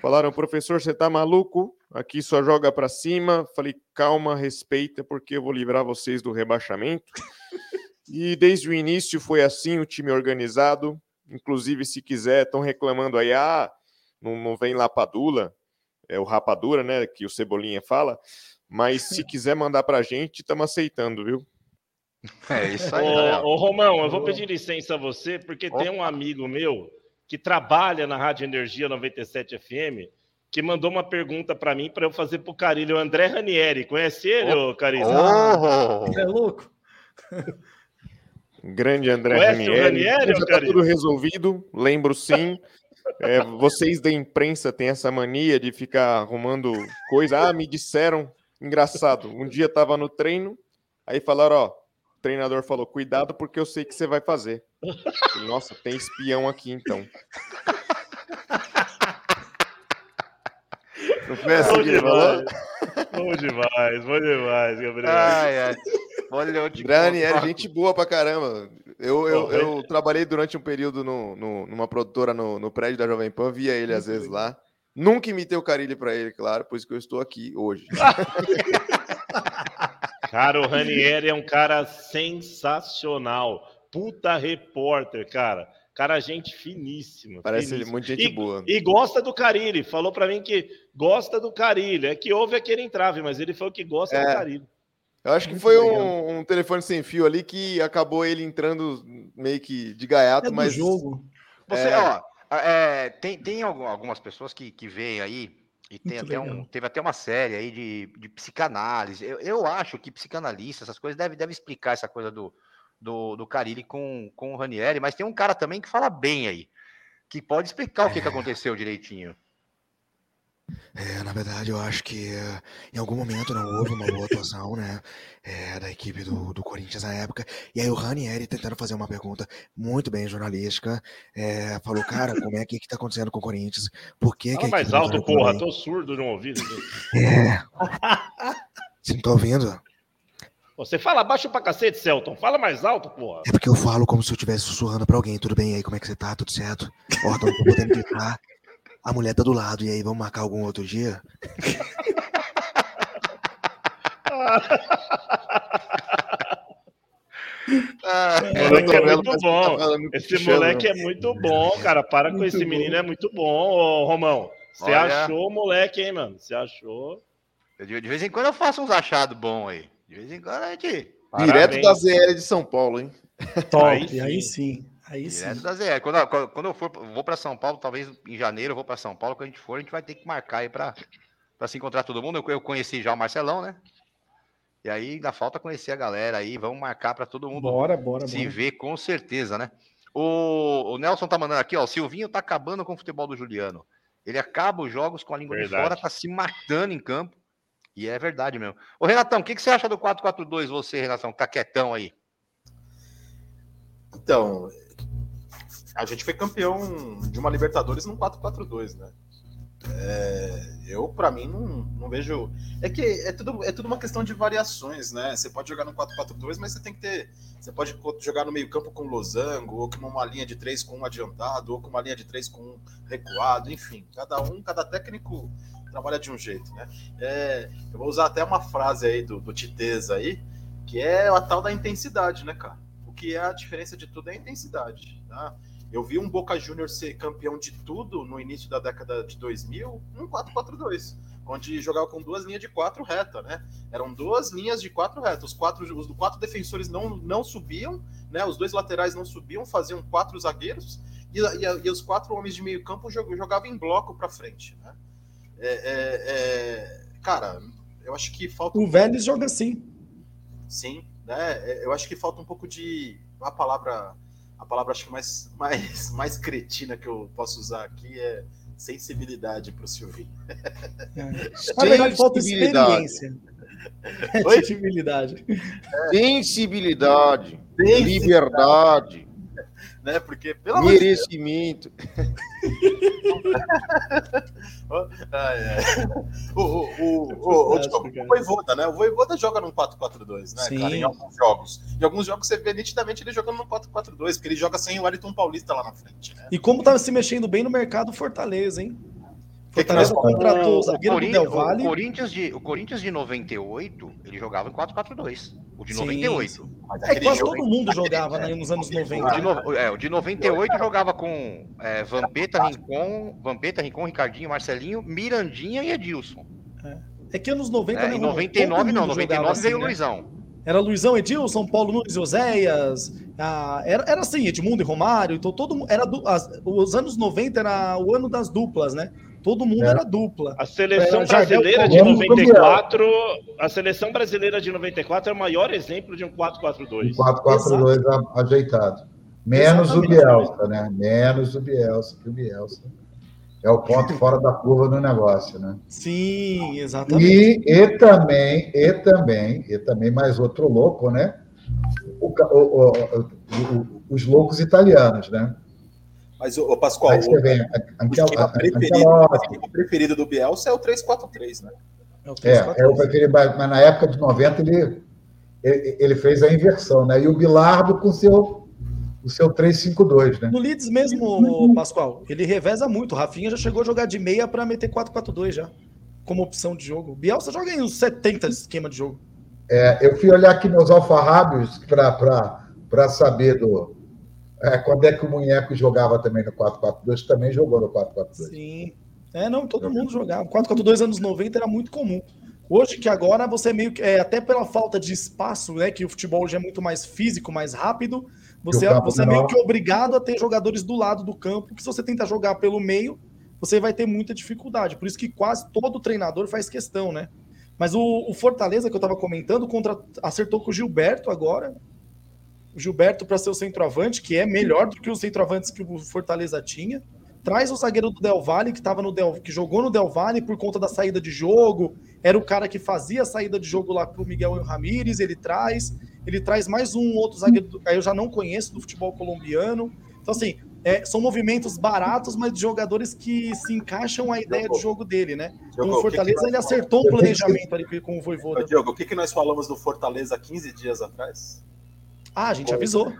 Falaram, professor, você tá maluco? Aqui só joga para cima. Falei, calma, respeita, porque eu vou livrar vocês do rebaixamento. [LAUGHS] E desde o início foi assim, o time organizado. Inclusive, se quiser, estão reclamando aí, ah, não, não vem Lapadula, é o Rapadura, né, que o Cebolinha fala. Mas se [LAUGHS] quiser mandar para a gente, estamos aceitando, viu? É isso aí. Ô, ô, Romão, eu vou pedir licença a você, porque Opa. tem um amigo meu que trabalha na Rádio Energia 97 FM que mandou uma pergunta para mim para eu fazer para o Carilho. O André Ranieri, conhece ele, oh. Carilho? Oh. É louco. [LAUGHS] Grande André conhece Ranieri. Ranieri Já está tudo resolvido, lembro sim. [LAUGHS] É, vocês da imprensa têm essa mania de ficar arrumando coisa. Ah, me disseram. Engraçado. Um dia estava no treino, aí falaram: ó, o treinador falou: cuidado, porque eu sei que você vai fazer. Nossa, tem espião aqui então. Não foi assim bom que ele falou? Bom demais, bom demais, Gabriel. Ai, ai. Olha, Grani é gente boa pra caramba. Eu, eu, eu trabalhei durante um período no, no, numa produtora no, no prédio da Jovem Pan, via ele às vezes lá. Nunca imitei o Carilli para ele, claro, por isso que eu estou aqui hoje. [LAUGHS] cara, o Ranieri é um cara sensacional. Puta repórter, cara. Cara, gente finíssima. Parece finíssima. muito gente e, boa. E gosta do Carilli. Falou para mim que gosta do Carilli. É que houve aquele entrave, mas ele falou que gosta é. do Carilli. Eu acho que foi um, um, telefone sem fio ali que acabou ele entrando meio que de gaiato, é mas. jogo. Você, é... ó, é, tem, tem algumas pessoas que, que veem aí, e tem até um, teve até uma série aí de, de psicanálise. Eu, eu acho que psicanalista, essas coisas, deve, deve explicar essa coisa do, do, do Carilli com, com o Ranieri, mas tem um cara também que fala bem aí, que pode explicar o que, que aconteceu direitinho. É, na verdade, eu acho que em algum momento não houve uma boa atuação, né, é, da equipe do, do Corinthians na época. E aí o Ranieri tentando fazer uma pergunta muito bem jornalística, é, falou, cara, como é que, que tá acontecendo com o Corinthians? Por que Fala que mais alto, porra, tô surdo no ouvido. É. Você não tá ouvindo? Você fala baixo pra cacete, Celton. Fala mais alto, porra. É porque eu falo como se eu estivesse sussurrando pra alguém. Tudo bem aí? Como é que você tá? Tudo certo? Ó, tô podendo gritar a mulher tá do lado, e aí vamos marcar algum outro dia? Ah, moleque é muito bom. Esse moleque é muito bom, cara. Para muito com esse bom. menino, é muito bom, Romão. Você achou o moleque, hein, mano? Você achou? De, de, vez em quando eu faço uns achados bons aí. De vez em quando a gente. Direto da ZL de São Paulo, hein? Top, aí sim. Aí sim. Aí Direto sim. da ZR. Quando, quando eu for, vou para São Paulo, talvez em janeiro eu vou para São Paulo. Quando a gente for, a gente vai ter que marcar aí para se encontrar todo mundo. Eu, eu conheci já o Marcelão, né? E aí ainda falta conhecer a galera aí. Vamos marcar para todo mundo bora, bora, se bora. ver com certeza, né? O, o, Nelson tá mandando aqui, ó. O Silvinho tá acabando com o futebol do Juliano. Ele acaba os jogos com a língua verdade. de fora, tá se matando em campo. E é verdade mesmo. Ô, Renatão, o que, que você acha do 4-4-2, você, Renatão, que tá quietão aí? Então, a gente foi campeão de uma Libertadores num 4-4-2, né? É, eu, para mim, não, não vejo. É que é tudo, é tudo uma questão de variações, né? Você pode jogar no 4-4-2, mas você tem que ter. Você pode jogar no meio-campo com losango, ou com uma linha de três com um adiantado, ou com uma linha de três com um recuado, enfim. Cada um, cada técnico trabalha de um jeito, né? É, eu vou usar até uma frase aí do, do Titeza aí, que é a tal da intensidade, né, cara? O que é a diferença de tudo é a intensidade, tá? Eu vi um Boca Júnior ser campeão de tudo no início da década de 2000, um 4-4-2, onde jogava com duas linhas de quatro reta, né? Eram duas linhas de quatro reta. Os quatro, os quatro defensores não, não subiam, né? Os dois laterais não subiam, faziam quatro zagueiros e, e, e os quatro homens de meio campo jogavam em bloco para frente, né? É, é, é, cara, eu acho que falta. O um Vélez joga assim. Sim, né? É, eu acho que falta um pouco de. A palavra a palavra acho que mais, mais, [LAUGHS] mais cretina que eu posso usar aqui é sensibilidade para o Silvinho. É. Na verdade, falta experiência. É [LAUGHS] sensibilidade. Sensibilidade. Liberdade. Né? Porque, pelo amor de Deus. [LAUGHS] Merecimento. O, o, o, Voivoda, né? O Voivoda joga num 4-4-2, né, Sim. cara? Em alguns jogos. Em alguns jogos você vê nitidamente ele jogando num 4-4-2, porque ele joga sem o Wellington Paulista lá na frente, né? E como tá se mexendo bem no mercado Fortaleza, hein? Que que nós Fortaleza contratou o O, zagueiro do Corinthians, Del Valle. o, Corinthians de, o Corinthians de 98, ele jogava em 4-4-2. O de Sim, 98. Mas É, aquele quase todo mundo jogava né, nos anos O 90. de, no- é, o de 98 jogava com é, Vampeta, Rincon, Vampeta, Rincon, Ricardinho, Marcelinho, Mirandinha e Edilson. É que anos 90 É, né, em Romão? 99 Todo não, mundo 99 jogava veio o assim, né? Luizão. Era Luizão, Edilson, Paulo Nunes, Oséias, ah, era, era assim, Edmundo e Romário, então todo era du- as- os anos 90 era o ano das duplas, né? Todo mundo É. era dupla. A seleção É, brasileira de Colombo, 94, a seleção brasileira de 94 é o maior exemplo de um 4-4-2. 4-4-2 a- ajeitado. Menos Exatamente. o Bielsa, né? Menos o Bielsa, que o Bielsa é o ponto fora da curva do negócio, né? Sim, exatamente. E, e também, e também, e também mais outro louco, né? O- o- o- os loucos italianos, né? Mas, ô, Pascoal, o, o Anquela- esquema preferido, o esquema preferido do Bielsa é o 3-4-3, né? É o 3, 4, É, eu preferi, mas mas na época de 90 ele, ele, ele fez a inversão, né? E o Bilardo com seu, o seu 3-5-2, né? No Leeds mesmo, Pascoal, ele reveza muito. O Rafinha já chegou a jogar de meia para meter 4-4-2 já, como opção de jogo. O Bielsa joga em uns 70 de esquema de jogo. É, eu fui olhar aqui meus alfarrábios para saber do, é, quando é que o Munheco jogava também no 4-4-2, também jogou no 4-4-2. Sim. É, não, todo mundo jogava. 4-4-2 anos 90 era muito comum. Hoje que agora você meio que, é, até pela falta de espaço, né, que o futebol hoje é muito mais físico, mais rápido, você, campo você é meio que obrigado a ter jogadores do lado do campo, que se você tenta jogar pelo meio, você vai ter muita dificuldade. Por isso que quase todo treinador faz questão, né? Mas o, o Fortaleza que eu estava comentando, contra, acertou com o Gilberto agora. O Gilberto para ser o centroavante, que é melhor do que os centroavantes que o Fortaleza tinha. Traz o zagueiro do Del Valle, que tava no Del, que jogou no Del Valle por conta da saída de jogo. Era o cara que fazia a saída de jogo lá pro Miguel Ramírez. Ele traz. Ele traz mais um outro zagueiro. do- aí eu já não conheço do futebol colombiano. Então, assim, é, são movimentos baratos, mas de jogadores que se encaixam à ideia de jogo dele, né? Então, Diogo, o o que que Fortaleza ele acertou um planejamento ali com o Voivoda. Diogo, o que, que nós falamos do Fortaleza 15 dias atrás? Ah, a gente avisou.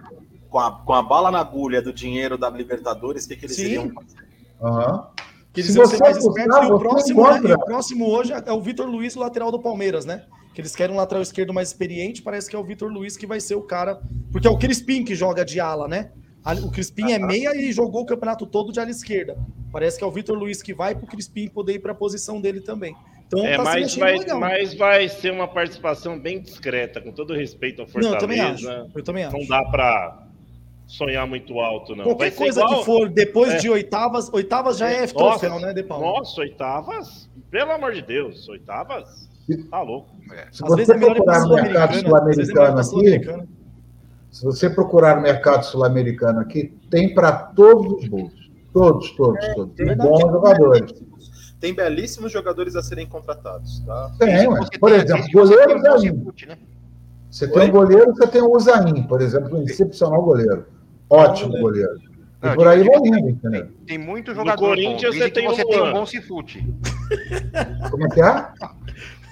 Com a, com a bala na agulha do dinheiro da Libertadores, o que, que eles Sim. iriam fazer? Aham. Que eles Se iam ser mais espertos. E o próximo, né, o próximo hoje é o Vitor Luiz, o lateral do Palmeiras, né? Que eles querem um lateral esquerdo mais experiente. Parece que é o Vitor Luiz que vai ser o cara. Porque é o Crispim que joga de ala, né? O Crispim é meia e jogou o campeonato todo de ala esquerda. Parece que é o Vitor Luiz que vai pro Crispim poder ir pra posição dele também. Então É, tá se mas, vai, legal. mas vai ser uma participação bem discreta, com todo respeito ao Não, Fortaleza. eu também acho. Eu também acho. Não dá pra sonhar muito alto, não. Qualquer coisa igual- que for depois É. de oitavas, oitavas já é, Nossa, troféu, né, De Paulo? Nossa, oitavas? Pelo amor de Deus, oitavas? Tá louco. Se Às você vezes é ir pra procurar no mercado Sul-Americana. Às vezes é sul-americano aqui, se você procurar no mercado sul-americano aqui, tem para todos os bolsos. Todos, todos, todos. Tem verdade. bons jogadores. Tem belíssimos jogadores a serem contratados, tá? Tem. Você Por tem- exemplo, goleiro um Zain. chute, né? Você tem um goleiro, você tem o Usain, por exemplo, um excepcional goleiro. Ótimo goleiro. E Não, por aí vai indo, entendeu? Tem muito No jogador Corinthians bom. Você tem você o tem um Luan. bom chute. [LAUGHS] Como é que é?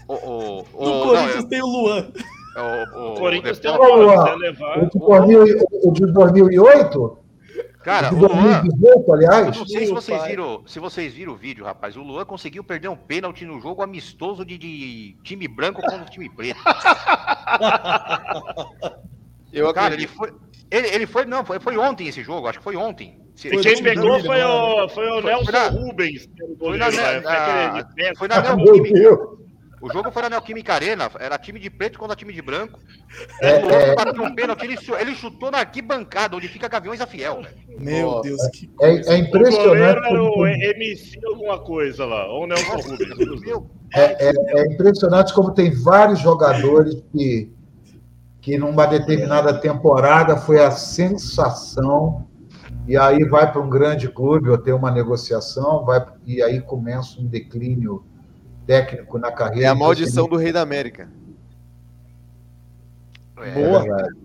O, o, o, No não, Corinthians tem o Luan. é, o, O Corinthians tem Luan. O de, 2000 o de 2008? Cara, o Luan, 2018, eu aliás? não sei se vocês viram, se vocês viram o vídeo, rapaz. O Luan conseguiu perder um pênalti no jogo amistoso de, de time branco contra time preto. [LAUGHS] Eu Cara, acredito. ele foi. Ele, ele foi, não, foi, foi ontem esse jogo, acho que foi ontem. Foi Quem pegou foi o, foi o Foi- Nelson foi na- Rubens, que era o Foi na, na- pé. foi na Meu Neoquímica. O jogo foi na Neoquímica Arena, era time de preto contra time de branco. É, o é. bateu um pênalti, ele, ele chutou na arquibancada, onde fica Gaviões a Fiel, velho. Meu. Deus, que É, é O goleiro impressionante. era o como- MC alguma coisa lá, ou o Nelson Rubens. É, é- é impressionante como tem vários jogadores que, que numa determinada temporada foi a sensação, e aí vai para um grande clube ou tem uma negociação, vai, e aí começa um declínio técnico na carreira. É a maldição do Rei da América. é, Boa. verdade.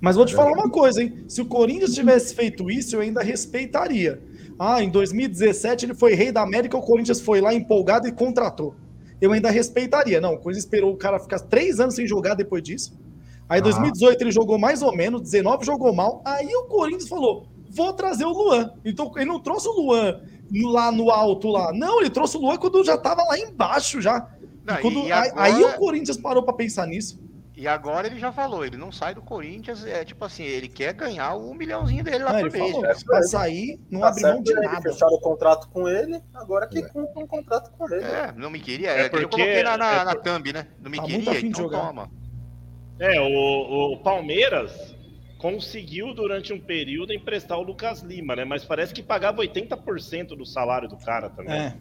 Mas vou te falar uma coisa, hein? Se o Corinthians tivesse feito isso, eu ainda respeitaria. Ah, em 2017 ele foi rei da América, o Corinthians foi lá empolgado e contratou. Eu ainda respeitaria. Não, o Corinthians esperou o cara ficar três anos sem jogar depois disso. Aí, em 2018, ah. ele jogou mais ou menos, 19 jogou mal. Aí o Corinthians falou: vou trazer o Luan. Então, ele não trouxe o Luan lá no alto lá. Não, ele trouxe o Luan quando já estava lá embaixo já. Não, quando, e agora... aí, o Corinthians parou para pensar nisso. E agora ele já falou, ele não sai do Corinthians, é tipo assim, ele quer ganhar o um milhãozinho dele lá por mês. Falou, vai sair, não tá abre mão de nada. Fecharam o contrato com ele, agora que é. cumpre um contrato com ele. É, não me queria, é, é porque eu coloquei na, na, é na thumb, né? Não me tá queria, então toma. É, o, o Palmeiras conseguiu durante um período emprestar o Lucas Lima, né? Mas parece que pagava 80% do salário do cara também. É.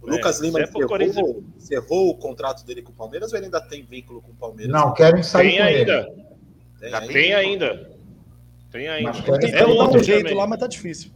O Lucas é, Lima encerrou, Corinthians... encerrou, o contrato dele com o Palmeiras ou ele ainda tem vínculo com o Palmeiras? Não, querem sair tem ainda. Tem, ainda. Tem ainda. Tem ainda. é outro jeito também. lá, mas tá difícil.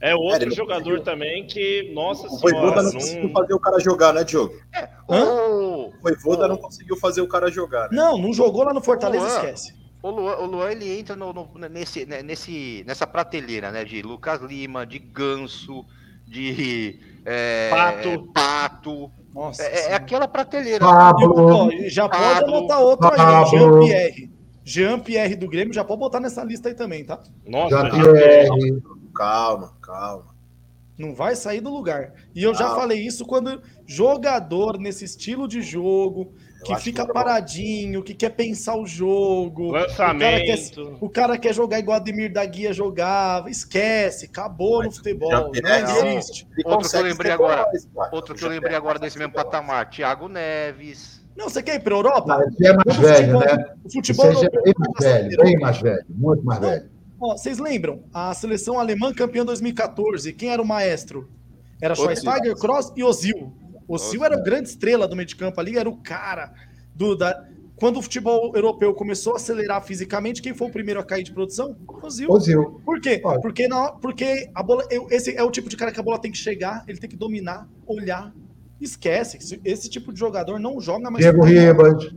É outro é, jogador também que, nossa o senhora... O Voivoda não, não conseguiu fazer o cara jogar, né, Diogo? É, o Voivoda não conseguiu fazer o cara jogar. Né? Não, não jogou lá no Fortaleza, esquece. O Luan, o Luan, ele entra no, no, nesse, né, nesse, nessa prateleira, né, de Lucas Lima, de Ganso, de é, Pato. Pato. Nossa, é, é, aquela prateleira. Pablo, já pode Pablo, botar outro aí, Jean-Pierre. Jean-Pierre do Grêmio, já pode botar nessa lista aí também, tá? Nossa, Jean-Pierre. Calma, calma. Não vai sair do lugar. E eu já falei isso quando jogador nesse estilo de jogo, que fica que paradinho, que quer pensar o jogo. Lançamento. O cara quer, o cara quer jogar igual Ademir da Guia jogava. Esquece, acabou no futebol. Não existe. Outro que eu lembrei agora. Outro que eu lembrei agora desse mesmo patamar. Thiago Neves. Não, você quer ir para a Europa? Não, é mais velho, né? O futebol é bem mais velho, bem mais velho, muito mais velho. Ó, vocês lembram? A seleção alemã campeã 2014, quem era o maestro? Era Schweinsteiger, Cross e Ozil. Ozil era a grande estrela do meio de campo ali, era o cara do da... quando o futebol europeu começou a acelerar fisicamente, quem foi o primeiro a cair de produção? Ozil. Ozil. Por quê? Olha. Porque não, porque a bola, esse é o tipo de cara que a bola tem que chegar, ele tem que dominar, olhar. Esquece, esse tipo de jogador não joga mais. Diego Ribas.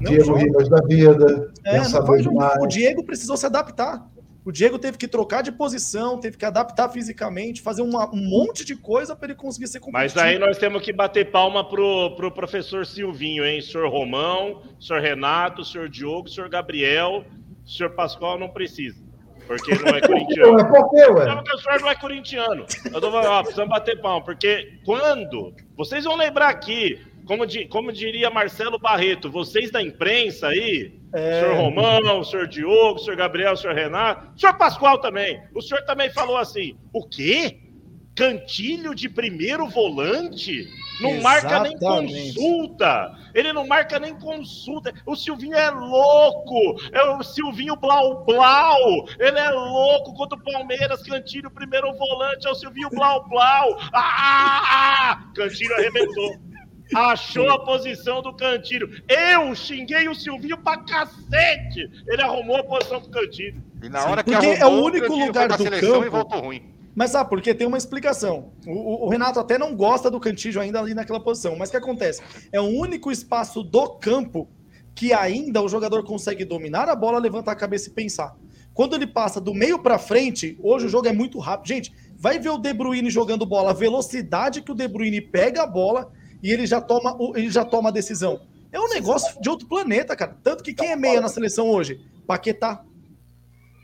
Diego Ribas da vida. É, não vai. O Diego precisou se adaptar. O Diego teve que trocar de posição, teve que adaptar fisicamente, fazer uma, um monte de coisa para ele conseguir ser competitivo. Mas aí nós temos que bater palma pro, pro professor Silvinho, hein? Senhor Romão, senhor Renato, senhor Diogo, senhor Gabriel, senhor Pascoal não precisa. Porque não é [LAUGHS] corintiano. É por quê, ué? Não, porque o senhor não é corintiano. Eu tô falando, ó, precisamos bater palma, porque quando. Vocês vão lembrar aqui, como, como diria Marcelo Barreto, vocês da imprensa aí, é. o senhor Romão, o senhor Diogo, o senhor Gabriel, o senhor Renato, o senhor Pascoal também. O senhor também falou assim: o quê? Cantilho de primeiro volante? Não Exatamente. marca nem consulta. Ele não marca nem consulta. O Silvinho é louco. É o Silvinho Blau Blau. Ele é louco contra o Palmeiras. Cantilho, primeiro volante. É o Silvinho Blau Blau. Ah! Cantilho arrebentou achou a posição do Cantilho. Eu xinguei o Silvinho pra cacete. Ele arrumou a posição do Cantilho. E na hora Sim, que arrumou, é o único lugar do campo. E voltou ruim. Mas sabe, porque tem uma explicação. O, o, Renato até não gosta do Cantillo ainda ali naquela posição. Mas o que acontece? É o único espaço do campo que ainda o jogador consegue dominar a bola, levantar a cabeça e pensar. Quando ele passa do meio para frente, hoje o jogo é muito rápido. Gente, vai ver o De Bruyne jogando bola, a velocidade que o De Bruyne pega a bola e ele já toma, ele já toma a decisão. É um negócio de outro planeta, cara. Tanto que quem é meia na seleção hoje? Paquetá.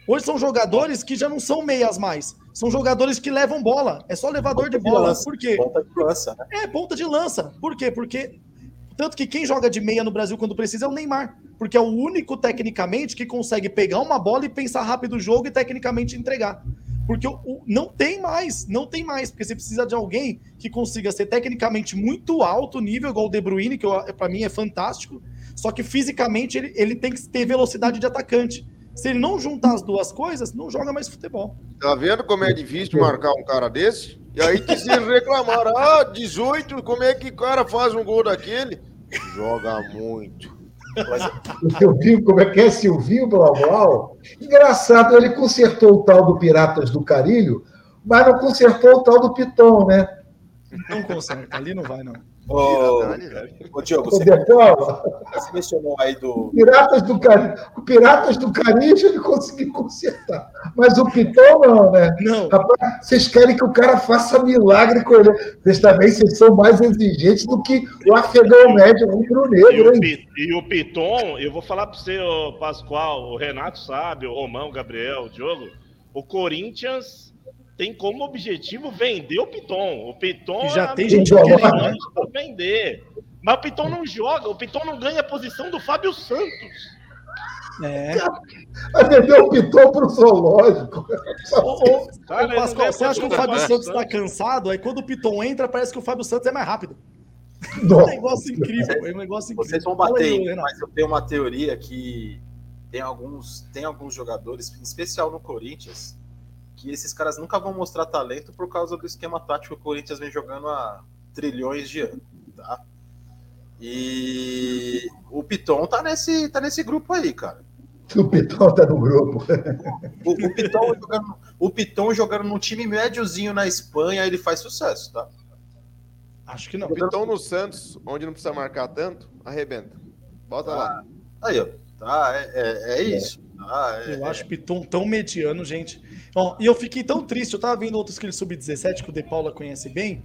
Hoje são jogadores que já não são meias mais. São jogadores que levam bola. É só levador ponta de bola. De Por quê? Ponta de lança. Né? É, ponta de lança. Por quê? Porque. Tanto que quem joga de meia no Brasil quando precisa é o Neymar. Porque é o único, tecnicamente, que consegue pegar uma bola e pensar rápido o jogo e tecnicamente entregar. Porque o, o, não tem mais, não tem mais, porque você precisa de alguém que consiga ser tecnicamente muito alto nível, igual o De Bruyne, que para mim é fantástico, só que fisicamente ele, ele tem que ter velocidade de atacante. Se ele não juntar as duas coisas, não joga mais futebol. Tá vendo como é difícil marcar um cara desse? E aí que se reclamaram, ah, 18, como é que o cara faz um gol daquele? Joga muito. [LAUGHS] O Silvinho, como é que é? Silvinho Blau Blau? Engraçado, ele consertou o tal do Piratas do Carilho, mas não consertou o tal do Piton, né? Não conserta, ali não vai, não. Ô, ô Diogo, você, você mencionou aí do. Piratas do Caribe. O Piratas do Caribe ele conseguiu consertar. Mas o Pitão não, né? Não. Rapaz, vocês querem que o cara faça milagre com ele. Vocês também vocês são mais exigentes do que o afegão médio rubro-negro, hein? E o Piton, eu vou falar para você, o Pascoal, o Renato sabe, o Romão, o Gabriel, o Diogo. O Corinthians tem como objetivo vender o Piton. O Piton já é tem gente querendo vender. Mas o Piton não joga, o Piton não ganha a posição do Fábio Santos. É. Vai vender o Piton para o zoológico. Ô, ô, Cara, Pascoal, você acha que o Fábio Santos está cansado? Aí quando o Piton entra, parece que o Fábio Santos é mais rápido. É um negócio incrível, é um negócio incrível. Vocês vão bater, aí, mas eu tenho uma teoria que tem alguns, tem alguns jogadores, em especial no Corinthians, que esses caras nunca vão mostrar talento por causa do esquema tático que o Corinthians vem jogando há trilhões de anos, tá? E o Piton tá nesse, tá nesse grupo aí, cara. O Piton tá no grupo. O, o, Piton jogando, o Piton jogando num time médiozinho na Espanha, ele faz sucesso, tá? Acho que não. O Piton no Santos, onde não precisa marcar tanto, arrebenta. Bota ah, lá. Aí, ó. Tá, é, é, é isso. Ah, é, eu acho o Piton tão mediano, gente. Ó, e eu fiquei tão triste, eu tava vendo outros que ele sub-17, que o De Paula conhece bem.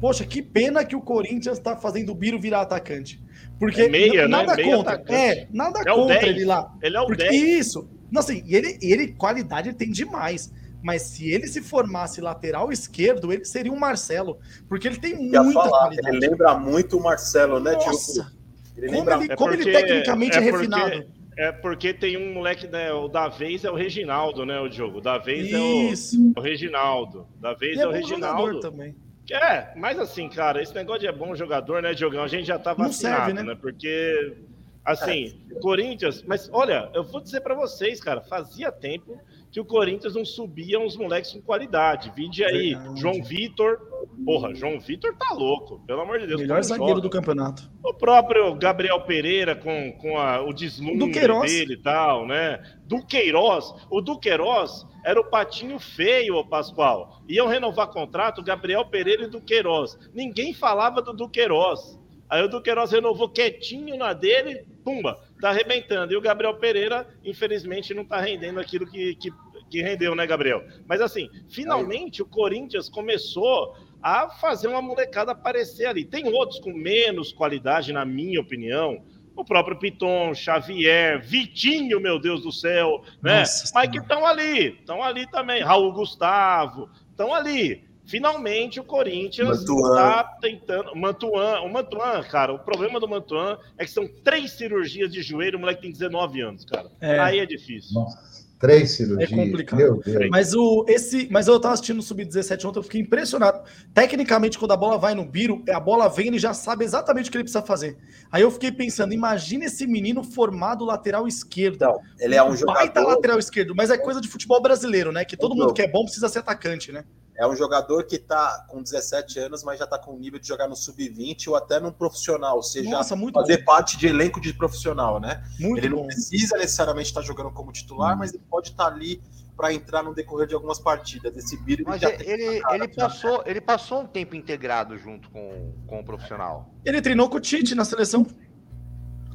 Poxa, que pena que o Corinthians tá fazendo o Biro virar atacante. Porque é meia, nada né? contra. Atacante. É, nada é contra ele lá. Ele é o porque 10. Isso. Não, assim, ele, ele, qualidade ele tem demais. Mas se ele se formasse lateral esquerdo, ele seria um Marcelo. Porque ele tem muita falar, qualidade. Ele lembra muito o Marcelo, né, Nossa. Ele como, lembra... ele, como é porque, ele tecnicamente é, é refinado. É porque tem um moleque, né? O da vez é o Reginaldo, né? O jogo. Da vez é o, é o, Reginaldo. Da vez é, é, o Reginaldo. também. É, mas assim, cara, esse negócio de é bom jogador, né, Diogão? A gente já tá vacinado, serve, né? né? Porque, assim, é. Corinthians. Mas olha, eu vou dizer para vocês, cara, fazia tempo que o Corinthians não subia uns moleques com qualidade. Vinde aí, Verdade. João Vitor. Porra, João Vitor tá louco, pelo amor de Deus. Melhor zagueiro joga. do campeonato. O próprio Gabriel Pereira com, com a, o deslumbre dele e tal, né? Do Queiroz. O do Queiroz era o patinho feio, o Pascoal. Iam renovar contrato Gabriel Pereira e do Queiroz. Ninguém falava do Duqueiroz. Aí o Duqueiroz renovou quietinho na dele, pumba, tá arrebentando. E o Gabriel Pereira, infelizmente, não tá rendendo aquilo que, que que rendeu, né, Gabriel? Mas assim, finalmente o Corinthians começou a fazer uma molecada aparecer ali. Tem outros com menos qualidade, na minha opinião. O próprio Piton, Xavier, Vitinho, meu Deus do céu, né? Nossa, Mas que estão ali, estão ali também. Raul Gustavo, estão ali. Finalmente o Corinthians está tentando. Mantuan, o Mantuan, cara, o problema do Mantuan é que são três cirurgias de joelho, o moleque tem 19 anos, cara. É. Aí é difícil. Nossa. Três cirurgias. É complicado. Mas, o, esse, mas eu tava assistindo o Sub-17 ontem, eu fiquei impressionado. Tecnicamente, quando a bola vai no Biro, a bola vem, ele já sabe exatamente o que ele precisa fazer. Aí eu fiquei pensando, imagina esse menino formado lateral esquerdo. Não, ele é um jogador... Baita lateral esquerdo, mas é coisa de futebol brasileiro, né? Que todo mundo que é bom precisa ser atacante, né? É um jogador que está com 17 anos, mas já está com o nível de jogar no sub-20 ou até no profissional, ou seja, Nossa, muito fazer bom. parte de elenco de profissional, né? Muito ele bom. não precisa necessariamente estar jogando como titular, hum. mas ele pode estar ali para entrar no decorrer de algumas partidas. Esse Biro Mas ele, ele, ele, passou, ele passou um tempo integrado junto com, com o profissional. Ele treinou com o Tite na seleção.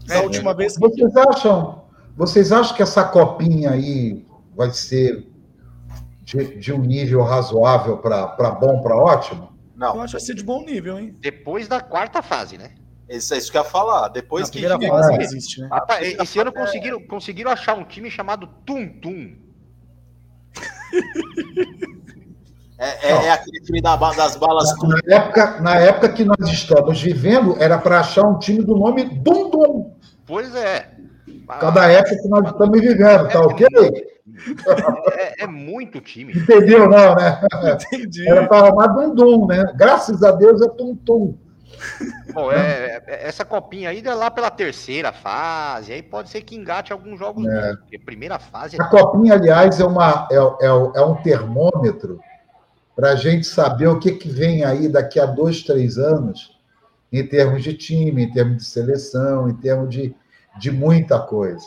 É, da última é. vez. Vocês acham, vocês acham que essa copinha aí vai ser de, de um nível razoável para bom, para ótimo? Não. Eu acho que vai ser de bom nível, hein? Depois da quarta fase, né? Isso é isso que eu ia falar. Depois Na que. Primeira fase é. existe, né? Ah, tá. Esse ano conseguiram, conseguiram achar um time chamado Tum Tum. É, é, é, aquele time da, das balas. Na, na, época, na época que nós estamos vivendo, era para achar um time do nome Dum Dum. Pois é. Cada época que nós estamos vivendo, tá ok? É, é, muito time. Entendeu, não, né? Entendi. Era para arrumar Dundum, né? Graças a Deus é Tum-Tum. Bom, é, é, essa copinha aí é lá pela terceira fase, aí pode ser que engate alguns jogos, é. porque primeira fase. É... A copinha, aliás, é, uma, é, é, é um termômetro para a gente saber o que, que vem aí daqui a dois, três anos, em termos de time, em termos de seleção, em termos de, de muita coisa.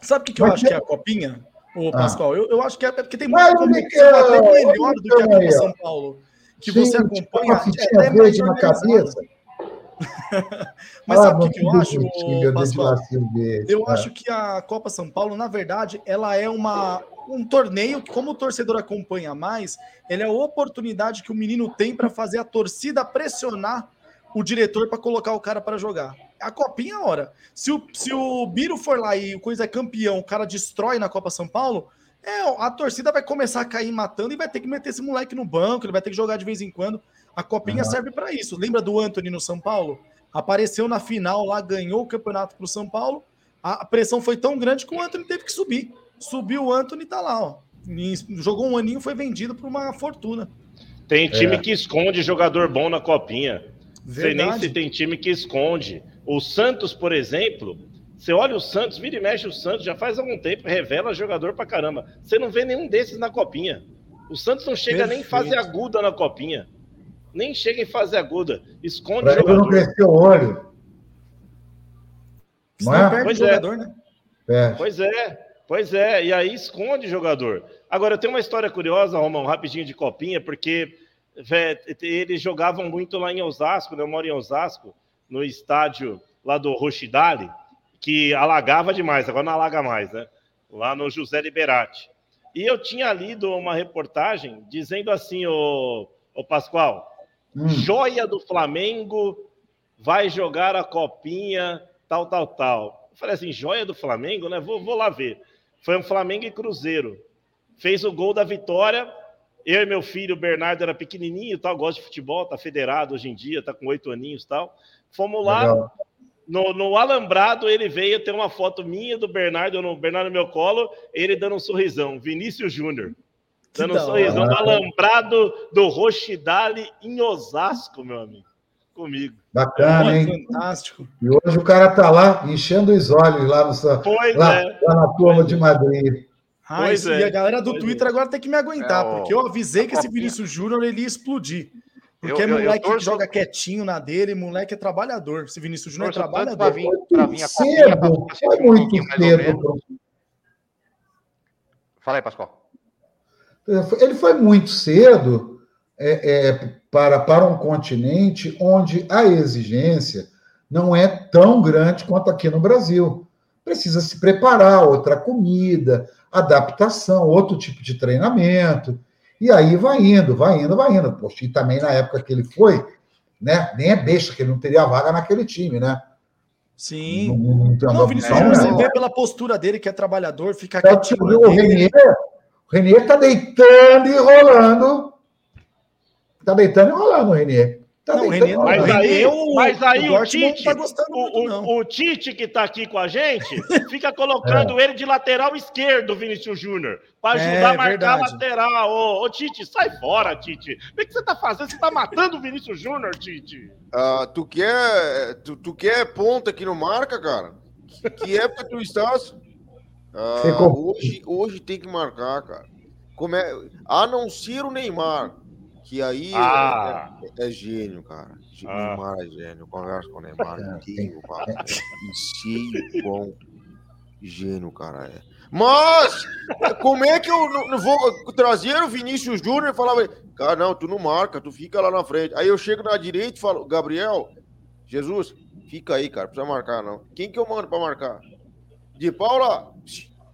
Sabe o que, que eu acho que é a copinha? Ô, ah. Pascoal, eu, eu acho que é porque tem muita competição até melhor do que a Copa São Paulo. Que Sim, você acompanha uma fitinha verde na cabeça. [LAUGHS] Mas ah, sabe o que, eu acho, Pascoal? Eu é. acho que a Copa São Paulo, na verdade, ela é uma, um torneio que, como o torcedor acompanha mais, ele é a oportunidade que o menino tem para fazer a torcida pressionar o diretor para colocar o cara para jogar. A copinha, é hora. Se o, se o Biro for lá e o Coisa é campeão, o cara destrói na Copa São Paulo, é, a torcida vai começar a cair matando e vai ter que meter esse moleque no banco, ele vai ter que jogar de vez em quando. A copinha uhum. serve para isso. Lembra do Anthony no São Paulo? Apareceu na final lá, ganhou o campeonato para o São Paulo. A pressão foi tão grande que o Anthony teve que subir. Subiu o Anthony e tá lá, ó. jogou um aninho, foi vendido por uma fortuna. Tem time é. que esconde jogador bom na copinha. Sei nem se tem time que esconde. O Santos, por exemplo, você olha o Santos, vira e mexe o Santos, já faz algum tempo, revela jogador pra caramba. Você não vê nenhum desses na copinha. O Santos não chega Perfeito. nem em fase aguda na copinha. Nem chega em fase aguda. Esconde pra jogador. não crescer o olho. Não é? Perde pois jogador, é. né? Perde. Pois é, pois é. E aí esconde jogador. Agora, eu tenho uma história curiosa, Romão, rapidinho de copinha, porque eles jogavam muito lá em Osasco, né? eu moro em Osasco, no estádio lá do Rochidale, que alagava demais, agora não alaga mais, né? Lá no José Liberati. E eu tinha lido uma reportagem dizendo assim, o, o Pascoal, hum. joia do Flamengo vai jogar a copinha, tal, tal, tal. Eu falei assim, joia do Flamengo, né? Vou, vou lá ver. Foi um Flamengo e Cruzeiro. Fez o gol da vitória, eu e meu filho, o Bernardo, era pequenininho, tal, gosta de futebol, tá federado hoje em dia, tá com oito aninhos tal. Fomos lá, no, no, alambrado, ele veio ter uma foto minha do Bernardo, no Bernardo no meu colo, ele dando um sorrisão, Vinícius Júnior. Dando um sorrisão no alambrado do Rochidale em Osasco, meu amigo. Comigo. Bacana, hein? Fantástico. E hoje o cara tá lá enchendo os olhos lá, no, pois lá, é. lá na turma de Madrid. Ah, pois e é. a galera do pois Twitter é. agora tem que me aguentar, é, porque eu avisei que esse Vinícius Júnior ele ia explodir. Porque eu, é moleque eu, eu que joga quietinho na dele, moleque é trabalhador. Esse Vinícius Júnior é trabalhador. Pra vir, pra vir a cedo, é muito cedo. Fala aí, Pascoal. Ele foi muito cedo é, é, para, para um continente onde a exigência não é tão grande quanto aqui no Brasil. Precisa se preparar, outra comida, adaptação, outro tipo de treinamento. E aí vai indo, vai indo, vai indo. Poxa, e também na época que ele foi, né? Nem é besta que ele não teria vaga naquele time, né? Sim. Não, não, não Vinícius, você vê pela postura dele que é trabalhador, fica é, quietinho. O Renier, o Renier tá deitando e rolando. Tá deitando e rolando o Renier. Tá não, René, mas, aí, o, mas aí o, o Tite, tá o, muito, o, Tite que está aqui com a gente, fica colocando é. ele de lateral esquerdo, Vinícius Júnior, para ajudar é, a marcar verdade. a lateral. Ô, ô, Tite, sai fora, Tite. O que, você está fazendo? Você está matando o Vinícius Júnior, Tite. Uh, tu, quer, tu, tu quer ponta que não marca, cara? Que época tu estás? Uh, hoje, hoje tem que marcar, cara. Como é, a não ser o Neymar. Que aí ah. é, é, gênio, cara. Ah. Neymar é gênio. Conversa com o Neymar, inteiro, cara. E sei quão gênio, cara, é. Mas, como é que eu não, não vou trazer o Vinícius Júnior e falar, cara, não, tu não marca, tu fica lá na frente. Aí eu chego na direita e falo, Gabriel, Jesus, fica aí, cara, precisa marcar, não. Quem que eu mando pra marcar? De Paula,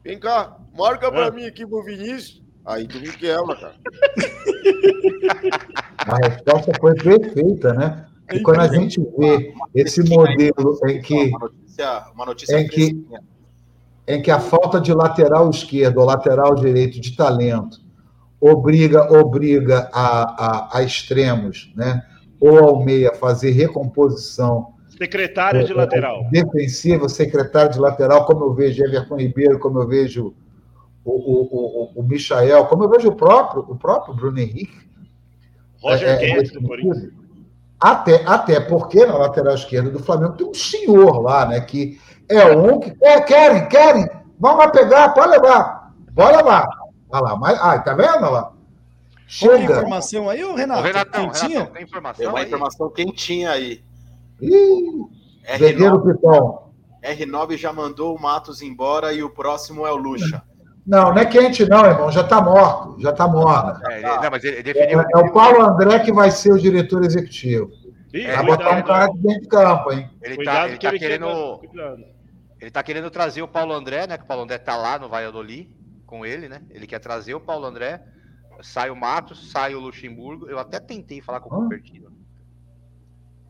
vem cá, marca pra é. mim aqui pro Vinícius. Aí tu me quebra, cara. A resposta foi perfeita, né? E quando a gente vê esse modelo em que, uma notícia, em, que em que a falta de lateral esquerdo ou lateral direito de talento obriga obriga a, a, a extremos, né? Ou ao meia fazer recomposição secretário de é, lateral defensivo, secretário de lateral, como eu vejo Everton Ribeiro, como eu vejo o, o, o, o Michael, como eu vejo o próprio, o próprio Bruno Henrique. Roger é, Guedes, do Corinthians. Até, até porque na lateral esquerda do Flamengo tem um senhor lá, né? Que é um que é, querem, querem, vão lá pegar, pode levar, pode levar. Olha lá, mas, ah, tá vendo? Olha lá. Chega. Tem informação aí, ô Renato? Ô, Renatão, Renatão, tem informação tem uma aí? informação quentinha aí. Ih, R9, Pitão. R9 já mandou o Matos embora e o próximo é o Lucha. Não, não é quente, não, irmão. Já está morto. Já está morto. É, não, mas ele definiu... é, é, o Paulo André que vai ser o diretor executivo. Ih, vai botar um cara de dentro de campo, hein? Ele tá, ele tá querendo. Ele tá querendo trazer o Paulo André, né? Que o Paulo André tá lá no Valladolid com ele, né? Ele quer trazer o Paulo André. Sai o Matos, sai o Luxemburgo. Eu até tentei falar com o Copertino.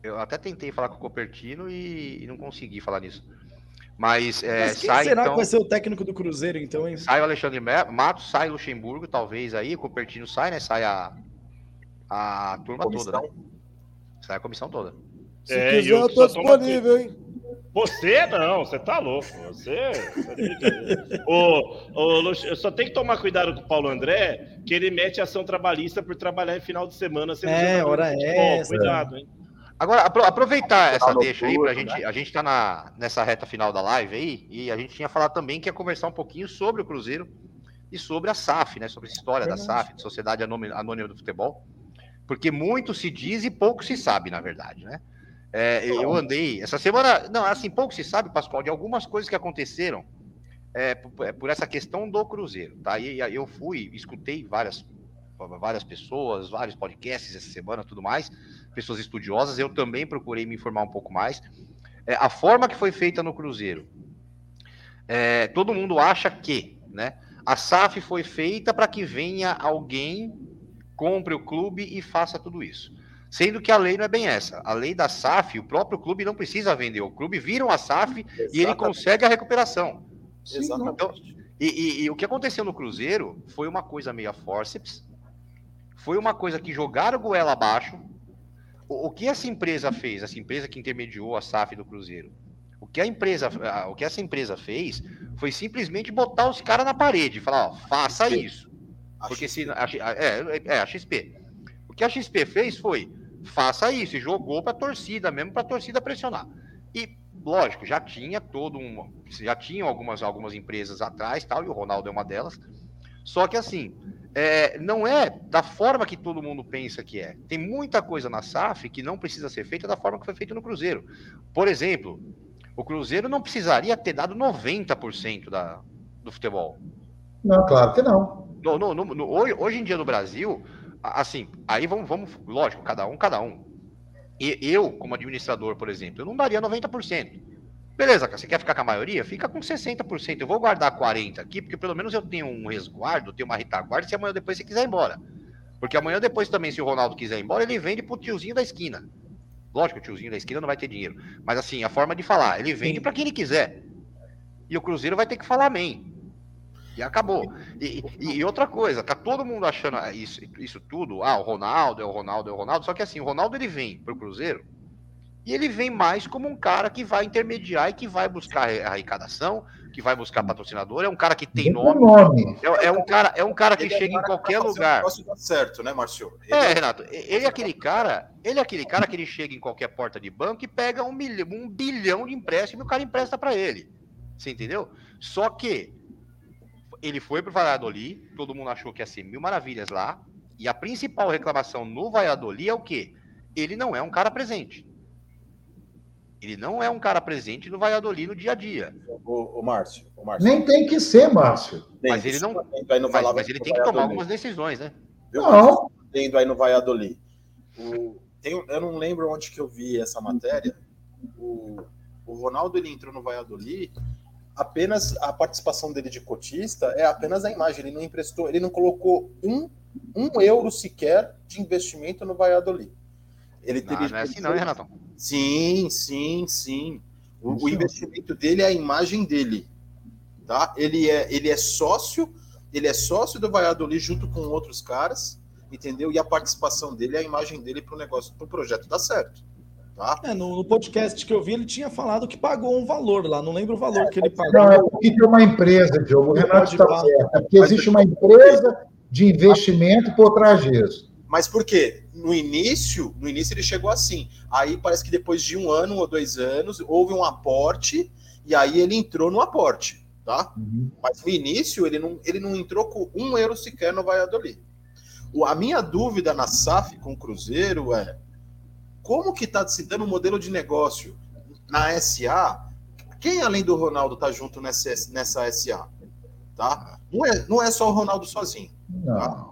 Eu até tentei falar com o Copertino e, e não consegui falar nisso. Mas, é, Mas quem sai, será então, que vai ser o técnico do Cruzeiro, então, hein? Sai o Alexandre Matos, sai o Luxemburgo, talvez aí, o Copertino sai, né? Sai a, a turma comissão. toda. Né? Sai a comissão toda. Se é, quiser, eu, eu tô disponível, hein? Você não, você tá louco. Você. você o, o, eu só tem que tomar cuidado com o Paulo André, que ele mete ação trabalhista por trabalhar em final de semana. É, hora é. Cuidado, hein? Agora, aproveitar essa deixa aí pra gente. Né? A gente tá na, nessa reta final da live aí, e a gente tinha falado também que ia conversar um pouquinho sobre o Cruzeiro e sobre a SAF, né? Sobre a história da SAF, de Sociedade Anônima do Futebol. Porque muito se diz e pouco se sabe, na verdade, né? É, eu andei essa semana, não, assim, pouco se sabe, Pascoal, de algumas coisas que aconteceram é, por, é, por, essa questão do Cruzeiro, tá? E eu fui, escutei várias, várias pessoas, vários podcasts essa semana, tudo mais, pessoas estudiosas. Eu também procurei me informar um pouco mais. É, a forma que foi feita no Cruzeiro, é, todo mundo acha que, né? A SAF foi feita para que venha alguém, compre o clube e faça tudo isso. Sendo que a lei não é bem essa. A lei da SAF, o próprio clube não precisa vender. O clube vira uma SAF Exatamente. e ele consegue a recuperação. Exatamente. Então, e, e, e, o que aconteceu no Cruzeiro foi uma coisa meio a forceps, foi uma coisa que jogaram goela abaixo. O, o, que essa empresa fez, essa empresa que intermediou a SAF do Cruzeiro, o que a empresa, o que essa empresa fez foi simplesmente botar os caras na parede e falar, ó, faça isso. Porque se a, é, é, a XP. O que a XP fez foi faça isso e jogou para a torcida mesmo para a torcida pressionar. E lógico, já tinha todo um, já tinham algumas algumas empresas atrás, tal, e o Ronaldo é uma delas. Só que assim, é, não é da forma que todo mundo pensa que é. Tem muita coisa na SAF que não precisa ser feita da forma que foi feita no Cruzeiro. Por exemplo, o Cruzeiro não precisaria ter dado 90% da, do futebol. Não, claro que não. No, no, no, hoje, hoje em dia no Brasil, assim, aí vamos, vamos, lógico, cada um, cada um. E eu, como administrador, por exemplo, eu não daria 90%. Beleza, você quer ficar com a maioria? Fica com 60%. Eu vou guardar 40% aqui, porque pelo menos eu tenho um resguardo, tenho uma retaguarda, se amanhã depois você quiser ir embora. Porque amanhã depois também, se o Ronaldo quiser ir embora, ele vende pro tiozinho da esquina. Lógico, o tiozinho da esquina não vai ter dinheiro. Mas assim, a forma de falar, ele vende para quem ele quiser. E o Cruzeiro vai ter que falar amém. E acabou. E, e, e, outra coisa, tá todo mundo achando isso, isso tudo, ah, o Ronaldo é o Ronaldo, é o Ronaldo, só que assim, o Ronaldo ele vem pro Cruzeiro e ele vem mais como um cara que vai intermediar e que vai buscar a arrecadação, que vai buscar patrocinador, é um cara que tem nome. nome. É, é, um cara, é um cara que ele é chega em qualquer lugar. certo, né, Márcio? É, Renato, ele é aquele cara, ele é aquele cara que ele chega em qualquer porta de banco e pega um, milhão, um bilhão de empréstimo e o cara empresta para ele. Você entendeu? Só que ele foi para o Valladolid, todo mundo achou que ia ser mil maravilhas lá, e a principal reclamação no Valladolid é o quê? Ele não é um cara presente. Ele não é um cara presente no Valladolid no dia a dia. O, o, Márcio, o Márcio. Nem tem que ser, Márcio. Mas ele não. Mas, mas ele tem que tomar algumas decisões, né? Não. Tendo aí no Valladolid. O, tem, eu não lembro onde que eu vi essa matéria. O, o Ronaldo ele entrou no Valladolid. Apenas a participação dele de cotista é apenas a imagem. Ele não emprestou, ele não colocou um, um euro sequer de investimento no Valladolid. Ele teve. Não, não é assim, não, hein, Renatão? Sim, sim, sim. O, o, investimento dele é a imagem dele. Tá? Ele, é, ele é sócio, ele é sócio do Valladolid junto com outros caras, entendeu? E a participação dele é a imagem dele para o negócio, para o projeto dar certo. Tá? É, no, no, podcast que eu vi, ele tinha falado que pagou um valor lá, não lembro o valor é, que ele pagou. Não, é porque tem uma empresa, Diogo, o Renato está certo. É porque existe uma empresa de investimento por trás disso. Mas por quê? No início, no início ele chegou assim. Aí parece que depois de um ano ou dois anos houve um aporte e aí ele entrou no aporte, tá? Uhum. Mas no início ele não, ele não entrou com um euro sequer no Valladolid. O, a minha dúvida na SAF com o Cruzeiro é como que está se dando o um modelo de negócio na SA? Quem além do Ronaldo está junto nessa, nessa SA? Tá? Não, é, não é só o Ronaldo sozinho. Tá?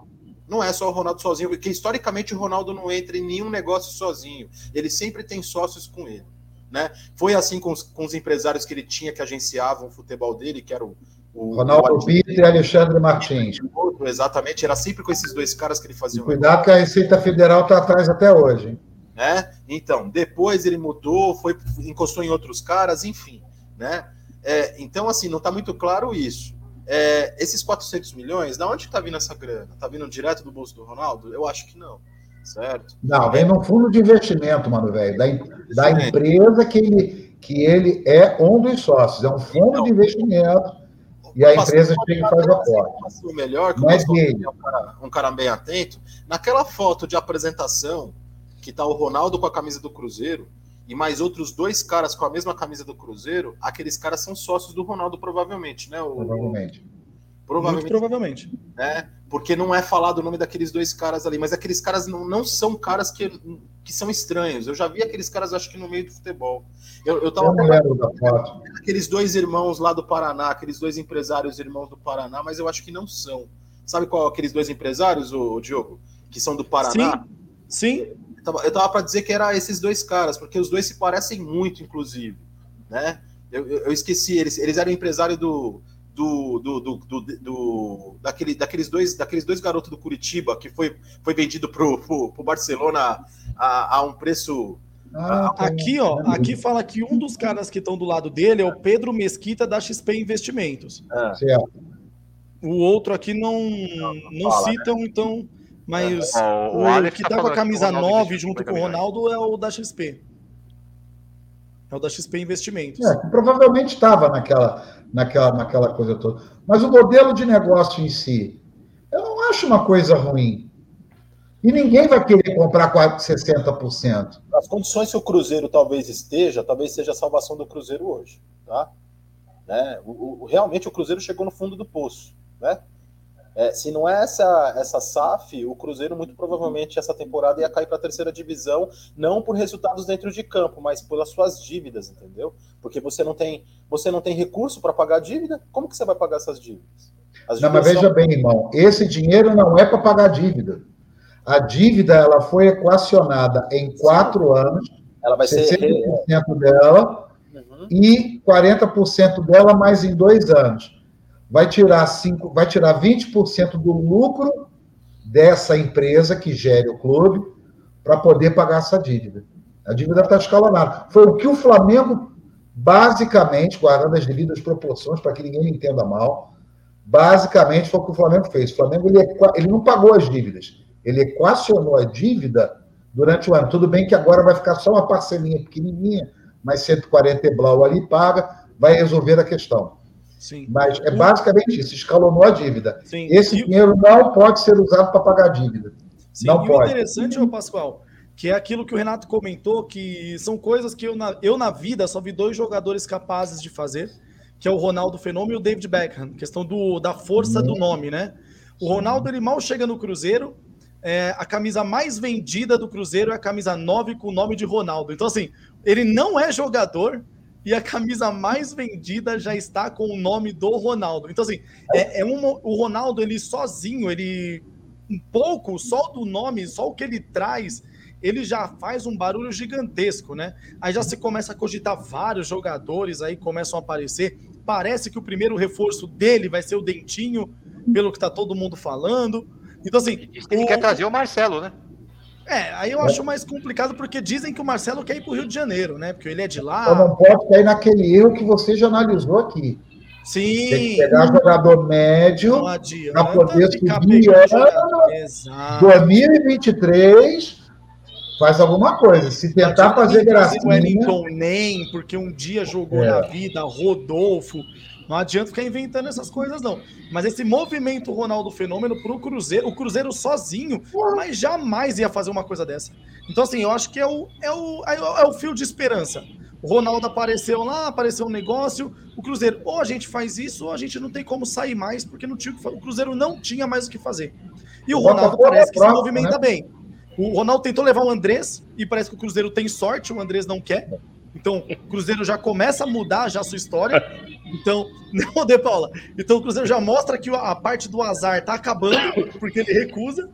Não é só o Ronaldo sozinho, porque historicamente o Ronaldo não entra em nenhum negócio sozinho. Ele sempre tem sócios com ele. Né? Foi assim com os, com os empresários que ele tinha que agenciavam o futebol dele, que era o, Ronaldo Vitor e Alexandre Martins. Exatamente, era sempre com esses dois caras que ele fazia. Cuidado que a Receita Federal está atrás até hoje. Né? Então, depois ele mudou, foi encostou em outros caras, enfim, né? É, então, assim, não está muito claro isso. É, esses 400 milhões, da onde está vindo essa grana? Está vindo direto do bolso do Ronaldo? Eu acho que não, certo? Não, vem num fundo de investimento, mano, velho, da, da empresa que ele, que ele é um dos sócios, é um fundo então, de investimento e a empresa tem que fazer aporte. O melhor, que Mas ele... é um cara, um cara bem atento, naquela foto de apresentação que tá o Ronaldo com a camisa do Cruzeiro e mais outros dois caras com a mesma camisa do Cruzeiro, aqueles caras são sócios do Ronaldo provavelmente, né? O, provavelmente. Provavelmente. Muito provavelmente. Né? Porque não é falado o nome daqueles dois caras ali, mas aqueles caras não, não são caras que, que são estranhos. Eu já vi aqueles caras, acho que no meio do futebol. Eu, eu tava eu aqueles dois irmãos lá do Paraná, aqueles dois empresários irmãos do Paraná, mas eu acho que não são. Sabe qual aqueles dois empresários, o Diogo? Que são do Paraná? Sim. Sim. Eu tava para dizer que era esses dois caras, porque os dois se parecem muito, inclusive, né? Eu, eu, eu esqueci, eles, eles eram empresário do, do, do, do, do, do, daquele, daqueles, dois, daqueles dois garotos do Curitiba que foi, foi vendido pro, pro, pro Barcelona a, a um preço. Ah, aqui, ó, aqui fala que um dos caras que estão do lado dele é o Pedro Mesquita da XP Investimentos. É. O outro aqui não, não, não fala, citam, né? então. Mas é. o, o, o que tá com a camisa 9 junto com o Ronaldo é o da XP. É o da XP Investimentos. É, provavelmente estava naquela, naquela, naquela coisa toda. Mas o modelo de negócio em si, eu não acho uma coisa ruim. E ninguém vai querer comprar 60%. As condições que o Cruzeiro talvez esteja, talvez seja a salvação do Cruzeiro hoje. Tá? Né? O, o, realmente o Cruzeiro chegou no fundo do poço. Né? É, se não é essa, essa SAF, o Cruzeiro muito provavelmente essa temporada ia cair para a terceira divisão, não por resultados dentro de campo, mas pelas suas dívidas, entendeu? Porque você não tem, você não tem recurso para pagar a dívida, como que você vai pagar essas dívidas? As não, mas veja são... bem, irmão, esse dinheiro não é para pagar a dívida. A dívida ela foi equacionada em quatro Sim. anos, ela vai 60% ser dela uhum. e 40% dela mais em dois anos vai tirar, cinco, vai tirar 20% do lucro dessa empresa que gere o clube para poder pagar essa dívida. A dívida está escalonada. Foi o que o Flamengo, basicamente, guardando as devidas proporções, para que ninguém entenda mal, basicamente foi o que o Flamengo fez. O Flamengo ele, ele não pagou as dívidas, ele equacionou a dívida durante o ano. Tudo bem que agora vai ficar só uma parcelinha pequenininha, mas 140 e blau ali paga, vai resolver a questão. Sim. Mas é basicamente isso, escalonou a dívida. Sim. Esse dinheiro não pode ser usado para pagar a dívida. Sim. Não e pode. o interessante, ô Pascoal, que é aquilo que o Renato comentou, que são coisas que eu na, eu na vida só vi dois jogadores capazes de fazer, que é o Ronaldo Fenômeno e o David Beckham, questão do, da força do nome, né? O Ronaldo, ele mal chega no Cruzeiro, é, a camisa mais vendida do Cruzeiro é a camisa 9 com o nome de Ronaldo. Então, assim, ele não é jogador, e a camisa mais vendida já está com o nome do Ronaldo. Então, assim, é, é um, o Ronaldo, ele sozinho, ele. Um pouco, só do nome, só o que ele traz, ele já faz um barulho gigantesco, né? Aí já se começa a cogitar vários jogadores aí começam a aparecer. Parece que o primeiro reforço dele vai ser o Dentinho, pelo que tá todo mundo falando. Então, assim. Ele o... quer trazer o Marcelo, né? É, aí eu acho mais complicado porque dizem que o Marcelo quer ir para o Rio de Janeiro, né? Porque ele é de lá. Então não pode cair naquele erro que você já analisou aqui. Sim. Tem que pegar jogador médio para poder subir ano. 2023 faz alguma coisa. Se tentar fazer gracinha... O Wellington Nem, porque um dia jogou é. na vida, Rodolfo... Não adianta ficar inventando essas coisas, não. Mas esse movimento Ronaldo Fenômeno para o Cruzeiro, o Cruzeiro sozinho, mas jamais ia fazer uma coisa dessa. Então, assim, eu acho que é o, é o, é o fio de esperança. O Ronaldo apareceu lá, apareceu um negócio. O Cruzeiro, ou a gente faz isso, ou a gente não tem como sair mais, porque não tinha o Cruzeiro não tinha mais o que fazer. E o Ronaldo parece que se movimenta né? bem. O Ronaldo tentou levar o Andrés, e parece que o Cruzeiro tem sorte, o Andrés não quer. Então, o Cruzeiro já começa a mudar já a sua história. Então, [LAUGHS] não, De Paula. Então, o Cruzeiro já mostra que a parte do azar tá acabando, porque ele recusa.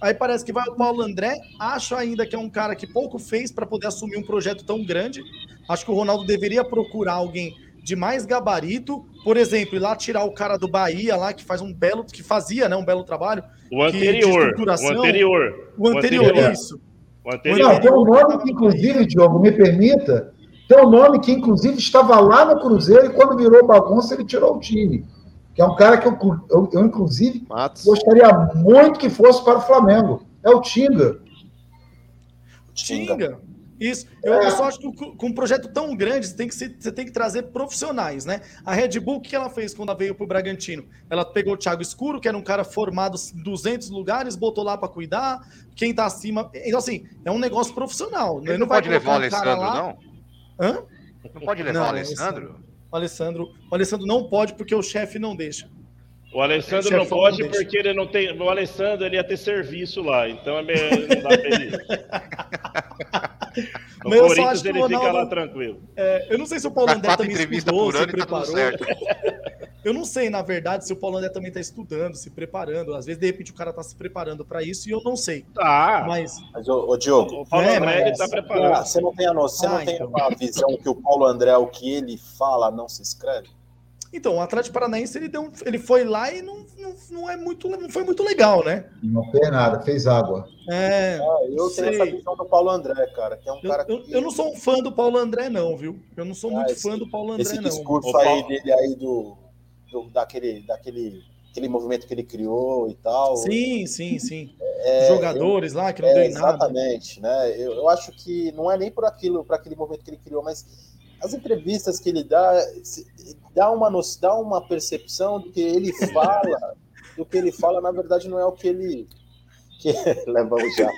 Aí parece que vai o Paulo André. Acho ainda que é um cara que pouco fez para poder assumir um projeto tão grande. Acho que o Ronaldo deveria procurar alguém de mais gabarito, por exemplo, ir lá tirar o cara do Bahia lá que faz um belo, que fazia, né, um belo trabalho. O anterior, o anterior, o anterior, isso. O anterior. Não, tem um nome que, inclusive, Diogo, me permita, tem um nome que, inclusive, estava lá no Cruzeiro e quando virou bagunça, ele tirou o time. Que é um cara que eu, eu, eu inclusive, Matos. gostaria muito que fosse para o Flamengo. É o Tinga. Tinga. Isso. Eu, é. só acho que com um projeto tão grande, você tem, que ser, você tem que trazer profissionais, né? A Red Bull, o que ela fez quando ela veio para o Bragantino? Ela pegou o Thiago Escuro, que era um cara formado em 200 lugares, botou lá para cuidar. Quem está acima. Então, assim, é um negócio profissional. Ele, Ele não, não pode levar o Alessandro, não? Hã? Não pode levar não, o Alessandro? O Alessandro, o Alessandro não pode porque o chefe não deixa. O Alessandro não pode não porque ele não tem. O Alessandro ele ia ter serviço lá, então é meio, não dá pra ele. [LAUGHS] Mas Corinthians ele Ronaldo, fica lá tranquilo. É, eu não sei se o Paulo André também estudou, se tá preparou. [LAUGHS] eu não sei, na verdade, se o Paulo André também está estudando, se preparando. Às vezes, de repente, o cara está se preparando para isso e eu não sei. Tá. Mas, mas ô, ô Diogo, o Paulo é, André ele tá preparado. Você não tem a noção, você ah, não tem então. a visão que o Paulo André, o que ele fala, não se escreve? Então, o Atlético Paranaense ele, deu, ele foi lá e não, não, não, é muito, não foi muito legal, né? Não fez nada, fez água. É, ah, eu sei. tenho essa visão do Paulo André, cara, que é um eu, cara eu, eu, não sou um fã do Paulo André, não, viu? Eu não sou ah, muito esse, fã do Paulo André, esse não. Esse discurso aí dele aí do, do, daquele, daquele aquele movimento que ele criou e tal. Sim, sim, sim. É, Jogadores eu, lá que não é, deu em nada. Exatamente, né? Eu, eu acho que não é nem por aquilo, para aquele movimento que ele criou, mas as entrevistas que ele dá dá uma dá uma percepção do que ele [LAUGHS] fala, do que ele fala, na verdade não é o que ele que [LAUGHS] leva o jato.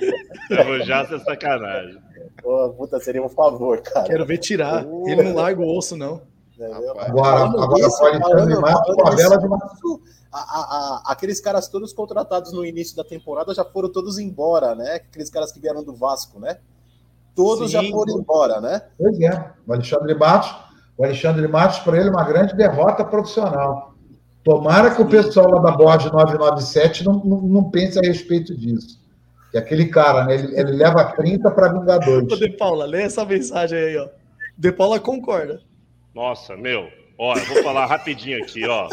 Leva o jato é sacanagem. Pô, puta, seria um favor, cara. Quero ver tirar. Uh, ele não larga o osso, não. Agora, agora isso, pode de uma... a, a, a, aqueles caras todos contratados no início da temporada já foram todos embora, né? Aqueles caras que vieram do Vasco, né? todos Sim. já foram embora, né? Pois é. O Alexandre Matos, o Alexandre Matos, para ele, é uma grande derrota profissional. Tomara que o pessoal lá da Borges 997 não, não, não pense a respeito disso. Que aquele cara, né, ele, ele leva 30 para Vingadores. Ô, De Paula, lê essa mensagem aí, ó. De Paula concorda. Nossa, meu. Ó, eu vou falar rapidinho aqui, ó.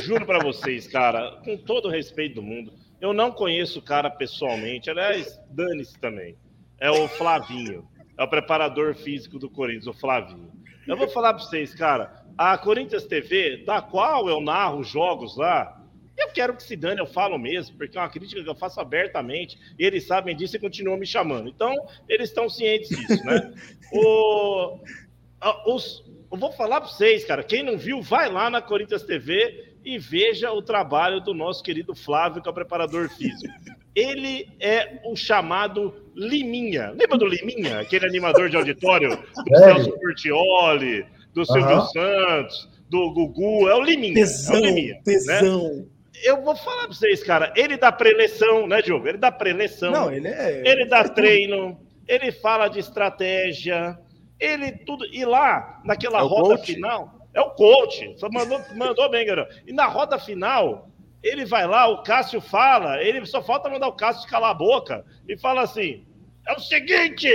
Juro para vocês, cara, com todo o respeito do mundo, eu não conheço o cara pessoalmente. Aliás, dane-se também é o Flavinho. É o preparador físico do Corinthians, o Flavinho. Eu vou falar para vocês, cara. A Corinthians TV, da qual eu narro os jogos lá, eu quero que se dane, eu falo mesmo, porque é uma crítica que eu faço abertamente. Eles sabem disso e continuam me chamando. Então, eles estão cientes disso, né? [LAUGHS] o, os, eu vou falar para vocês, cara. Quem não viu, vai lá na Corinthians TV e veja o trabalho do nosso querido Flávio, que é o preparador físico. Ele é o chamado Liminha. Lembra do Liminha? Aquele animador de auditório do é. Celso Portioli, do Silvio uhum. Santos, do Gugu. É o Liminha. Tesão, é o Liminha, né? tesão. Né? Eu vou falar para vocês, cara. Ele dá preleção, né, Diogo? Ele dá preleção. Não, ele é. Ele dá treino. Ele fala de estratégia. Ele tudo. E lá, naquela é roda coach. final. É o coach. Só mandou, mandou bem, garoto. E na roda final, ele vai lá, o Cássio fala, ele só falta mandar o Cássio calar a boca e fala assim: é o seguinte,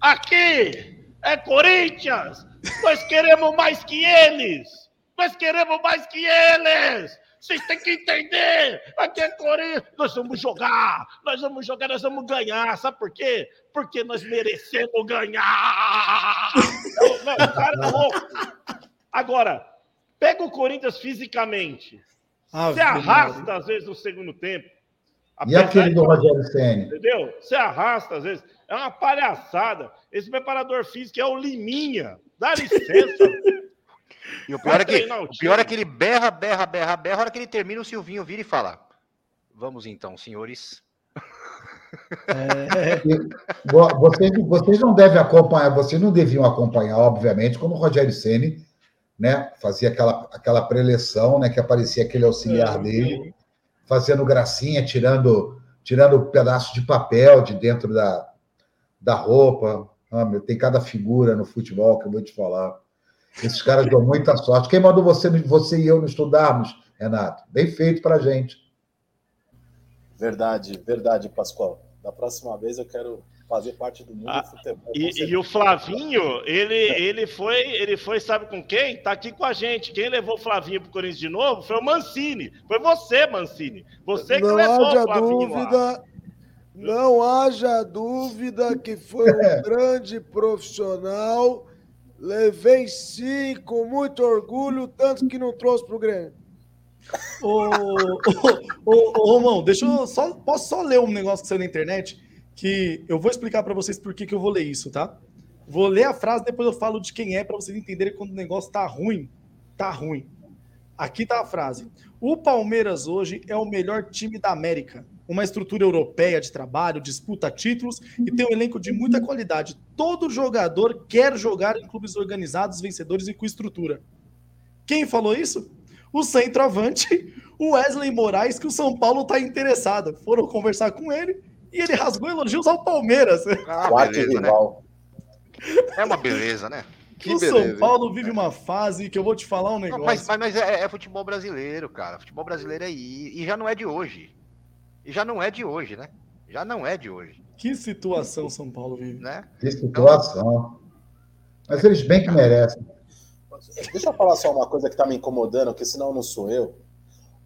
aqui é Corinthians, nós queremos mais que eles, nós queremos mais que eles. Vocês têm que entender, aqui é Corinthians, nós vamos jogar, nós vamos jogar, nós vamos ganhar. Sabe por quê? Porque nós merecemos ganhar. Não, não, o cara tá louco. Agora, pega o Corinthians fisicamente. Ah, você arrasta, às vezes, no segundo tempo. E aquele do Rogério Senna? Entendeu? Você arrasta, às vezes. É uma palhaçada. Esse preparador físico é o Liminha. Dá licença. E o pior, é que, o pior é que ele berra, berra, berra, berra. A hora que ele termina, o Silvinho vira e fala: Vamos então, senhores. É... vocês, vocês não devem acompanhar, vocês não deviam acompanhar, obviamente, quando o Rogério Ceni né? Fazia aquela, aquela preleção, né? Que aparecia aquele auxiliar é, dele, fazendo gracinha, tirando tirando um pedaço de papel de dentro da, da roupa. Ah, meu, tem cada figura no futebol que eu vou te falar. Esses caras dão muita sorte. Quem mandou você, você e eu não estudarmos, Renato? Bem feito para gente. Verdade, verdade, Pascoal. Da próxima vez eu quero fazer parte do mundo ah, do futebol. E, e, o Flavinho, ele, ele foi, ele foi, sabe com quem? Tá aqui com a gente. Quem levou o Flavinho pro Corinthians de novo foi o Mancini. Foi você, Mancini. Você que não levou haja o Flavinho dúvida, lá. Não haja dúvida que foi um [LAUGHS] grande profissional. Levei sim, com muito orgulho, tanto que não trouxe pro Grêmio. Ô, ô, ô, Romão, deixa eu só. Posso só ler um negócio que saiu na internet? que eu vou explicar para vocês por que, que eu vou ler isso, tá? Vou ler a frase, depois eu falo de quem é, para vocês entenderem quando o negócio tá ruim. Tá ruim. Aqui tá a frase. O Palmeiras hoje é o melhor time da América. Uma estrutura europeia de trabalho, disputa títulos e tem um elenco de muita qualidade. Todo jogador quer jogar em clubes organizados, vencedores e com estrutura. Quem falou isso? O centroavante, o Wesley Moraes, que o São Paulo está interessado. Foram conversar com ele e ele rasgou elogios ao Palmeiras. Ah, beleza, né? É uma beleza, né? Que o beleza, São Paulo vive uma fase que eu vou te falar um negócio. mas, mas, mas é, é, futebol brasileiro, cara. Futebol brasileiro é aí. E já não é de hoje. E já não é de hoje, né? Já não é de hoje. Que situação São Paulo vive. Né? Que situação. Mas eles bem que merecem. Deixa eu falar só uma coisa que tá me incomodando, porque senão não sou eu.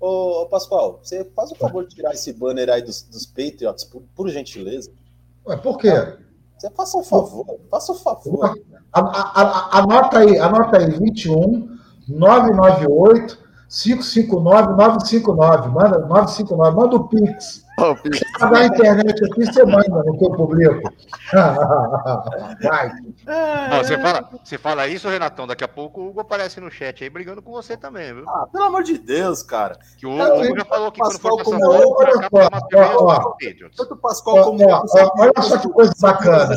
Ô, Pascoal, você faz o favor de tirar esse banner aí dos, dos Patriots, por, por gentileza. Ué, por quê? Você faça um favor, faça um favor. A, a, a, anota aí, anota aí, 21 998 559 959. Manda 959, manda o Pix. Pagar a internet aqui, você manda no teu público. [LAUGHS] Vai. Não, você, fala, você fala isso, Renatão, daqui a pouco o Hugo aparece no chat aí brigando com você também, viu? Ah, pelo amor de Deus, cara. Que o Hugo já falou que quando for passar como... Tanto o Pascoal como Olha só que coisa bacana.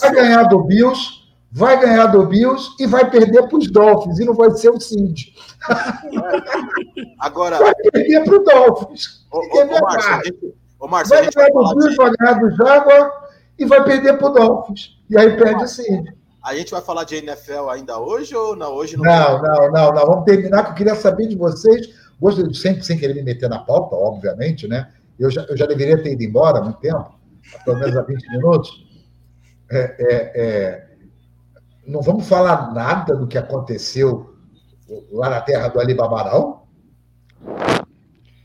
Vai ganhar do Bills, vai ganhar do Bills e vai perder para os Dolphins, e não vai ser o Cindy. [LAUGHS] Agora. Vai perder para o Dolphins. Ô, ô, ô, Márcio, ô, Márcio, vai ganhar do Bills, de... vai ganhar do Jaguar e vai perder para o Dolphins. E aí perde o Cindy. A gente vai falar de NFL ainda hoje ou não? Hoje não, não, não, não, não. Vamos terminar, que eu queria saber de vocês. Gosto sempre sem querer me meter na pauta, obviamente, né? Eu já, eu já deveria ter ido embora há muito tempo, pelo menos há 20 minutos. É, é, é, não vamos falar nada do que aconteceu lá na terra do Alibaba, não?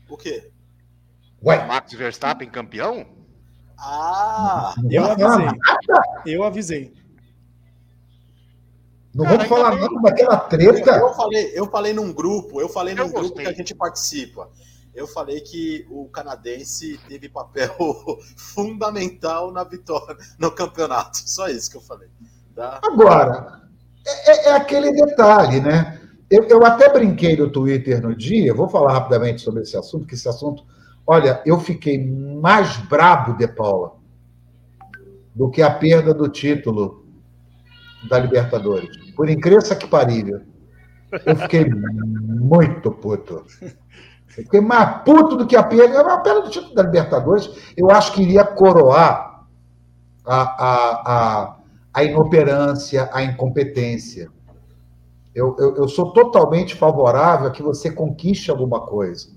O quê? Ué? Max Verstappen campeão? Ah! Eu avisei. Eu avisei. Não Cara, vamos falar nada daquela treta. Eu falei, eu falei num grupo, eu falei num eu grupo que a gente participa. Eu falei que o canadense teve papel [LAUGHS] fundamental na vitória no campeonato. Só isso que eu falei. Tá? Agora, é, é, é aquele detalhe, né? Eu, eu, até brinquei no Twitter no dia, vou falar rapidamente sobre esse assunto, que esse assunto, olha, eu fiquei mais brabo, De Paula, do que a perda do título da Libertadores. Por incrível que parível. Eu fiquei muito puto. Eu fiquei mais puto do que a perda. A perda do título da Libertadores, eu acho que iria coroar a, a, a a inoperância, a incompetência. Eu, eu, eu, sou totalmente favorável a que você conquiste alguma coisa.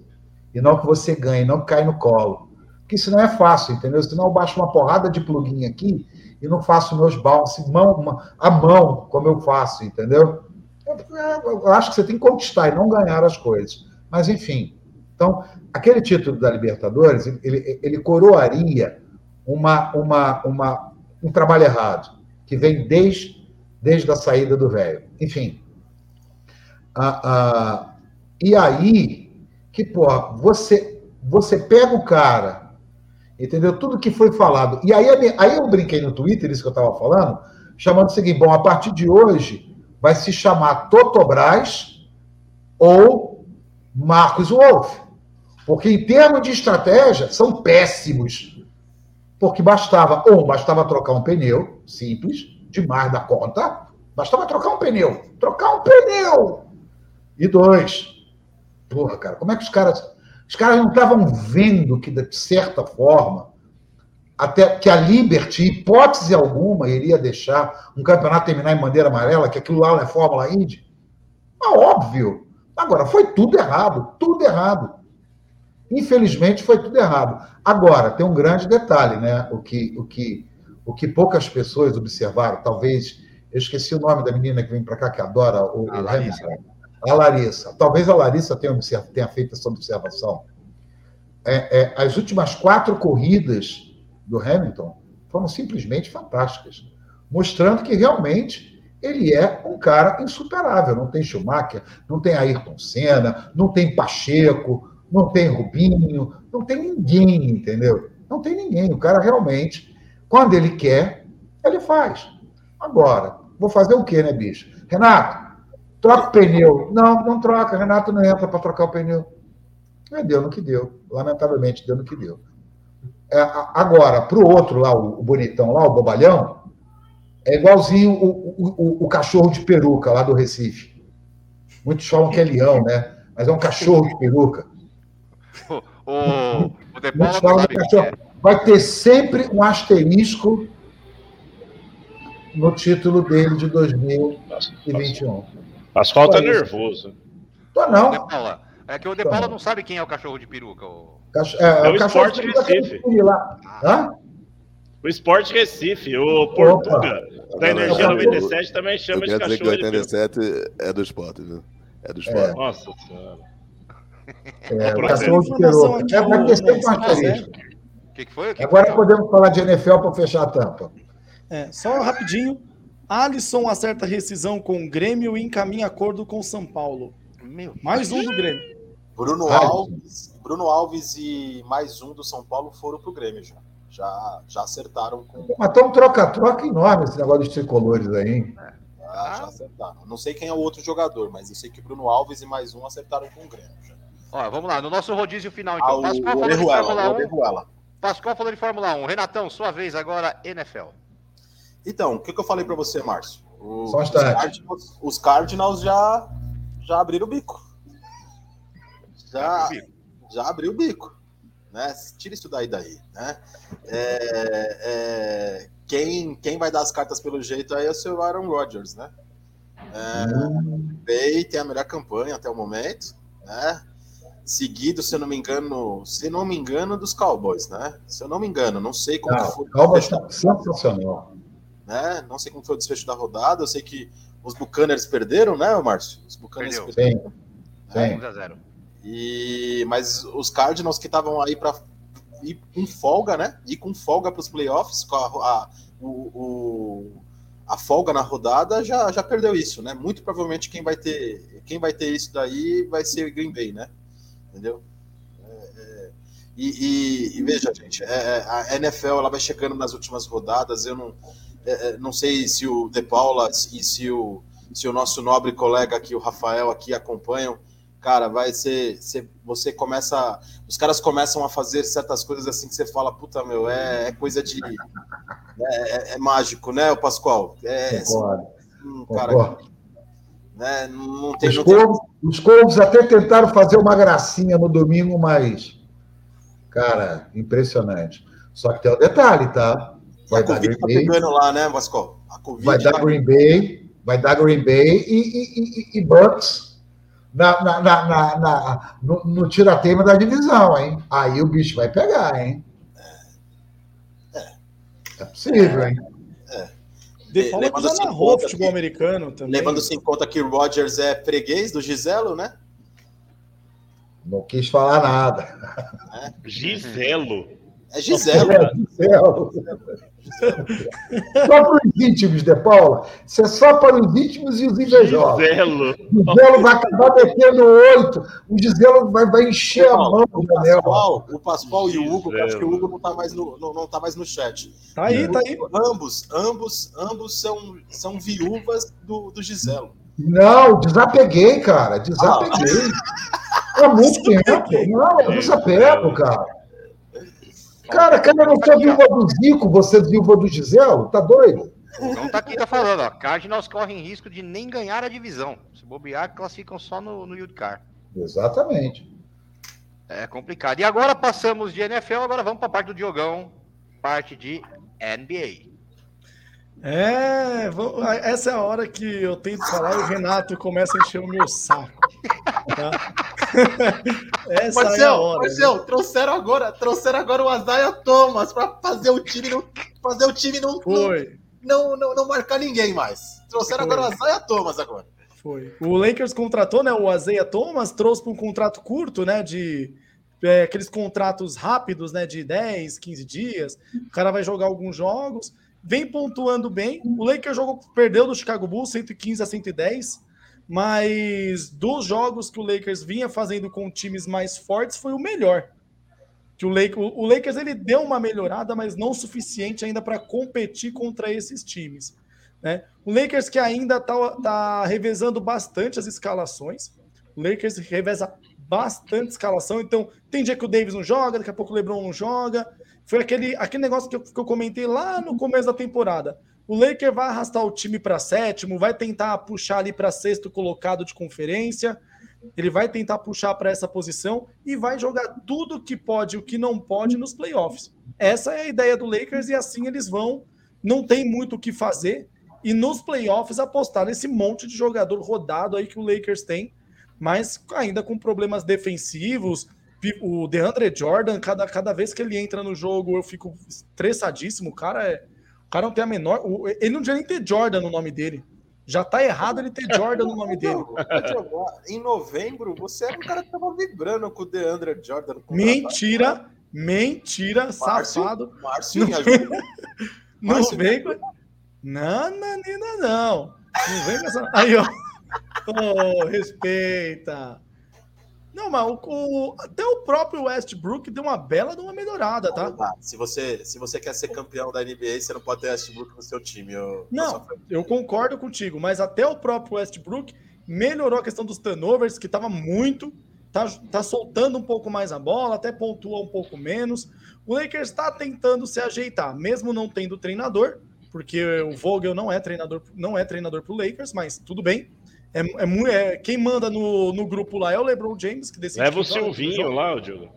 E não que você ganhe, não que cai no colo. Porque isso não é fácil, entendeu? Senão eu baixo uma porrada de plugin aqui e não faço meus bounce mão, a mão, como eu faço, entendeu? Eu, eu acho que você tem que conquistar e não ganhar as coisas. Mas, enfim. Então, aquele título da Libertadores, ele, ele coroaria uma, uma, uma, um trabalho errado que vem desde, desde a saída do velho. Enfim. Ah, ah, e aí, que, porra, você, você pega o cara, entendeu? Tudo que foi falado. E aí, aí eu brinquei no Twitter, isso que eu estava falando, chamando o seguinte: bom, a partir de hoje vai se chamar Totobras ou Marcos Wolff. Porque, em termos de estratégia, são péssimos porque bastava, ou bastava trocar um pneu, simples, demais da conta, bastava trocar um pneu. Trocar um pneu! E dois, porra, cara, como é que os caras. Os caras não estavam vendo que, de certa forma, até que a Liberty, hipótese alguma, iria deixar um campeonato terminar em bandeira amarela, que aquilo lá não é Fórmula Indy? É óbvio. Agora, foi tudo errado, tudo errado. Infelizmente, foi tudo errado. Agora, tem um grande detalhe, né? O que, o que, o que poucas pessoas observaram, talvez. Eu esqueci o nome da menina que vem para cá, que adora o, a Larissa. A Larissa. Talvez a Larissa tenha, tenha feito essa observação. É, é, as últimas quatro corridas do Hamilton foram simplesmente fantásticas, mostrando que realmente ele é um cara insuperável. Não tem Schumacher, não tem Ayrton Senna, não tem Pacheco, não tem Rubinho, não tem ninguém, entendeu? Não tem ninguém. O cara realmente, quando ele quer, ele faz. Agora, vou fazer o quê, né, bicho? Renato, troca o pneu. Não, não troca. Renato não entra para trocar o pneu. É, deu no que deu. Lamentavelmente, deu no que deu. É, agora, para o outro lá, o, bonitão lá, o bobalhão, é igualzinho o, o, o, cachorro de peruca lá do Recife. Muitos falam que é leão, né? Mas é um cachorro de peruca. O, o, falam que cachorro. É. Vai ter sempre um asterisco no título dele de 2021. Pascoal tá nervoso. Tô não. É que o De Paula não sabe quem é o cachorro de peruca. O... Cacho... É, é, o, o Esporte Recife. Lá. Hã? O Esporte Recife, o Portuga, da Energia 97, também chama de cachorro dizer que 87 é do esporte, viu? É do esporte. É. Nossa senhora. É, o cachorro de peruca. É, característica. O que, que foi? Que Agora que podemos falar de NFL para fechar a tampa. É, só rapidinho. Alisson acerta rescisão com o Grêmio e encaminha acordo com São Paulo. Meu, Mais um do Grêmio. Bruno Alves, Bruno Alves e mais um do São Paulo foram pro Grêmio já. Já, já acertaram com. Mas tem um troca-troca enorme esse negócio dos tricolores aí, hein? É, já, já, acertaram. Não sei quem é o outro jogador, mas eu sei que Bruno Alves e mais um acertaram com o Grêmio. Já. Olha, vamos lá, no nosso rodízio final, então. Ah, Pascoal falou de Fórmula 1. Pascoal falou de Fórmula 1. Renatão, sua vez agora, NFL. Então, o que, que eu falei para você, Márcio? O, os, Cardinals, os Cardinals já, já abriram o bico. Já, já abriu o bico. Né? Tira isso daí daí. Né? É, é, quem, quem vai dar as cartas pelo jeito aí é o seu Aaron Rodgers, né? É, hum. Bay tem a melhor campanha até o momento, né? Seguido, se eu não me engano, se não me engano, dos Cowboys, né? Se eu não me engano, não sei como foi. Cowboys está sensacional. Né? Não sei como foi o desfecho da rodada. Eu sei que os Buccaneers perderam, né, Márcio? Os Buccaneers Perdeu. perderam. Sim. Sim. 1 a 0. E, mas os Cardinals que estavam aí para ir com folga, né? Ir com folga para os playoffs, com a, a, o, o, a folga na rodada, já, já perdeu isso, né? Muito provavelmente quem vai ter quem vai ter isso daí vai ser Green Bay, né? Entendeu? É, é, e, e, e, veja, gente, é, é a NFL ela vai chegando nas últimas rodadas. Eu não, é, é, não sei se o De Paula e se o, se o nosso nobre colega aqui, o Rafael, aqui acompanham cara, vai ser, você começa, os caras começam a fazer certas coisas assim que você fala, puta meu, é, coisa de, é, mágico, né, o Pascoal? É, Concordo. Um cara. Né, não tem, os, não corvos, tem... os corvos até tentaram fazer uma gracinha no domingo, mas, cara, impressionante. Só que tem o um detalhe, tá? Vai dar Green tá Bay. lá, né, Pascoal? vai dar tá... Green Bay, vai dar Green Bay e, e, e, e Bucks na, na, na, na no, no tirateima da divisão, hein? Aí o bicho vai pegar, hein? É, é possível, hein? De forma que já narrou futebol que, americano também. Levando-se em conta que o Rogers é freguês do Giselo, né? Não quis falar nada. É. Giselo. É Giselo. É, Giselo. Só para os íntimos de Paula. Isso é só para os íntimos e os invejosos. Giselo. O Giselo vai acabar metendo oito. O Giselo vai, vai encher a mão. O Pascoal, o Pascoal e o Hugo, acho que o Hugo não está mais no, não, não tá mais no chat. Tá aí, tá aí. Ambos, ambos, ambos são, são viúvas do, do Giselo. Não, desapeguei, cara. Desapeguei. Ah. Há muito tempo. Não, eu desapego, cara. Cara, cara, não sou viúva do Zico, você é viúva do Giselo? Tá doido? Não tá aqui, tá falando, ó. Cardinals correm risco de nem ganhar a divisão. Se bobear, classificam só no, no Car. Exatamente. É complicado. E agora passamos de NFL, agora vamos para a parte do Diogão. parte de NBA. É, essa é a hora que eu tento falar e o Renato começa a encher o meu saco. Tá? [LAUGHS] essa Marcel, é a hora. Marcel, né? trouxeram agora, trouxeram agora o Azaia Thomas para fazer o time não, fazer o time não, Foi. Não, não, não, marcar ninguém mais. Trouxeram Foi. agora o Azaia Thomas agora. Foi. O Lakers contratou, né, o Azeia Thomas, trouxe para um contrato curto, né, de é, aqueles contratos rápidos, né, de 10, 15 dias. O cara vai jogar alguns jogos vem pontuando bem. O Lakers jogou, perdeu do Chicago Bulls 115 a 110, mas dos jogos que o Lakers vinha fazendo com times mais fortes foi o melhor. Que o, Lakers, o Lakers ele deu uma melhorada, mas não suficiente ainda para competir contra esses times. Né? O Lakers que ainda está tá revezando bastante as escalações. O Lakers reveza bastante escalação. Então, tem dia que o Davis não joga, daqui a pouco o LeBron não joga. Foi aquele, aquele negócio que eu, que eu comentei lá no começo da temporada. O Laker vai arrastar o time para sétimo, vai tentar puxar ali para sexto colocado de conferência. Ele vai tentar puxar para essa posição e vai jogar tudo que pode e o que não pode nos playoffs. Essa é a ideia do Lakers e assim eles vão. Não tem muito o que fazer. E nos playoffs apostar nesse monte de jogador rodado aí que o Lakers tem, mas ainda com problemas defensivos, o DeAndre Jordan, cada, cada vez que ele entra no jogo, eu fico estressadíssimo. O cara é. O cara não tem a menor. Ele não devia nem ter Jordan no nome dele. Já tá errado ele ter Jordan no nome dele. Em novembro, você era um cara que tava vibrando com o DeAndre Jordan. Mentira, mentira, Márcio, safado. Márcio, me ajuda. [LAUGHS] Não Márcio, vem com. Não, menina, não. Não vem com essa. Aí, ó. [LAUGHS] Oh, respeita. Não, mas o, o, até o próprio Westbrook deu uma bela de uma melhorada, tá? se, você, se você quer ser campeão da NBA, você não pode ter Westbrook no seu time. Eu, não, eu concordo contigo, mas até o próprio Westbrook melhorou a questão dos turnovers, que estava muito, tá, tá soltando um pouco mais a bola, até pontua um pouco menos. O Lakers está tentando se ajeitar, mesmo não tendo treinador, porque o Vogel não é treinador, não é treinador para o Lakers, mas tudo bem. É, é, é, quem manda no, no grupo lá é o LeBron James, que decide. Leva o Silvinho lá, o Diogo.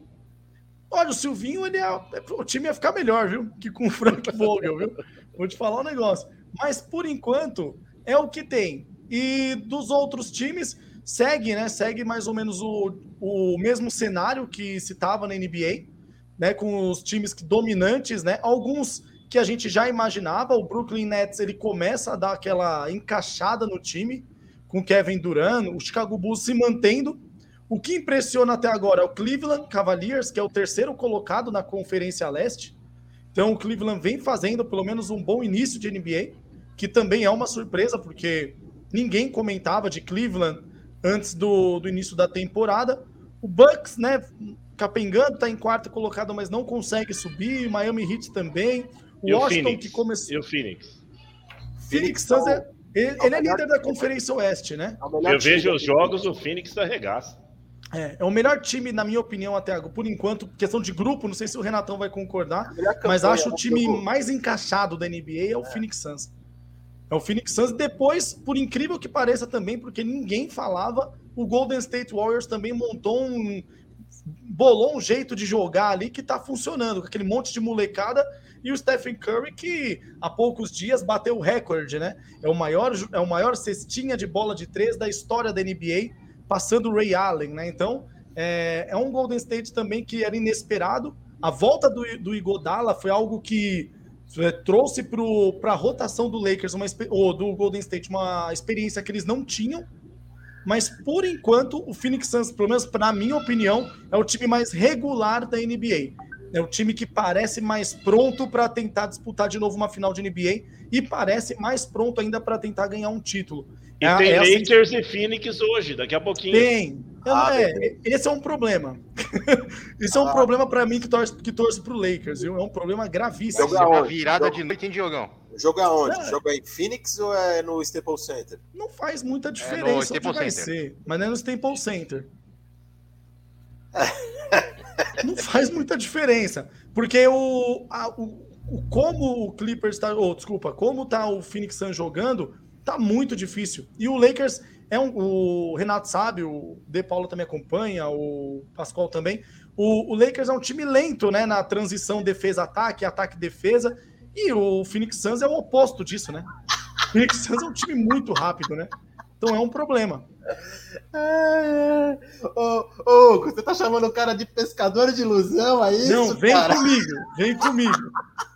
Olha, o Silvinho, ele é, é, o time ia ficar melhor, viu? Que com o Frank [LAUGHS] Vogel, viu? Vou te falar um negócio. Mas por enquanto é o que tem. E dos outros times, segue, né? Segue mais ou menos o, o mesmo cenário que se tava na NBA, né? Com os times dominantes, né? Alguns que a gente já imaginava. O Brooklyn Nets ele começa a dar aquela encaixada no time com Kevin Durant, o Chicago Bulls se mantendo. O que impressiona até agora é o Cleveland Cavaliers, que é o terceiro colocado na Conferência Leste. Então o Cleveland vem fazendo pelo menos um bom início de NBA, que também é uma surpresa, porque ninguém comentava de Cleveland antes do, do início da temporada. O Bucks, né, capengando, está em quarto colocado, mas não consegue subir. Miami Heat também. O Washington o que começou. E o Phoenix? Phoenix Suns é ele, ele é líder da Conferência Oeste, né? É Eu vejo os jogos, o Phoenix arregaça. É, é o melhor time, na minha opinião, até agora. Por enquanto, questão de grupo, não sei se o Renatão vai concordar, mas acho o time mais encaixado da NBA é o é. Phoenix Suns. É o Phoenix Suns. Depois, por incrível que pareça também, porque ninguém falava, o Golden State Warriors também montou um. bolou um jeito de jogar ali que tá funcionando, com aquele monte de molecada e o Stephen Curry, que há poucos dias bateu o recorde, né? É o maior, é o maior cestinha de bola de três da história da NBA, passando o Ray Allen, né? Então, é, é um Golden State também que era inesperado. A volta do, do Igodala foi algo que é, trouxe para a rotação do Lakers, uma, ou do Golden State, uma experiência que eles não tinham. Mas por enquanto, o Phoenix Suns, pelo menos na minha opinião, é o time mais regular da NBA. É o time que parece mais pronto para tentar disputar de novo uma final de NBA e parece mais pronto ainda para tentar ganhar um título. E é, tem é assim... Lakers e Phoenix hoje, daqui a pouquinho. Tem. Ah, é, esse é um problema. [LAUGHS] Isso ah. é um problema para mim que torce, que torce pro Lakers, viu? É um problema gravíssimo. Joga uma virada Joga... de noite, em Diogão? Joga onde? É. Joga em Phoenix ou é no Staples Center? Não faz muita é diferença é onde vai ser, mas não é no Staples Center. [LAUGHS] não faz muita diferença. Porque o, a, o, o, como o Clippers está. Oh, desculpa, como tá o Phoenix Suns jogando, tá muito difícil. E o Lakers é um, o Renato sabe, o De Paulo também acompanha, o Pascoal também. O, o Lakers é um time lento, né? Na transição defesa-ataque, ataque-defesa. E o Phoenix Suns é o oposto disso, né? O Phoenix Suns é um time muito rápido, né? Então é um problema. É, [LAUGHS] Ô, ô, você tá chamando o cara de pescador de ilusão aí? É Não, vem cara? comigo, vem comigo,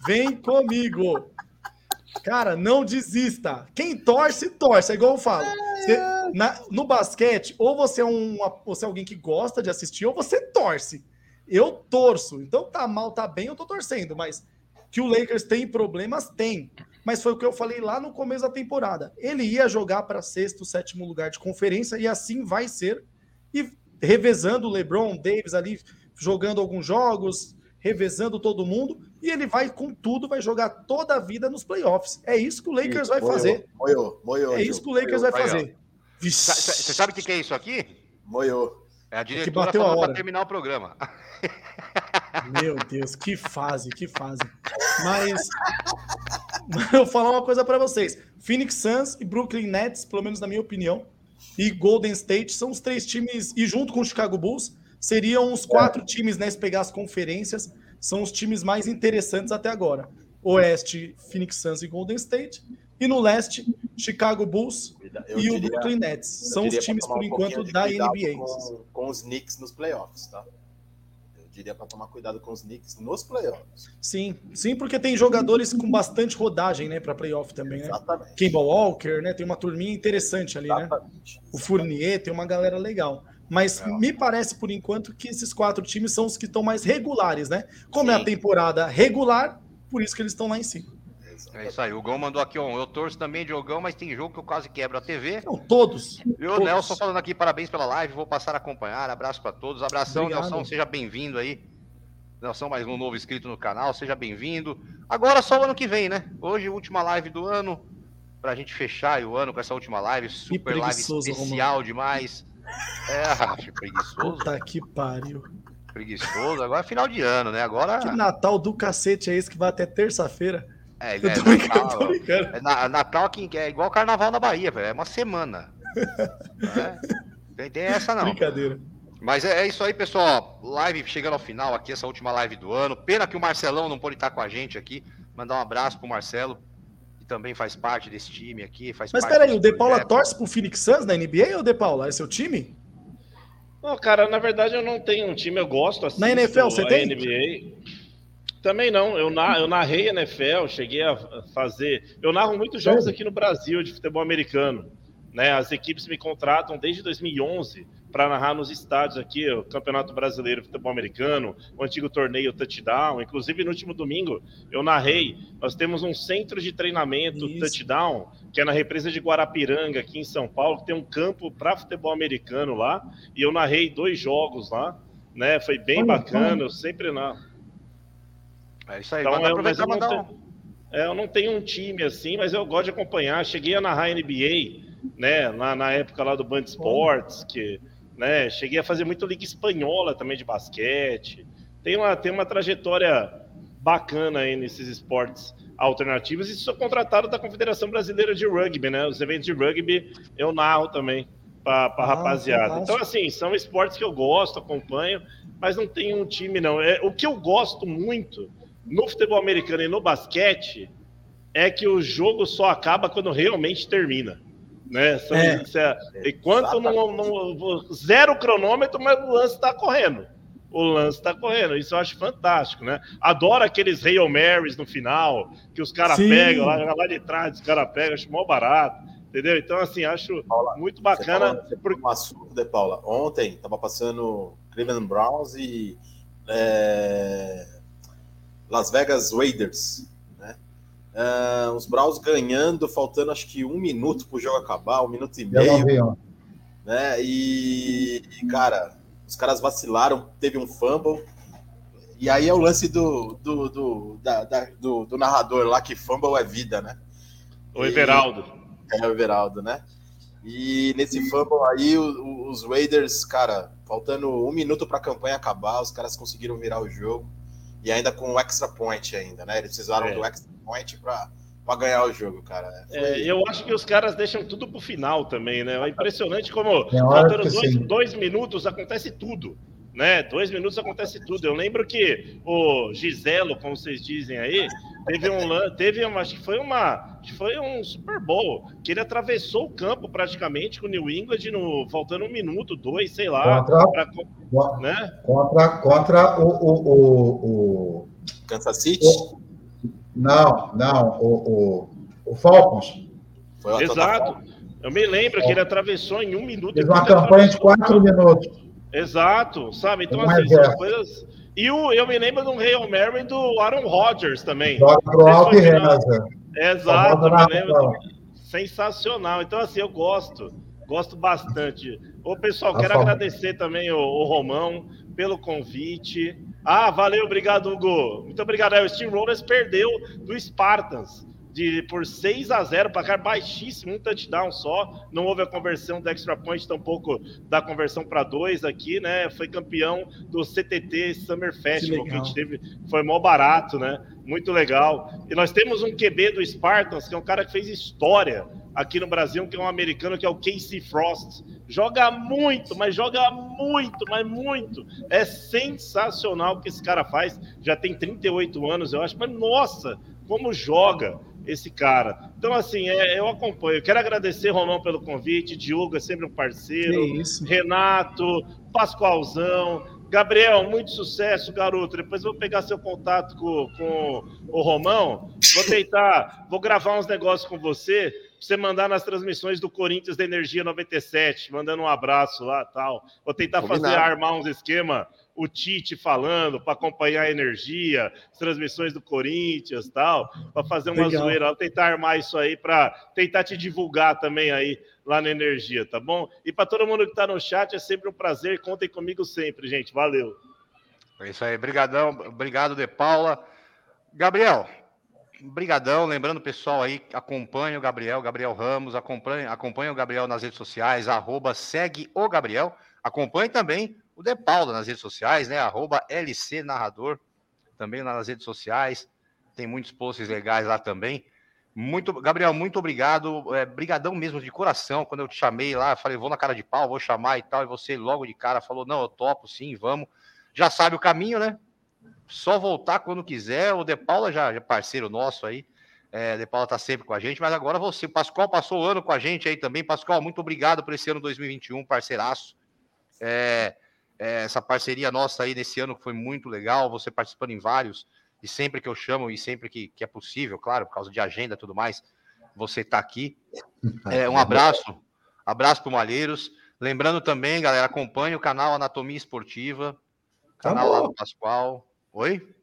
vem comigo. Cara, não desista. Quem torce, torce. É igual eu falo. Você- na- no basquete, ou você é, um, você é alguém que gosta de assistir, ou você torce. Eu torço. Então tá mal, tá bem, eu tô torcendo. Mas que o Lakers tem problemas, tem. Mas foi o que eu falei lá no começo da temporada. Ele ia jogar para sexto, sétimo lugar de conferência, e assim vai ser. E revezando o LeBron, Davis ali, jogando alguns jogos, revezando todo mundo, e ele vai com tudo, vai jogar toda a vida nos playoffs. É isso que o Lakers vai fazer. Moiou, moiou. É isso que o Lakers vai fazer. Você sabe o que que é isso aqui? Moiou. É a que diretora bateu a falando para terminar o programa. Meu Deus, que fase, que fase. Mas [LAUGHS] eu vou falar uma coisa para vocês. Phoenix Suns e Brooklyn Nets, pelo menos na minha opinião, e Golden State são os três times, e junto com o Chicago Bulls, seriam os quatro times, né, se pegar as conferências, são os times mais interessantes até agora. Oeste, Phoenix Suns e Golden State, e no leste, Chicago Bulls Eu e o diria- Brooklyn Nets. São os times, por enquanto, da NBA. Com, com os Knicks nos playoffs, tá? Diria para tomar cuidado com os Knicks nos playoffs. Sim, sim, porque tem jogadores com bastante rodagem, né, para playoff também, né? Exatamente. Kimball Walker, né? Tem uma turminha interessante ali, né? Exatamente. O Fournier tem uma galera legal. Mas me parece, por enquanto, que esses quatro times são os que estão mais regulares, né? Como é a Sim. temporada regular, por isso que eles estão lá em cima. É isso aí. O Gão mandou aqui, ó. Eu torço também, Diogão, mas tem jogo que eu quase quebro a TV. Não, todos. E o todos. Nelson falando aqui, parabéns pela live. Vou passar a acompanhar. Abraço para todos. Abração, Obrigado. Nelson. Seja bem-vindo aí. Nelson, mais um novo inscrito no canal. Seja bem-vindo. Agora só o ano que vem, né? Hoje, última live do ano. Pra gente fechar o ano com essa última live. Super live especial demais. É, acho preguiçoso. Puta que pariu. Preguiçoso. Agora é final de ano, né? Agora. Que Natal do cacete é esse que vai até terça-feira? É, Eu é tô Natal, tô brincando. é na- Natal aqui é igual carnaval na Bahia, velho. É uma semana. É, tem, tem essa não. Brincadeira. Mas é, é isso aí, pessoal. Live chegando ao final aqui, essa última live do ano. Pena que o Marcelão não pôde estar com a gente aqui. Mandar um abraço pro Marcelo, que também faz parte desse time aqui. Faz Mas peraí, o De Paula torce pro Phoenix Suns na NBA ou De Paula? É seu time? Não, cara, na verdade eu não tenho um time, eu gosto assim. Na NFL você a tem? NBA. Também não, eu, na, eu narrei NFL, cheguei a fazer. Eu narro muitos jogos aqui no Brasil de futebol americano. Né? As equipes me contratam desde 2011 para narrar nos estádios aqui, o Campeonato Brasileiro de Futebol Americano, o antigo torneio Touchdown. Inclusive, no último domingo, eu narrei. Nós temos um centro de treinamento Isso. Touchdown, que é na represa de Guarapiranga, aqui em São Paulo, que tem um campo para futebol americano lá. E eu narrei dois jogos lá. Né? Foi bem Olha, bacana, eu sempre narro. É isso aí. Então, eu, aproveitar eu, mandar não um. tenho, é, eu não tenho um time assim, mas eu gosto de acompanhar. Cheguei a narrar NBA, né? Na, na época lá do Band Sports, que, né? Cheguei a fazer muito liga espanhola também de basquete. Tem uma, tem uma trajetória bacana aí nesses esportes alternativos e sou contratado da Confederação Brasileira de Rugby, né? Os eventos de rugby eu narro também para a Ah, rapaziada. Então, assim, são esportes que eu gosto, acompanho, mas não tenho um time, não. É, o que eu gosto muito no futebol americano e no basquete é que o jogo só acaba quando realmente termina. Né? São- É. é- enquanto não, não- zero cronômetro, mas o lance está correndo. O lance está correndo. Isso eu acho fantástico, né? Adoro aqueles Hail Marys no final, que os caras pegam lá, lá de trás, os caras pegam, acho mó barato. Entendeu? Então, assim, acho Paula, muito bacana. você falou um assunto, De Paula. Ontem tava passando Cleveland Browns e é, Las Vegas Raiders, né? Ah, os Browns ganhando, faltando acho que um minuto pro jogo acabar, um minuto e Eu não meio, né? E, e, cara, os caras vacilaram, teve um fumble. E aí é o lance do, do, do, da- da- do, do narrador lá, que fumble é vida, né? O Everaldo. É o Everaldo, né? E nesse fumble aí, o- o- os Raiders, cara, faltando um minuto para a campanha acabar, os caras conseguiram virar o jogo. E ainda com o extra point ainda, né? Eles precisaram É. do extra point para para ganhar o jogo, cara. É, eu acho que os caras deixam tudo pro final também, né? É impressionante como faltando dois, dois, minutos acontece tudo. Né? Dois minutos acontece tudo. Eu lembro que o Giselo, como vocês dizem aí, teve um teve uma, acho que foi uma, que foi um Super Bowl que ele atravessou o campo praticamente com o New England no faltando um minuto, dois, sei lá, contra, pra, né? contra, contra o, o, o, o Kansas City. O, não, não, o, o, o Falcons. Exato. Eu me lembro que ele atravessou em um minuto. Fez uma campanha de quatro minutos. Exato, sabe? Então, assim, são coisas. E o, eu me lembro do Hail Mary do Aaron Rodgers também. Joga pro alto e reza. Exato, eu me lembro. Sensacional. Então, assim, eu gosto. Gosto bastante. Ô, pessoal, quero agradecer também o, o Romão pelo convite. Ah, valeu, obrigado, Hugo. Muito obrigado. É, o Steamrollers perdeu do Spartans de, por 6 a 0, placar baixíssimo, um touchdown só. Não houve a conversão do extra point, tampouco da conversão para dois aqui, né? Foi campeão do CTT Summer Festival, que, que a gente teve, foi mó barato, né? Muito legal. E nós temos um QB do Spartans, que é um cara que fez história aqui no Brasil, que é um americano, que é o Casey Frost Joga muito, mas joga muito, mas muito. É sensacional o que esse cara faz. Já tem 38 anos, eu acho, mas nossa, como joga esse cara. Então, assim, é, eu acompanho. Quero agradecer, Romão, pelo convite. Diogo é sempre um parceiro. Renato, Pascoalzão. Gabriel, muito sucesso, garoto. Depois vou pegar seu contato com, com o Romão. Vou tentar, vou gravar uns negócios com você você mandar nas transmissões do Corinthians da Energia 97, mandando um abraço lá tal. Vou tentar Combinado. fazer, armar uns esquema, o Tite falando, para acompanhar a energia, as transmissões do Corinthians tal, para fazer uma Legal. zoeira. Tentar armar isso aí para tentar te divulgar também aí lá na Energia, tá bom? E para todo mundo que está no chat, é sempre um prazer. Contem comigo sempre, gente. Valeu. É isso aí. Obrigadão. Obrigado, De Paula. Gabriel, Brigadão, lembrando o pessoal aí, acompanha o Gabriel, Gabriel Ramos, acompanha, acompanha o Gabriel nas redes sociais, arroba segue o Gabriel, acompanhe também o De Paula nas redes sociais, né, arroba LC Narrador, também nas redes sociais, tem muitos posts legais lá também. Muito, Gabriel, muito obrigado, é, brigadão mesmo de coração, quando eu te chamei lá, falei, vou na cara de pau, vou chamar e tal, e você logo de cara falou, não, eu topo, sim, vamos, já sabe o caminho, né, só voltar quando quiser. O De Paula já é parceiro nosso aí. É, De Paula tá sempre com a gente, mas agora você, Pascoal, passou o ano com a gente aí também. Pascoal, muito obrigado por esse ano 2021, parceiraço. É, é, essa parceria nossa aí nesse ano foi muito legal. Você participando em vários, e sempre que eu chamo, e sempre que, que é possível, claro, por causa de agenda e tudo mais, você tá aqui. [LAUGHS] É, um abraço, abraço para Malheiros. Lembrando também, galera, acompanhe o canal Anatomia Esportiva, tá canal tá lá do Pascoal. Oi?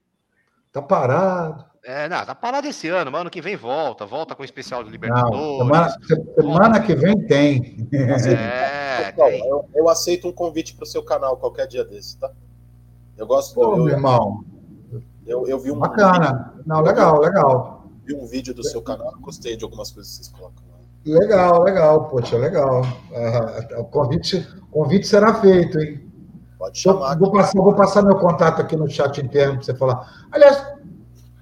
Tá parado. É, não, tá parado esse ano, mas ano que vem volta, volta com o especial de Libertadores. Não, semana, semana que vem tem. É, [LAUGHS] tem. Eu, eu, aceito um convite para o seu canal qualquer dia desse, tá? Eu gosto Pô, do. meu irmão. Eu, eu vi um. Bacana. Não, legal, legal. Vi um vídeo do seu canal, gostei de algumas coisas que vocês colocam. Legal, legal, poxa, legal. Uh, o convite, convite será feito, hein? Pode chamar. Vou, passar, vou passar meu contato aqui no chat interno para você falar. Aliás,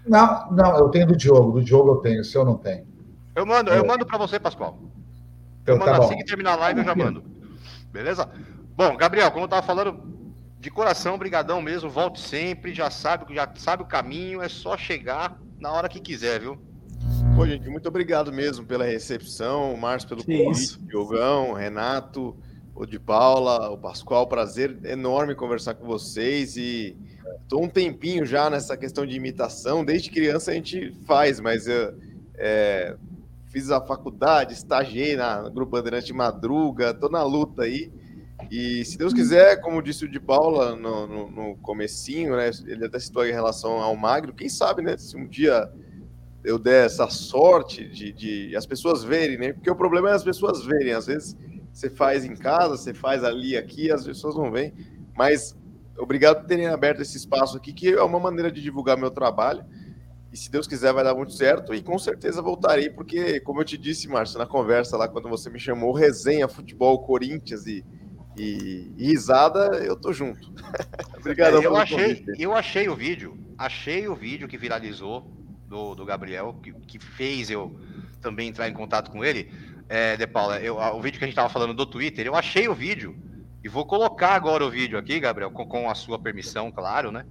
não, não, eu tenho do Diogo. Do Diogo eu tenho, o seu não tem. Eu mando, eu mando para você, Pascoal. Eu então, mando tá assim que terminar a live, eu já mando. Beleza? Bom, Gabriel, como eu estava falando, de coração, brigadão mesmo, volte sempre, já sabe, já sabe o caminho, é só chegar na hora que quiser, viu? Pô, gente, muito obrigado mesmo pela recepção, Márcio pelo que convite, isso? Diogão, Renato o de Paula, o Pascoal, prazer enorme conversar com vocês e estou um tempinho já nessa questão de imitação, desde criança a gente faz, mas eu é, fiz a faculdade, estagiei na Grupo Bandeirante Madruga, estou na luta aí, e se Deus quiser, como disse o de Paula no, no, no comecinho, né, ele até citou em relação ao Magro, quem sabe, né, se um dia eu der essa sorte de, de as pessoas verem, né, porque o problema é as pessoas verem, às vezes você faz em casa, você faz ali, aqui, as pessoas não vêm. Mas obrigado por terem aberto esse espaço aqui, que é uma maneira de divulgar meu trabalho. E se Deus quiser, vai dar muito certo. E com certeza voltarei, porque, como eu te disse, Márcio, na conversa lá, quando você me chamou, resenha, futebol, Corinthians e, e, e risada, eu tô junto. [LAUGHS] Obrigado. É, eu, achei, eu achei o vídeo, achei o vídeo que viralizou do, do Gabriel, que, que fez eu também entrar em contato com ele. É, De Paula, eu, o vídeo que a gente estava falando do Twitter, eu achei o vídeo e vou colocar agora o vídeo aqui, Gabriel, com, com a sua permissão, claro, né?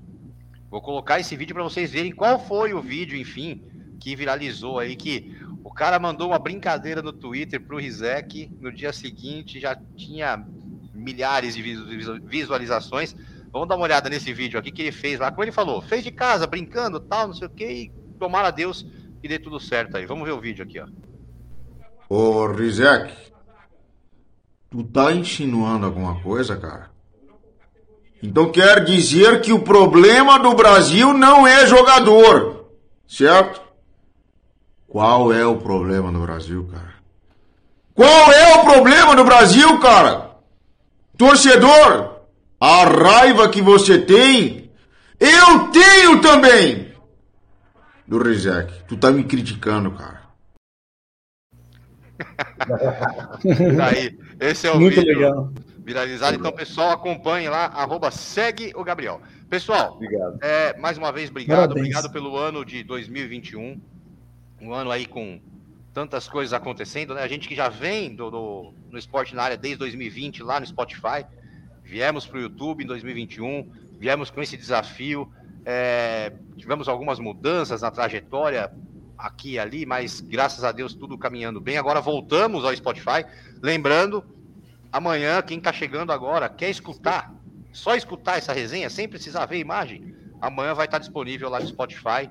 Vou colocar esse vídeo para vocês verem qual foi o vídeo, enfim, que viralizou aí, que o cara mandou uma brincadeira no Twitter pro Rizek, no dia seguinte já tinha milhares de visualizações. Vamos dar uma olhada nesse vídeo aqui que ele fez lá, como ele falou, fez de casa, brincando, tal, não sei o que, e tomara a Deus que dê tudo certo aí. Vamos ver o vídeo aqui, ó. Ô, Rizek, tu tá insinuando alguma coisa, cara? Então quer dizer que o problema do Brasil não é jogador, certo? Qual é o problema do Brasil, cara? Qual é o problema do Brasil, cara? Torcedor, a raiva que você tem, eu tenho também. Do Rizek, tu tá me criticando, cara. [LAUGHS] Aí, esse é o Muito vídeo legal. Viralizado. Então, pessoal, acompanhe lá, arroba segue o Gabriel. Pessoal, obrigado. É, mais uma vez, obrigado. Parabéns. Obrigado pelo ano de 2021. Um ano aí com tantas coisas acontecendo, né? A gente que já vem do, do no esporte na área desde 2020, lá no Spotify. Viemos para o YouTube em 2021, viemos com esse desafio, é, tivemos algumas mudanças na trajetória aqui e ali, mas graças a Deus tudo caminhando bem. Agora voltamos ao Spotify. Lembrando, amanhã, quem está chegando agora, quer escutar, só escutar essa resenha, sem precisar ver imagem, amanhã vai estar disponível lá no Spotify.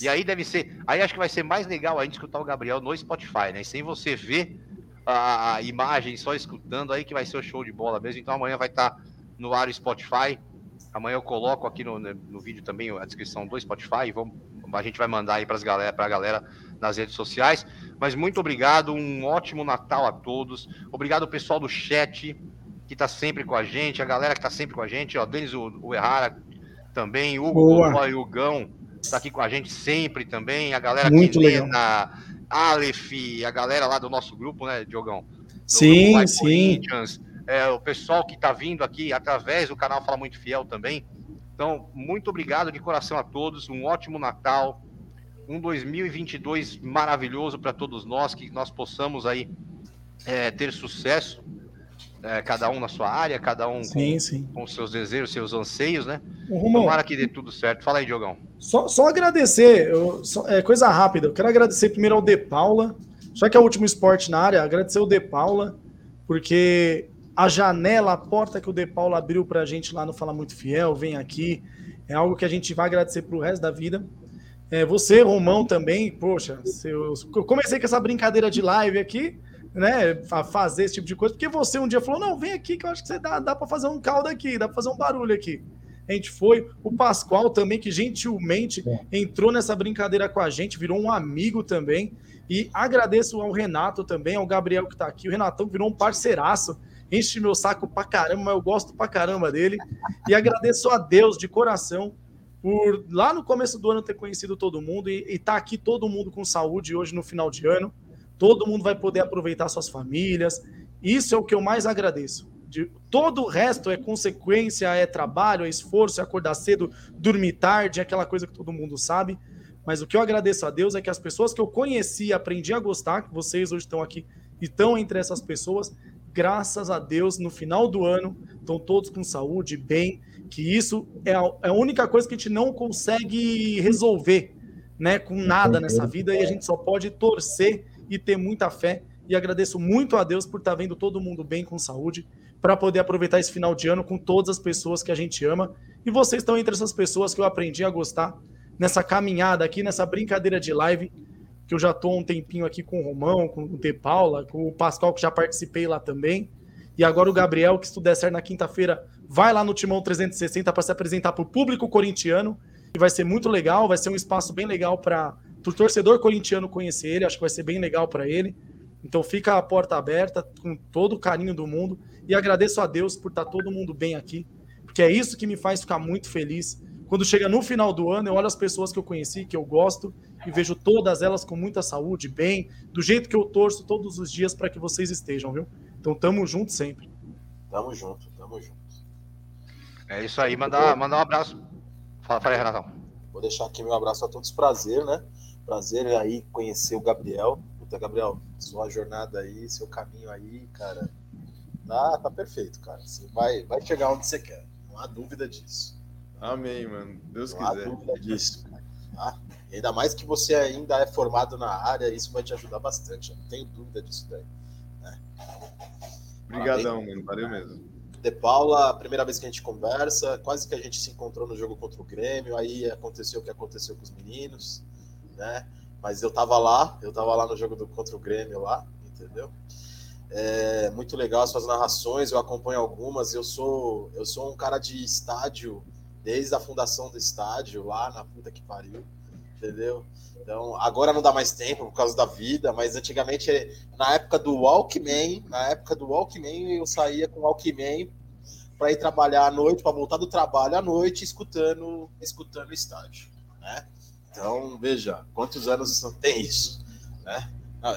E aí deve ser, aí acho que vai ser mais legal ainda escutar o Gabriel no Spotify, né? Sem você ver a, imagem, só escutando, aí que vai ser o show de bola mesmo. Então amanhã vai estar tá no ar o Spotify. Amanhã eu coloco aqui no, no vídeo também a descrição do Spotify. Vamos, a gente vai mandar aí para galera, a galera nas redes sociais. Mas muito obrigado, um ótimo Natal a todos. Obrigado pessoal do chat que está sempre com a gente, a galera que está sempre com a gente, ó, Denis Errara também, Hugo o Hugão está aqui com a gente sempre também, a galera Muito na Aleph, a galera lá do nosso grupo, né, Diogão? Sim, sim. É, o pessoal que está vindo aqui através do canal Fala Muito Fiel também. Então, muito obrigado de coração a todos, um ótimo Natal, um 2022 maravilhoso para todos nós, que nós possamos aí é, ter sucesso é, cada um na sua área, cada um sim, com, sim. com seus desejos, seus anseios, né? Romão, Tomara que dê tudo certo. Fala aí, Diogão. Só, só agradecer, eu, só, é coisa rápida. Eu quero agradecer primeiro ao De Paula, já que é o último esporte na área, agradecer ao De Paula, porque a janela, a porta que o De Paula abriu para a gente lá no Fala Muito Fiel, vem aqui, é algo que a gente vai agradecer para o resto da vida. É, você, Romão, também, poxa, eu comecei com essa brincadeira de live aqui, né, a fazer esse tipo de coisa, porque você um dia falou: não, vem aqui que eu acho que você dá, dá para fazer um caldo aqui, dá para fazer um barulho aqui. A gente foi, o Pascoal também, que gentilmente entrou nessa brincadeira com a gente, virou um amigo também. E agradeço ao Renato também, ao Gabriel que tá aqui. O Renatão virou um parceiraço, enche meu saco pra caramba, mas eu gosto pra caramba dele. E agradeço a Deus de coração por lá no começo do ano ter conhecido todo mundo e, e tá aqui todo mundo com saúde hoje no final de ano todo mundo vai poder aproveitar suas famílias. Isso é o que eu mais agradeço. De, todo o resto é consequência, é trabalho, é esforço, é acordar cedo, dormir tarde, é aquela coisa que todo mundo sabe. Mas o que eu agradeço a Deus é que as pessoas que eu conheci, aprendi a gostar, que vocês hoje estão aqui e estão entre essas pessoas, graças a Deus, no final do ano, estão todos com saúde, bem, que isso é a, é a única coisa que a gente não consegue resolver, né, com nada nessa vida, e a gente só pode torcer e ter muita fé. E agradeço muito a Deus por estar vendo todo mundo bem com saúde, para poder aproveitar esse final de ano com todas as pessoas que a gente ama. E vocês estão entre essas pessoas que eu aprendi a gostar nessa caminhada aqui, nessa brincadeira de live, que eu já estou um tempinho aqui com o Romão, com o De Paula, com o Pascal, que já participei lá também. E agora o Gabriel, que se der certo na quinta-feira, vai lá no Timão 360 para se apresentar para o público corintiano. E vai ser muito legal, vai ser um espaço bem legal para para o torcedor corintiano conhecer ele, acho que vai ser bem legal para ele. Então fica a porta aberta com todo o carinho do mundo e agradeço a Deus por estar tá todo mundo bem aqui, porque é isso que me faz ficar muito feliz. Quando chega no final do ano, eu olho as pessoas que eu conheci, que eu gosto, e vejo todas elas com muita saúde, bem, do jeito que eu torço todos os dias para que vocês estejam, viu? Então tamo junto sempre. Tamo junto, tamo junto. É isso aí, mandar, mandar um abraço. Fala, fala aí, Renatão. Vou deixar aqui meu abraço a todos, prazer, né? Prazer aí conhecer o Gabriel. Puta, Gabriel, sua jornada aí, seu caminho aí, cara, tá, tá perfeito, cara. Você vai, vai chegar onde você quer. Não há dúvida disso. Amém, mano. Deus não quiser. Não há dúvida disso, cara. Tá? Ainda mais que você ainda é formado na área, isso vai te ajudar bastante. Eu não tenho dúvida disso daí. Né? Obrigadão, mano. Valeu mesmo. De Paula, primeira vez que a gente conversa, quase que a gente se encontrou no jogo contra o Grêmio, aí aconteceu o que aconteceu com os meninos, né? Mas eu tava lá, eu tava lá no jogo do, contra o Grêmio lá, entendeu? É muito legal as suas narrações, eu acompanho algumas, eu sou eu sou um cara de estádio desde a fundação do estádio lá na puta que pariu entendeu? Então, agora não dá mais tempo por causa da vida, mas antigamente, na época do Walkman, na época do Walkman, eu saía com o Walkman para ir trabalhar à noite, para voltar do trabalho à noite, escutando, escutando o estádio, né? Então, veja, quantos anos tem isso, né?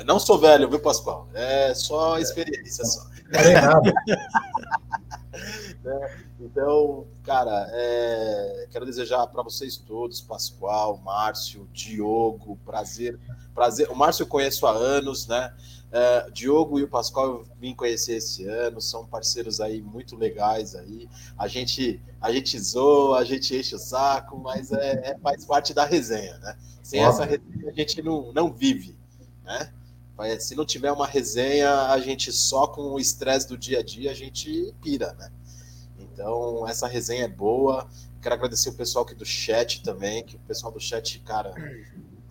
Não sou velho, viu, Pascoal? É só experiência, só. É nada. [LAUGHS] [LAUGHS] né? Então, cara, é... quero desejar para vocês todos, Pascoal, Márcio, Diogo, prazer, prazer. O Márcio eu conheço há anos, né? É, Diogo e o Pascoal eu vim conhecer esse ano, são parceiros aí muito legais aí. A gente, a gente zoa, a gente enche o saco, mas é, é faz parte da resenha, né? Sem Óbvio. essa resenha a gente não, não vive, né? Se não tiver uma resenha, a gente só com o estresse do dia a dia, a gente pira, né? Então, essa resenha é boa. Quero agradecer o pessoal aqui do chat também, que o pessoal do chat, cara,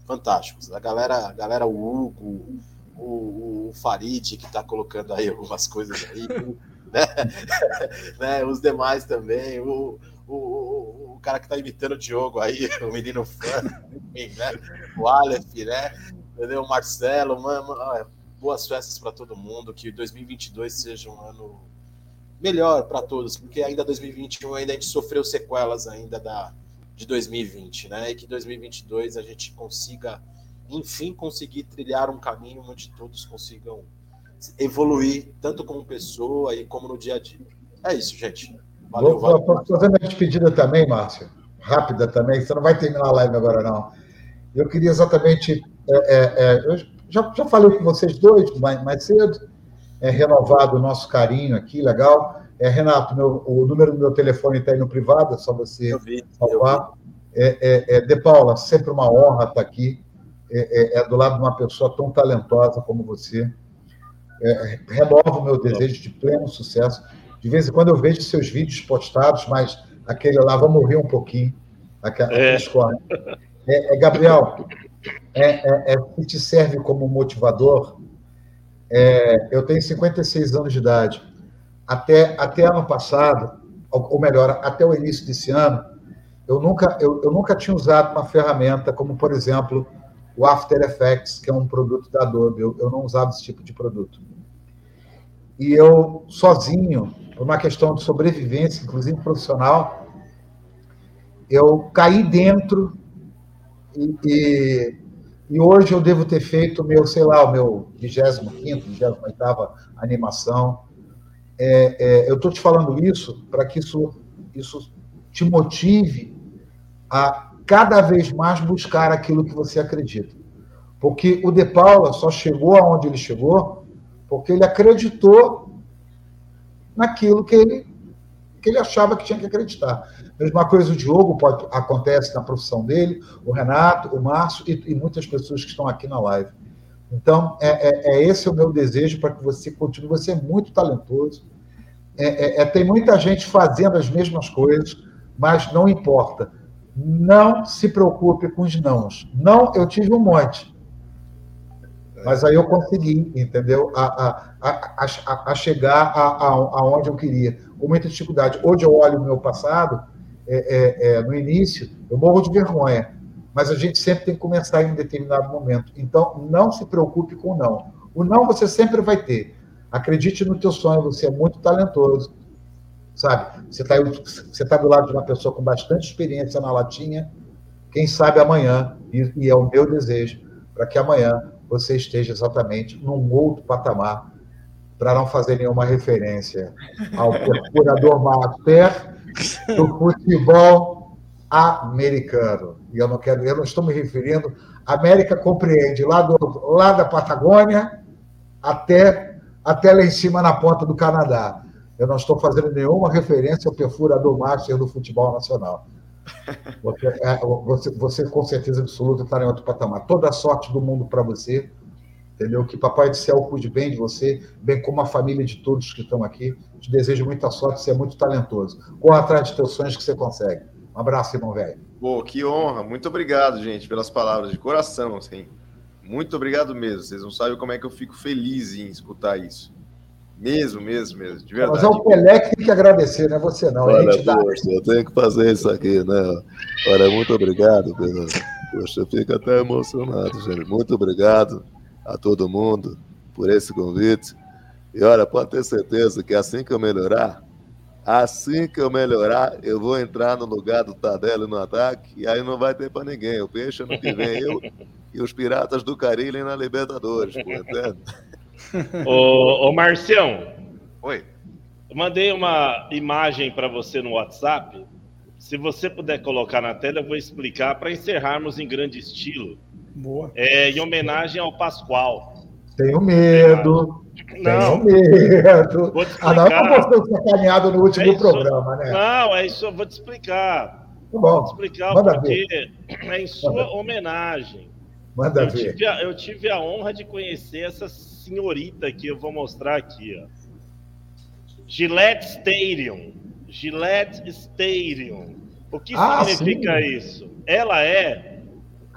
fantásticos. A galera, a galera o Hugo, o, o Farid, que tá colocando aí algumas coisas aí, [LAUGHS] né? [LAUGHS] né? Os demais também, o, o, o, cara que tá imitando o Diogo aí, [LAUGHS] o menino fã, né? O Aleph, né? Entendeu? Marcelo, mano, boas festas para todo mundo, que 2022 seja um ano melhor para todos, porque ainda 2021 ainda a gente sofreu sequelas ainda da de 2020, né? E que 2022 a gente consiga, enfim, conseguir trilhar um caminho onde todos consigam evoluir, tanto como pessoa e como no dia a dia. É isso, gente. Valeu, Vou, valeu. Fazendo a despedida também, Márcio, rápida também, você não vai terminar a live agora, não. Eu queria exatamente. É, é, é, eu já, já falei com vocês dois mais, mais cedo, é renovado o nosso carinho aqui, legal. É, Renato, meu, o número do meu telefone está aí no privado, é só você vi, salvar. É, é, é, de Paula, sempre uma honra estar aqui. É, é, do lado de uma pessoa tão talentosa como você. É, renova o meu desejo de pleno sucesso. De vez em quando eu vejo seus vídeos postados, mas aquele lá, vamos morrer um pouquinho. Aquela, é. É, Gabriel, é, é, se te serve como motivador, é, eu tenho 56 anos de idade. Até, até ano passado, ou melhor, até o início desse ano, eu nunca, eu, eu nunca tinha usado uma ferramenta como, por exemplo, o After Effects, que é um produto da Adobe. Eu, eu não usava esse tipo de produto. E eu, sozinho, por uma questão de sobrevivência, inclusive profissional, eu caí dentro e, e e hoje eu devo ter feito meu, sei lá, o meu 25 28 animação. É, é, eu estou te falando isso para que isso, isso te motive a cada vez mais buscar aquilo que você acredita. Porque o De Paula só chegou aonde ele chegou porque ele acreditou naquilo que ele, que ele achava que tinha que acreditar. Mesma coisa o Diogo pode, acontece na profissão dele, o Renato, o Márcio e, e muitas pessoas que estão aqui na live. Então, é, é, é esse o meu desejo para que você continue. Você é muito talentoso. É, é, é, tem muita gente fazendo as mesmas coisas, mas não importa. Não se preocupe com os nãos. Não, eu tive um monte. Mas aí eu consegui, entendeu? A, a, a, a chegar aonde eu queria. Com muita dificuldade. Hoje eu olho o meu passado é, é, é, no início, eu morro de vergonha, mas a gente sempre tem que começar em um determinado momento. Então, não se preocupe com o não. O não você sempre vai ter. Acredite no teu sonho, você é muito talentoso, sabe? Você está você tá do lado de uma pessoa com bastante experiência na latinha, quem sabe amanhã, e, e é o meu desejo, para que amanhã você esteja exatamente num outro patamar, para não fazer nenhuma referência ao procurador Mater, do futebol americano. E eu não quero, eu não estou me referindo América compreende lá, do, lá da Patagônia até, até lá em cima na ponta do Canadá. Eu não estou fazendo nenhuma referência ao perfurador master do futebol nacional. Você, é, você, você, com certeza absoluta está em outro patamar. Toda a sorte do mundo para você, entendeu? Que Papai do Céu cuide bem de você, bem como a família de todos que estão aqui. Te desejo muita sorte, você é muito talentoso. Corra atrás de teus sonhos que você consegue. Um abraço, irmão velho. Pô, que honra. Muito obrigado, gente, pelas palavras de coração, assim. Muito obrigado mesmo. Vocês não sabem como é que eu fico feliz em escutar isso. Mesmo, mesmo, mesmo. De verdade. Mas é o Pelé que tem que agradecer, não é você não. Olha, poxa, eu tenho que fazer isso aqui, né? Olha, muito obrigado, Pedro. Poxa, eu fico até emocionado, gente. Muito obrigado a todo mundo por esse convite. E olha, pode ter certeza que assim que eu melhorar, assim que eu melhorar, eu vou entrar no lugar do Tadelli no ataque e aí não vai ter para ninguém. O peixe ano que vem eu e os Piratas do Caribe na Libertadores, pô, entende? [LAUGHS] ô, ô Marcião. Oi. Eu mandei uma imagem para você no WhatsApp. Se você puder colocar na tela, eu vou explicar para encerrarmos em grande estilo. Boa. É, em homenagem ao Pascoal. Tenho medo. Não. Tenho medo. Vou te explicar. Ah, não, eu postei sacaneado no último é programa, né? Não, é isso, eu vou te explicar. Tá bom. Vou te explicar Manda porque ver. é em sua Manda. homenagem. Manda eu ver. Tive a, eu tive a honra de conhecer essa senhorita que eu vou mostrar aqui, ó. Gillette Stadium. Gillette Stadium. O que ah, significa sim. isso? Ela é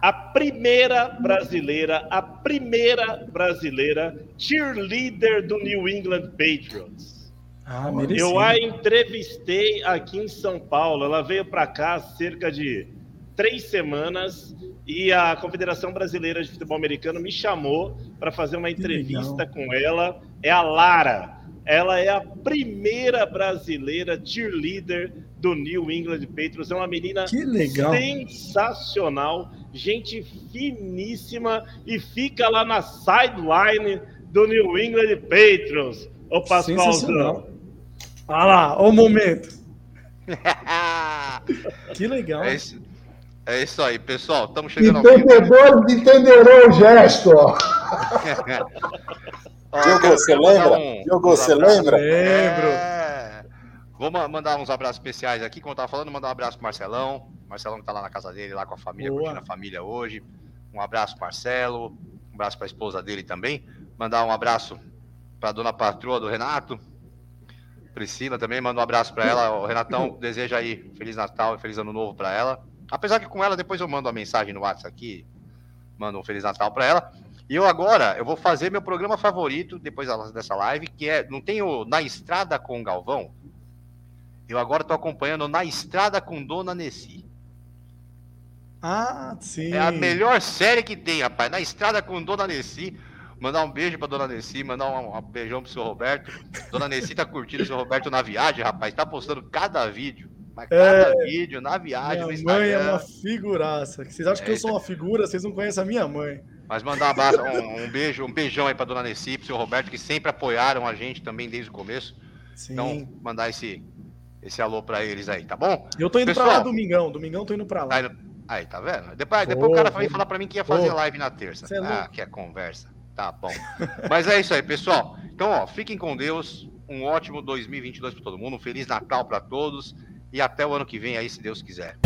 a primeira brasileira, a primeira brasileira cheerleader do New England Patriots. Ah, eu a entrevistei aqui em São Paulo. Ela veio para cá há cerca de três semanas e a Confederação Brasileira de Futebol Americano me chamou para fazer uma entrevista com ela. É a Lara. Ela é a primeira brasileira cheerleader do New England Patriots. É uma menina sensacional, gente finíssima e fica lá na sideline do New England Patriots. Ô, Pascoalzão. Olha lá, o momento. [LAUGHS] que legal. É isso, é isso aí, pessoal. Estamos chegando Entendedores entenderão o gesto. [LAUGHS] Diogo, você lembra? Um, Diogo, você lembra? Lembro. É... Vou mandar uns abraços especiais aqui, como eu tava falando, mandar um abraço pro Marcelão. Marcelão que tá lá na casa dele, lá com a família, Boa. curtindo a família hoje. Um abraço pro Marcelo, um abraço pra esposa dele também. Mandar um abraço pra dona patroa do Renato. Priscila também, manda um abraço para ela. O Renatão [COUGHS] deseja aí Feliz Natal e Feliz Ano Novo para ela. Apesar que com ela depois eu mando uma mensagem no WhatsApp aqui, mando um Feliz Natal para ela. E eu agora, eu vou fazer meu programa favorito depois dessa live, que é, não tem o Na Estrada com o Galvão? Eu agora estou acompanhando Na Estrada com Dona Nessi. Ah, sim. É a melhor série que tem, rapaz. Na Estrada com Dona Nessi. Mandar um beijo pra Dona Nessi, mandar um, um beijão pro seu Roberto. Dona Nessi tá curtindo o seu Roberto na viagem, rapaz. Tá postando cada vídeo. Mas cada é... vídeo na viagem, minha mãe é uma figuraça. Vocês acham é, que eu sou uma figura, vocês não conhecem a minha mãe. Mas mandar um, um, um, beijo, um beijão aí pra Dona Nessi, pro seu Roberto, que sempre apoiaram a gente também desde o começo. Sim. Então, mandar esse, esse alô pra eles aí, tá bom? Eu tô indo Pessoal, pra lá domingão, domingão tô indo pra lá. Aí, aí tá vendo? Depois, depois o cara vai falar pra mim que ia fazer live na terça. É ah, que é conversa. Tá bom. [LAUGHS] Mas é isso aí, pessoal. Então, ó, fiquem com Deus. Um ótimo 2022 para todo mundo. Um Feliz Natal para todos. E até o ano que vem aí, se Deus quiser.